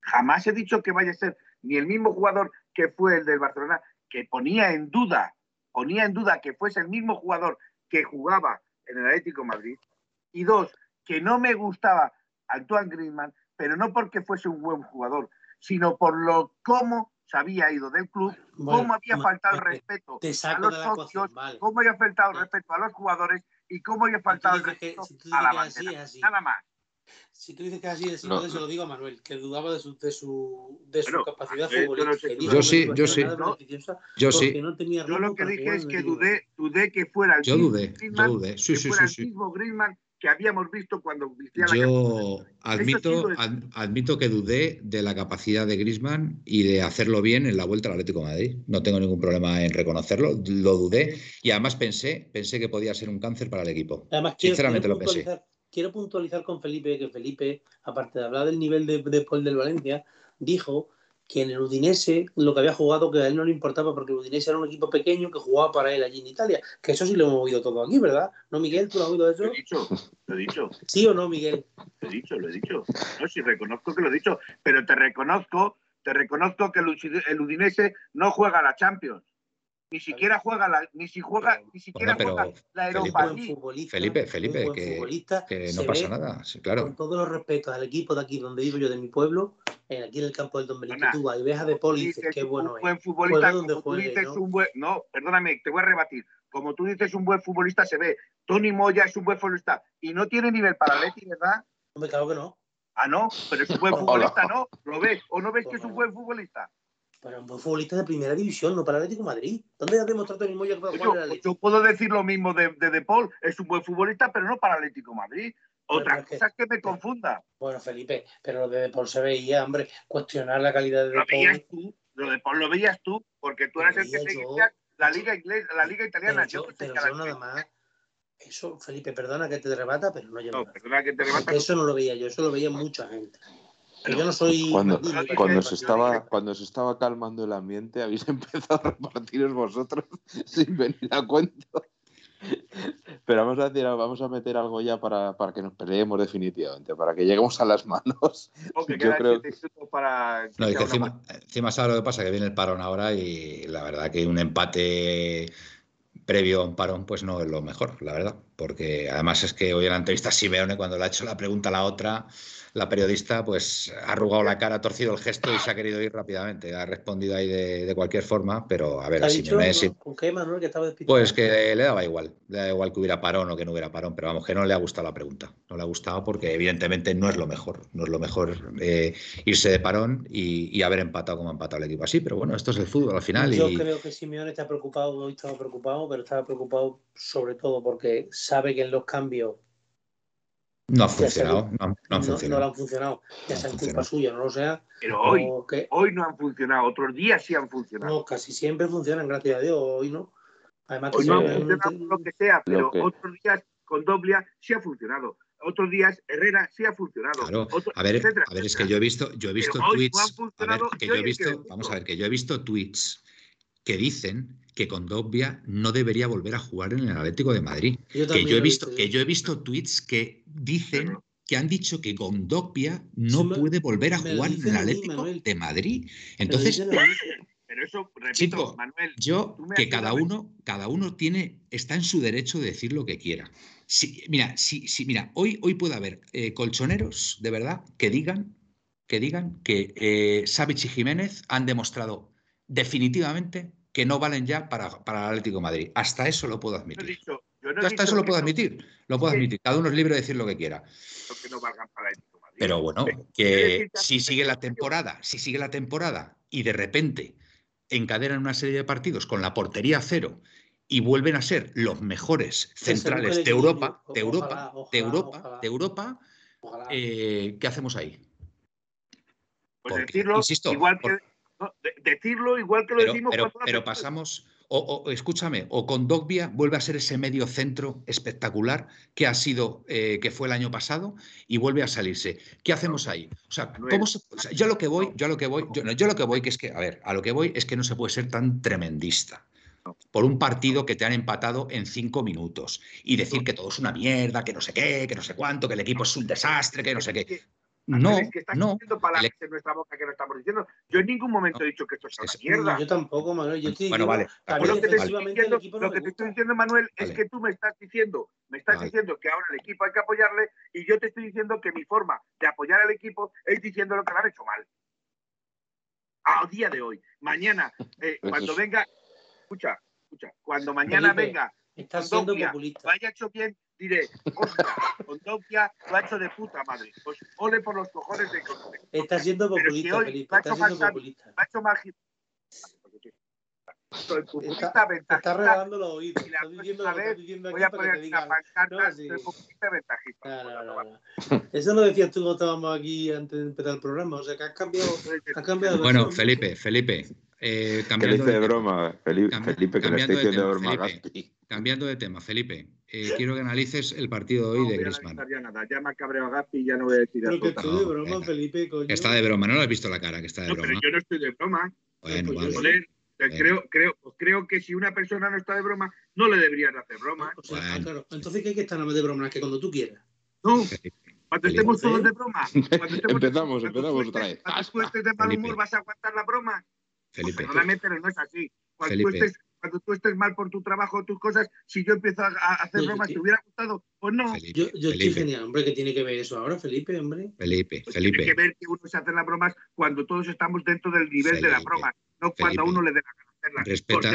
Speaker 4: Jamás he dicho que vaya a ser ni el mismo jugador que fue el del Barcelona, que ponía en duda, ponía en duda que fuese el mismo jugador que jugaba en el Atlético Madrid. Y dos, que no me gustaba Antoine Griezmann, pero no porque fuese un buen jugador, sino por lo cómo se había ido del club, cómo había faltado el respeto a los socios, cómo había faltado el respeto a los jugadores y cómo había faltado el respeto a la bandera. Nada más.
Speaker 2: Si tú dices que así es, no, se lo digo a Manuel, que dudaba de su, de su, de su capacidad futbolística.
Speaker 1: Yo, sí, yo sí. yo sí.
Speaker 4: yo lo que dije es que dudé, dudé que fuera el
Speaker 1: yo dudé, yo dudé. Sí, sí, sí,
Speaker 4: el mismo Griezmann que habíamos visto cuando
Speaker 1: vistía la Yo admito, admito que dudé de la capacidad de Grisman y de hacerlo bien en la vuelta al Atlético de Madrid. No tengo ningún problema en reconocerlo, lo dudé y además pensé, pensé que podía ser un cáncer para el equipo.
Speaker 2: Además, Sinceramente lo pensé. Quiero puntualizar con Felipe que Felipe, aparte de hablar del nivel de, de Paul del Valencia, dijo que en el Udinese lo que había jugado que a él no le importaba porque el Udinese era un equipo pequeño que jugaba para él allí en Italia. Que eso sí lo hemos oído todo aquí, ¿verdad? ¿No, Miguel? ¿Tú lo has oído eso?
Speaker 4: Lo he dicho, lo he dicho.
Speaker 2: ¿Sí o no, Miguel?
Speaker 4: Lo he dicho, lo he dicho. No, sí, reconozco que lo he dicho, pero te reconozco, te reconozco que el Udinese no juega a la Champions ni siquiera juega la, ni si juega, ni siquiera juega la Europa
Speaker 1: Felipe, Felipe, que, que, no pasa nada, sí, claro.
Speaker 2: Con todos los respetos al equipo de aquí donde vivo yo, de mi pueblo, aquí en el campo del Don Benito, tú vas y ves a De dices qué bueno
Speaker 4: un buen futbolista, como tú dices ¿no? un buen, no, perdóname, te voy a rebatir. Como tú dices, un buen futbolista se ve. Tony Moya es un buen futbolista y no tiene nivel para Leti, ¿verdad?
Speaker 2: Hombre, claro que no.
Speaker 4: Ah, no, pero es un buen futbolista, ¿no? ¿Lo ves o no ves que es un buen futbolista?
Speaker 2: Para un futbolista de primera división, no para el Atlético Madrid. ¿Dónde has demostrado el mismo
Speaker 4: yo, yo puedo decir lo mismo de, de, Paul, es un buen futbolista, pero no para el Atlético Madrid. Otra cosa es que, me confunda.
Speaker 2: Bueno, Felipe, pero lo de, de Paul se veía, hombre, cuestionar la calidad de,
Speaker 4: lo Veías tú, lo de Paul lo veías tú, porque tú eras el que seguía la liga inglesa, la liga italiana.
Speaker 2: Pero yo, yo nada más. Eso, Felipe, perdona que te rebata, pero no yo.
Speaker 4: No, perdona que te rebata.
Speaker 2: Eso no lo veía yo, eso lo veía mucha gente yo no soy.
Speaker 3: Cuando, cuando, se estaba, cuando se estaba calmando el ambiente, habéis empezado a repartiros vosotros sin venir a cuento. Pero vamos a, decir, vamos a meter algo ya para, para, que nos peleemos definitivamente, para que lleguemos a las manos.
Speaker 4: yo creo para
Speaker 1: no, que encima, encima sabe lo que pasa, que viene el parón ahora y la verdad que un empate previo a un parón, pues no es lo mejor, la verdad. Porque además es que hoy en la entrevista Simeone, cuando le ha hecho la pregunta a la otra, la periodista pues ha arrugado la cara, ha torcido el gesto y se ha querido ir rápidamente. Ha respondido ahí de, cualquier forma, pero a ver,
Speaker 2: a Simeone... ¿Con qué, Manuel, que estaba
Speaker 1: Pues que le daba igual, le da igual que hubiera parón o que no hubiera parón, pero vamos, que no le ha gustado la pregunta. No le ha gustado porque evidentemente no es lo mejor. No es lo mejor eh, irse de parón y, haber empatado como ha empatado el equipo así, pero bueno, esto es el fútbol al final.
Speaker 2: Yo creo que Simeone está preocupado, hoy estaba preocupado, pero estaba preocupado sobre todo porque sabe que en los cambios
Speaker 1: No ha funcionado, no, no, han funcionado.
Speaker 2: No, han funcionado, ya sea culpa suya, no lo sea.
Speaker 4: Pero hoy, hoy no han funcionado, otros días sí han funcionado.
Speaker 2: No, casi siempre funcionan, gracias a Dios, hoy no.
Speaker 4: Además, hoy no han funcionado lo que sea, pero otros días con Doblia sí ha funcionado otros días Herrera sí ha funcionado.
Speaker 1: Claro. a ver, a ver, es que yo he visto, yo he visto tweets. a ver, que yo he visto, vamos a ver, que yo he visto tweets que dicen que Condovia no debería volver a jugar en el Atlético de Madrid. que yo he visto, que yo he visto tweets que dicen que han dicho que Condovia no puede volver a jugar en el Atlético de Madrid. Entonces,
Speaker 4: pero eso, repito, Manuel,
Speaker 1: yo que cada uno, cada uno tiene, está en su derecho de decir lo que quiera. mira, si, si, mira, hoy, hoy puede haber eh, colchoneros de verdad que digan que digan que eh, y Jiménez han demostrado definitivamente que no valen ya para, para el Atlético de Madrid. Hasta eso lo puedo admitir. hasta eso lo puedo admitir. Lo puedo admitir. Cada uno es libre de decir lo que quiera. Pero bueno, que si sigue la temporada, si sigue la temporada y de repente encadenan una serie de partidos con la portería cero y vuelven a ser los mejores centrales de Europa, de Europa, de Europa, de Europa, eh, ¿qué hacemos ahí?
Speaker 4: Pues decirlo, insisto, igual que, decirlo igual que lo decimos.
Speaker 1: Pero, pasamos, o, escúchame, o con Dogbia vuelve a ser ese medio centro espectacular que ha sido, eh, que fue el año pasado y vuelve a salirse. ¿Qué hacemos ahí? O sea, ¿cómo yo lo que voy, yo lo que voy, yo, yo, lo que voy que es que, a ver, a lo que voy es que no se puede ser tan tremendista por un partido que te han empatado en cinco minutos y decir que todo es una mierda, que no sé qué, que no sé cuánto, que el equipo es un desastre, que no sé qué. No,
Speaker 4: es que estás no. diciendo palabras en nuestra boca que no estamos diciendo. Yo en ningún momento he dicho que esto es una mierda.
Speaker 2: Yo tampoco, Manuel. Yo
Speaker 1: te bueno, vale.
Speaker 4: Lo que te, estoy diciendo, lo que te estoy diciendo, Manuel, es que tú me estás diciendo, me estás diciendo que ahora el equipo hay que apoyarle y yo te estoy diciendo que mi forma de apoyar al equipo es diciendo lo que lo han hecho mal. A día de hoy. Mañana, eh, cuando venga, escucha, escucha, cuando mañana venga,
Speaker 2: estás siendo populista.
Speaker 4: Vaya hecho bien, diré, ostras, con Dokia lo ha hecho de puta madre. Pues ole por los cojones de
Speaker 2: Está siendo populista, Felipe. Está siendo populista.
Speaker 4: Ha hecho
Speaker 2: populista está. Está regalando los oídos. Está diciendo, lo que diciendo
Speaker 4: voy a poner una pancarta no, sí. de populista ventajista.
Speaker 2: No, no, no, Eso lo decías tú cuando estábamos aquí antes de empezar el programa. O sea, que has cambiado. Has cambiado
Speaker 1: bueno, Felipe, Felipe. Eh,
Speaker 3: cambiando de, de broma, Felipe, Felipe que le estoy diciendo de broma
Speaker 1: Felipe, Cambiando de tema, Felipe, eh, quiero que analices el partido de hoy de Griezmann.
Speaker 4: Ya, nada. ya me ha cabreado a Gaspi y ya no voy a decir
Speaker 2: Pero que estoy de broma, Felipe, coño.
Speaker 1: Está de broma, no lo has visto la cara, que está de
Speaker 4: no,
Speaker 1: broma.
Speaker 4: Pero yo no estoy de broma.
Speaker 1: Bueno, pues vale.
Speaker 4: Creo, creo, pues creo que si una persona no está de broma, no le deberían hacer broma.
Speaker 2: O sea, bueno. claro. Entonces, ¿qué hay que estar de broma? Que cuando tú quieras.
Speaker 4: No, cuando estemos todos de broma.
Speaker 3: empezamos, empezamos otra vez.
Speaker 4: Cuando tú estés de mal humor, ¿vas a aguantar la broma?
Speaker 1: Felipe.
Speaker 4: Perdóname, pero no es así. Cuando tú, estés, cuando tú estés mal por tu trabajo o tus cosas, si yo empiezo a, hacer bromas, ¿te hubiera gustado? Pues no.
Speaker 2: yo, yo estoy genial, hombre, que tiene que ver eso ahora, Felipe, hombre.
Speaker 1: Felipe, pues Felipe.
Speaker 4: Tiene que ver que uno se hace las bromas cuando todos estamos dentro del nivel de la broma, no cuando a uno le dé la
Speaker 1: Respeta,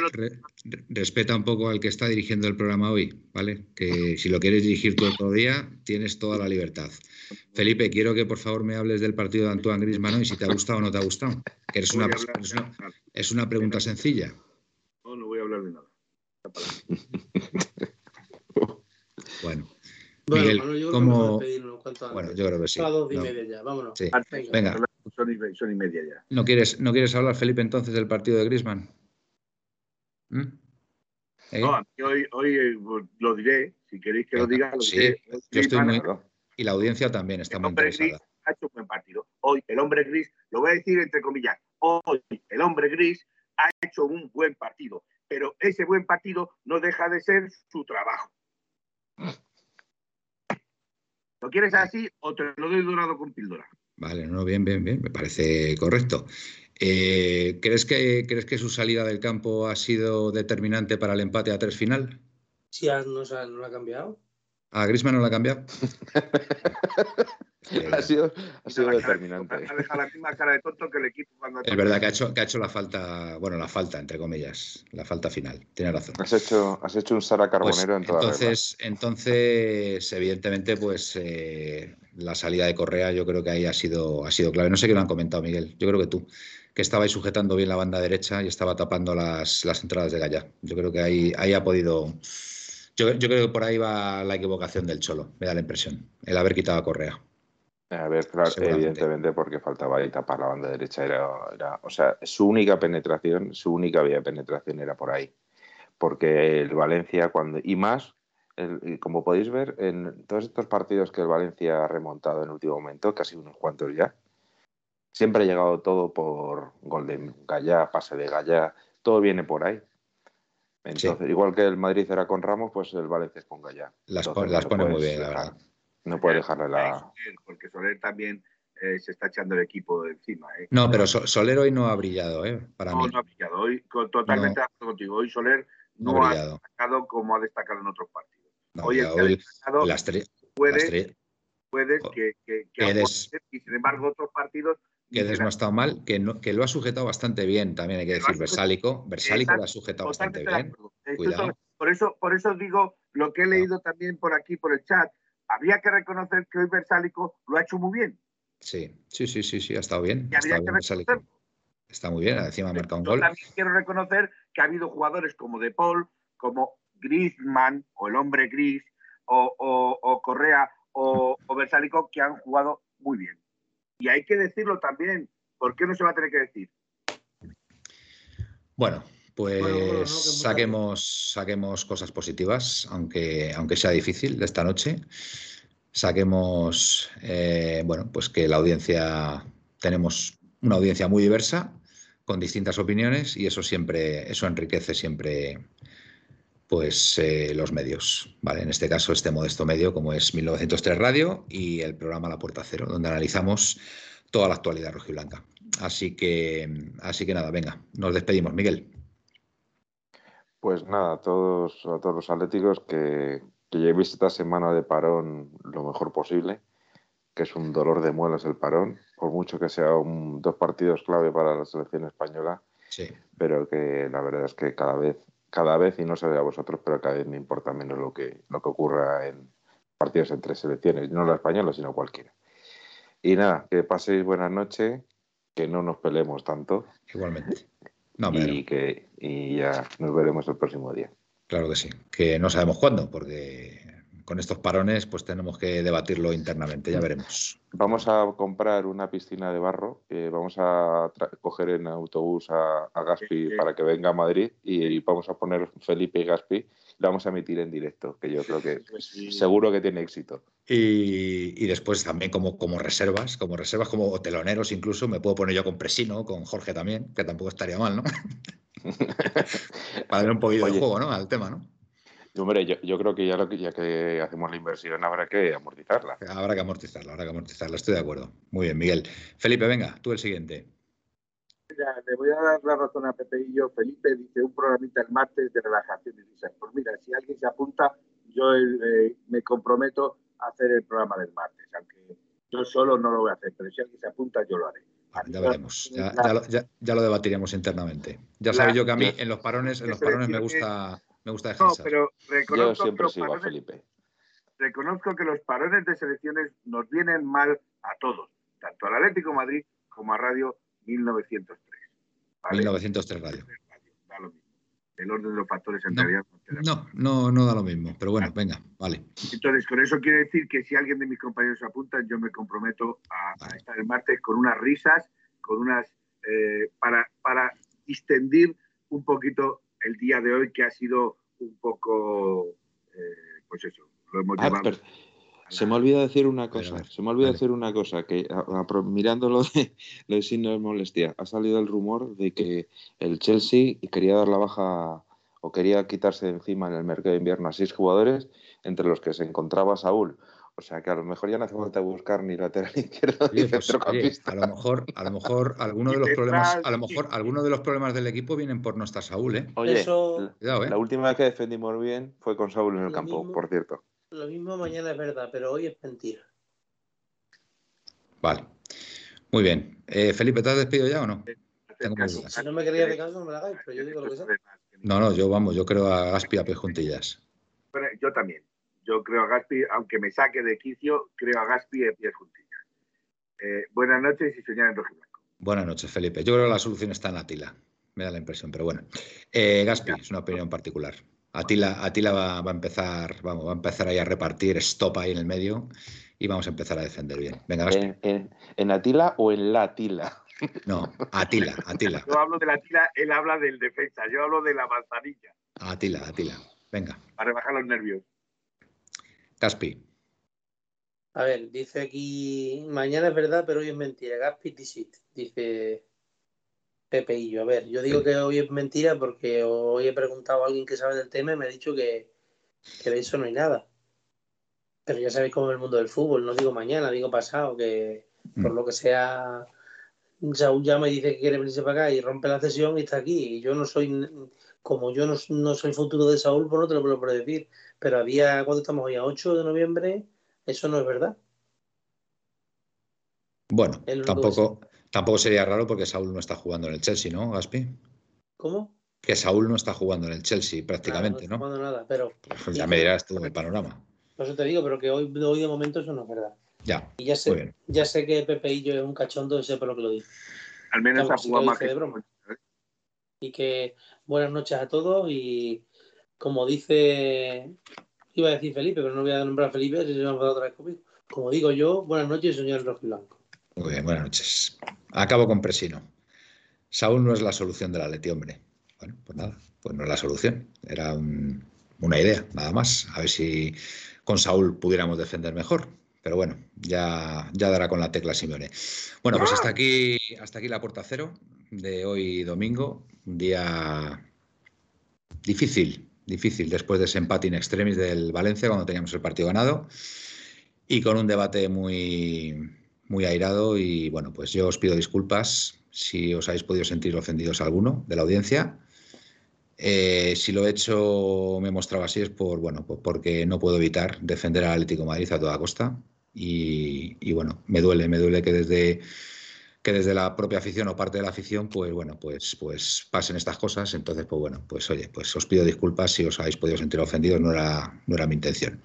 Speaker 1: respeta un poco al que está dirigiendo el programa hoy, ¿vale? Que si lo quieres dirigir tú otro día, tienes toda la libertad. Felipe, quiero que por favor me hables del partido de Antoine Griezmann y si te ha gustado o no te ha gustado. Que es, una, es, una, pregunta sencilla.
Speaker 4: No, no voy a hablar de nada.
Speaker 1: bueno.
Speaker 2: Bueno, Miguel, yo ¿cómo...
Speaker 1: Bueno, yo creo que sí.
Speaker 2: A dos y media ya, vámonos.
Speaker 1: Sí. Venga.
Speaker 4: Son y, son y media ya.
Speaker 1: ¿No quieres, ¿No quieres hablar, Felipe, entonces del partido de Griezmann?
Speaker 4: ¿Mm? ¿Eh? No, hoy, hoy eh, lo diré, si queréis que lo diga, lo
Speaker 1: sí, Yo estoy muy... Y la audiencia también está muy interesada.
Speaker 4: Ha hecho un buen partido. Hoy el hombre gris, lo voy a decir entre comillas, hoy el hombre gris ha hecho un buen partido, pero ese buen partido no deja de ser su trabajo. ¿Lo quieres así o te lo doy dorado con píldora?
Speaker 1: Vale, no, bien, bien, bien, me parece correcto. Eh, ¿crees, que, ¿Crees que su salida del campo ha sido determinante para el empate a tres final?
Speaker 2: Sí, no, no lo ha cambiado.
Speaker 1: ¿A Grisman no lo ha cambiado?
Speaker 3: ha sido, ha sido determinante.
Speaker 4: Ha dejado la misma cara de tonto que el equipo cuando...
Speaker 1: Es verdad que ha, hecho, que ha hecho la falta, bueno, la falta, entre comillas, la falta final. Tiene razón.
Speaker 3: Has hecho, has hecho un Sara pues Carbonero en toda
Speaker 1: entonces, entonces, evidentemente, pues eh, la salida de Correa yo creo que ahí ha sido, ha sido clave. No sé qué lo han comentado, Miguel. Yo creo que tú que estaba ahí sujetando bien la banda derecha y estaba tapando las, las entradas de Gaya. Yo creo que ahí, ahí ha podido. Yo, creo que por ahí va la equivocación del Cholo, me da la impresión, el haber quitado a Correa.
Speaker 3: A ver, claro, evidentemente porque faltaba ahí tapar la banda derecha. Era, era, o sea, su única penetración, su única vía de penetración era por ahí. Porque el Valencia, cuando y más, como podéis ver, en todos estos partidos que el Valencia ha remontado en último momento, casi unos cuantos ya, siempre ha llegado todo por gol de Gallá, pase de Gallá, todo viene por ahí. Entonces, igual que el Madrid era con Ramos, pues el Valencia es con Gallá.
Speaker 1: Las, pone muy bien, la verdad.
Speaker 3: No puede dejarle la.
Speaker 4: Porque Soler también eh, se está echando el equipo de encima. ¿eh?
Speaker 1: No, pero Soler hoy no ha brillado, ¿eh? Para
Speaker 4: no, no ha brillado. Hoy, totalmente de acuerdo contigo. Hoy Soler no, ha, destacado como ha destacado en otros partidos. hoy, hoy
Speaker 1: las
Speaker 4: puede, puede que, que, que y sin embargo otros partidos
Speaker 1: que no ha estado mal, que, no, que lo ha sujetado bastante bien, también hay que decir, Versálico. Versálico lo ha sujetado bastante bien. Cuidado.
Speaker 4: Por eso, por eso digo lo que he leído también por aquí, por el chat. Habría que reconocer que hoy Versálico lo ha hecho muy bien.
Speaker 1: Sí, sí, sí, sí, sí, ha estado bien. Está muy bien, encima ha marcado un gol.
Speaker 4: También quiero reconocer que ha habido jugadores como De Paul, como Griezmann, o el hombre Gris, o, Correa, o, o Versálico, que han jugado muy bien. Y hay que decirlo también. ¿Por qué no se va a tener que decir?
Speaker 1: Bueno, pues saquemos, saquemos cosas positivas, aunque, aunque sea difícil de esta noche. Saquemos, eh, bueno, pues que la audiencia, tenemos una audiencia muy diversa, con distintas opiniones, y eso siempre, eso enriquece siempre pues eh, los medios, ¿vale? En este caso, este modesto medio como es 1903 Radio y el programa La Puerta Cero, donde analizamos toda la actualidad rojiblanca. Así que, así que nada, venga, nos despedimos, Miguel.
Speaker 3: Pues nada, a todos, a todos los atléticos que, que llevéis esta semana de parón lo mejor posible, que es un dolor de muelas el parón, por mucho que sea un, dos partidos clave para la selección española,
Speaker 1: sí.
Speaker 3: pero que la verdad es que cada vez cada vez, y no sé a vosotros, pero cada vez me importa menos lo que, lo que ocurra en partidos entre selecciones, no la española, sino cualquiera. Y nada, que paséis buenas noches, que no nos peleemos tanto.
Speaker 1: Igualmente.
Speaker 3: y, que, y ya nos veremos el próximo día.
Speaker 1: Claro que sí, que no sabemos cuándo, porque con estos parones pues tenemos que debatirlo internamente, ya veremos.
Speaker 3: Vamos a comprar una piscina de barro, vamos a coger en autobús a, Gaspi para que venga a Madrid y, vamos a poner Felipe y Gaspi, lo vamos a emitir en directo, que yo creo que seguro que tiene éxito.
Speaker 1: Y, después también como, como reservas, como reservas, como teloneros incluso, me puedo poner yo con Presino, con Jorge también, que tampoco estaría mal, ¿no? para ver un poquito de juego, ¿no? Al tema, ¿no?
Speaker 3: Hombre, yo, yo, creo que ya, lo que ya que hacemos la inversión habrá que amortizarla.
Speaker 1: Habrá que amortizarla, habrá que amortizarla, estoy de acuerdo. Muy bien, Miguel. Felipe, venga, tú el siguiente.
Speaker 4: Mira, le voy a dar la razón a Pepe y yo. Felipe dice un programita el martes de relajación y risas. Pues mira, si alguien se apunta, yo eh, me comprometo a hacer el programa del martes, aunque yo solo no lo voy a hacer, pero si alguien se apunta, yo lo haré.
Speaker 1: ya veremos, ya, ya, lo, ya, lo, debatiremos internamente. Ya sabéis yo que a mí en los parones, en los parones me gusta me gusta dejar. No,
Speaker 4: pero reconozco que los parones, Reconozco que los parones de selecciones nos vienen mal a todos, tanto al Atlético Madrid como a Radio 1903.
Speaker 1: 1903 Radio.
Speaker 4: Da lo mismo. El orden de los factores en realidad
Speaker 1: no, no, no da lo mismo, pero bueno, venga, vale.
Speaker 4: Entonces, con eso quiere decir que si alguien de mis compañeros se apunta, yo me comprometo a, estar el martes con unas risas, con unas. Eh, para, para distendir un poquito el día de hoy que ha sido un poco, eh, pues eso, lo hemos ah,
Speaker 3: Se me olvida decir una cosa, se me olvida decir una cosa, que mirándolo de, lo de signo de molestia, ha salido el rumor de que el Chelsea quería dar la baja o quería quitarse de encima en el mercado de invierno a seis jugadores, entre los que se encontraba Saúl. O sea que a lo mejor ya no hace falta buscar ni lateral izquierdo ni pues, centrocampista.
Speaker 1: a lo mejor, a lo mejor alguno de los problemas, a lo mejor algunos de los problemas del equipo vienen por no estar Saúl, ¿eh?
Speaker 3: Oye, ¿eh? la, última vez que defendimos bien fue con Saúl en el campo, por cierto.
Speaker 2: Lo mismo mañana es verdad, pero hoy es mentira.
Speaker 1: Vale. Muy bien. Eh, Felipe, ¿te has despedido ya o no?
Speaker 2: Si no me quería de caso, no me la hagáis, pero yo digo lo que sea.
Speaker 1: No, no, yo vamos, yo creo a Gaspi a juntillas.
Speaker 4: yo también. Yo creo a Gaspi, aunque me saque de quicio, creo a Gaspi de pies juntillas. Eh, buenas noches y señor en rojo blanco.
Speaker 1: Buenas noches, Felipe. Yo creo que la solución está en la tila. Me da la impresión, pero bueno. Eh, Gaspi, es una opinión particular. Atila, Atila va, va, a empezar, vamos, va a empezar ahí a repartir stop ahí en el medio y vamos a empezar a defender bien. Venga,
Speaker 3: ¿En, en, en Atila o en la Atila?
Speaker 1: No, Atila, Atila.
Speaker 4: Yo hablo de la Atila, él habla del defensa, yo hablo de la manzanilla.
Speaker 1: Atila, Atila. Venga.
Speaker 4: Para rebajar los nervios.
Speaker 1: Caspi.
Speaker 2: A ver, dice aquí, mañana es verdad, pero hoy es mentira. Gaspi Tisit, dice Pepe y yo. A ver, yo digo que hoy es mentira porque hoy he preguntado a alguien que sabe del tema y me ha dicho que, que de eso no hay nada. Pero ya sabéis cómo es el mundo del fútbol, no digo mañana, digo pasado, que por lo que sea, Saúl llama y dice que quiere venirse para acá y rompe la sesión y está aquí. Y yo no soy, como yo no, no soy futuro de Saúl, pues no te lo puedo decir. Pero había, cuando estamos hoy? A 8 de noviembre, eso no es verdad.
Speaker 1: Bueno, tampoco, tampoco sería raro porque Saúl no está jugando en el Chelsea, ¿no, Gaspi?
Speaker 2: ¿Cómo?
Speaker 1: Que Saúl no está jugando en el Chelsea prácticamente,
Speaker 2: Nada,
Speaker 1: ¿no?
Speaker 2: no está jugando nada, pero
Speaker 1: Pues ya me dirás tú el panorama.
Speaker 2: por eso te digo, pero que hoy, hoy de momento eso no es verdad.
Speaker 1: Ya,
Speaker 2: Y ya
Speaker 1: muy
Speaker 2: sé,
Speaker 1: bien.
Speaker 2: ya sé que Pepe y yo es un cachondo, sé por lo que lo dice.
Speaker 4: Al menos
Speaker 2: Claro,
Speaker 4: ha jugado más que
Speaker 2: de broma. Y que buenas noches a todos y como dice, iba a decir Felipe, pero no voy a nombrar a Felipe, si se me ha otra vez conmigo. Como digo yo, buenas noches, señor Rojo Blanco.
Speaker 1: Muy bien, buenas noches. Acabo con Presino. Saúl no es la solución del Atleti, hombre. Bueno, pues nada, pues no es la solución. Era un- una idea, nada más. A ver si con Saúl pudiéramos defender mejor. Pero bueno, ya, ya dará con la tecla Simeone. Bueno, pues hasta aquí, hasta aquí la puerta cero de hoy domingo. Un día difícil, difícil después de ese empate in extremis del Valencia cuando teníamos el partido ganado y con un debate muy, muy airado y bueno, pues yo os pido disculpas si os habéis podido sentir ofendidos alguno de la audiencia. Eh, si lo he hecho, me he mostrado así es por bueno, pues porque no puedo evitar defender al Atlético Madrid a toda costa y bueno, me duele, me duele que desde que desde la propia afición o parte de la afición, pues bueno, pues, pues pasen estas cosas. Entonces, pues bueno, pues oye, pues os pido disculpas si os habéis podido sentir ofendidos, no era, no era mi intención.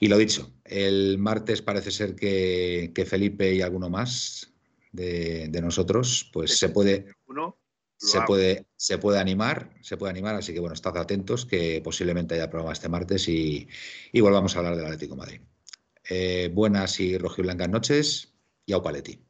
Speaker 1: Y lo dicho, el martes parece ser que, que Felipe y alguno más de, de nosotros, pues se puede,
Speaker 4: Uno,
Speaker 1: se
Speaker 4: hago.
Speaker 1: puede, se puede animar, se puede animar, así que bueno, estad atentos que posiblemente haya programa este martes y, y volvamos a hablar del Atlético de Madrid. Eh, buenas y rojiblancas noches y au paleti.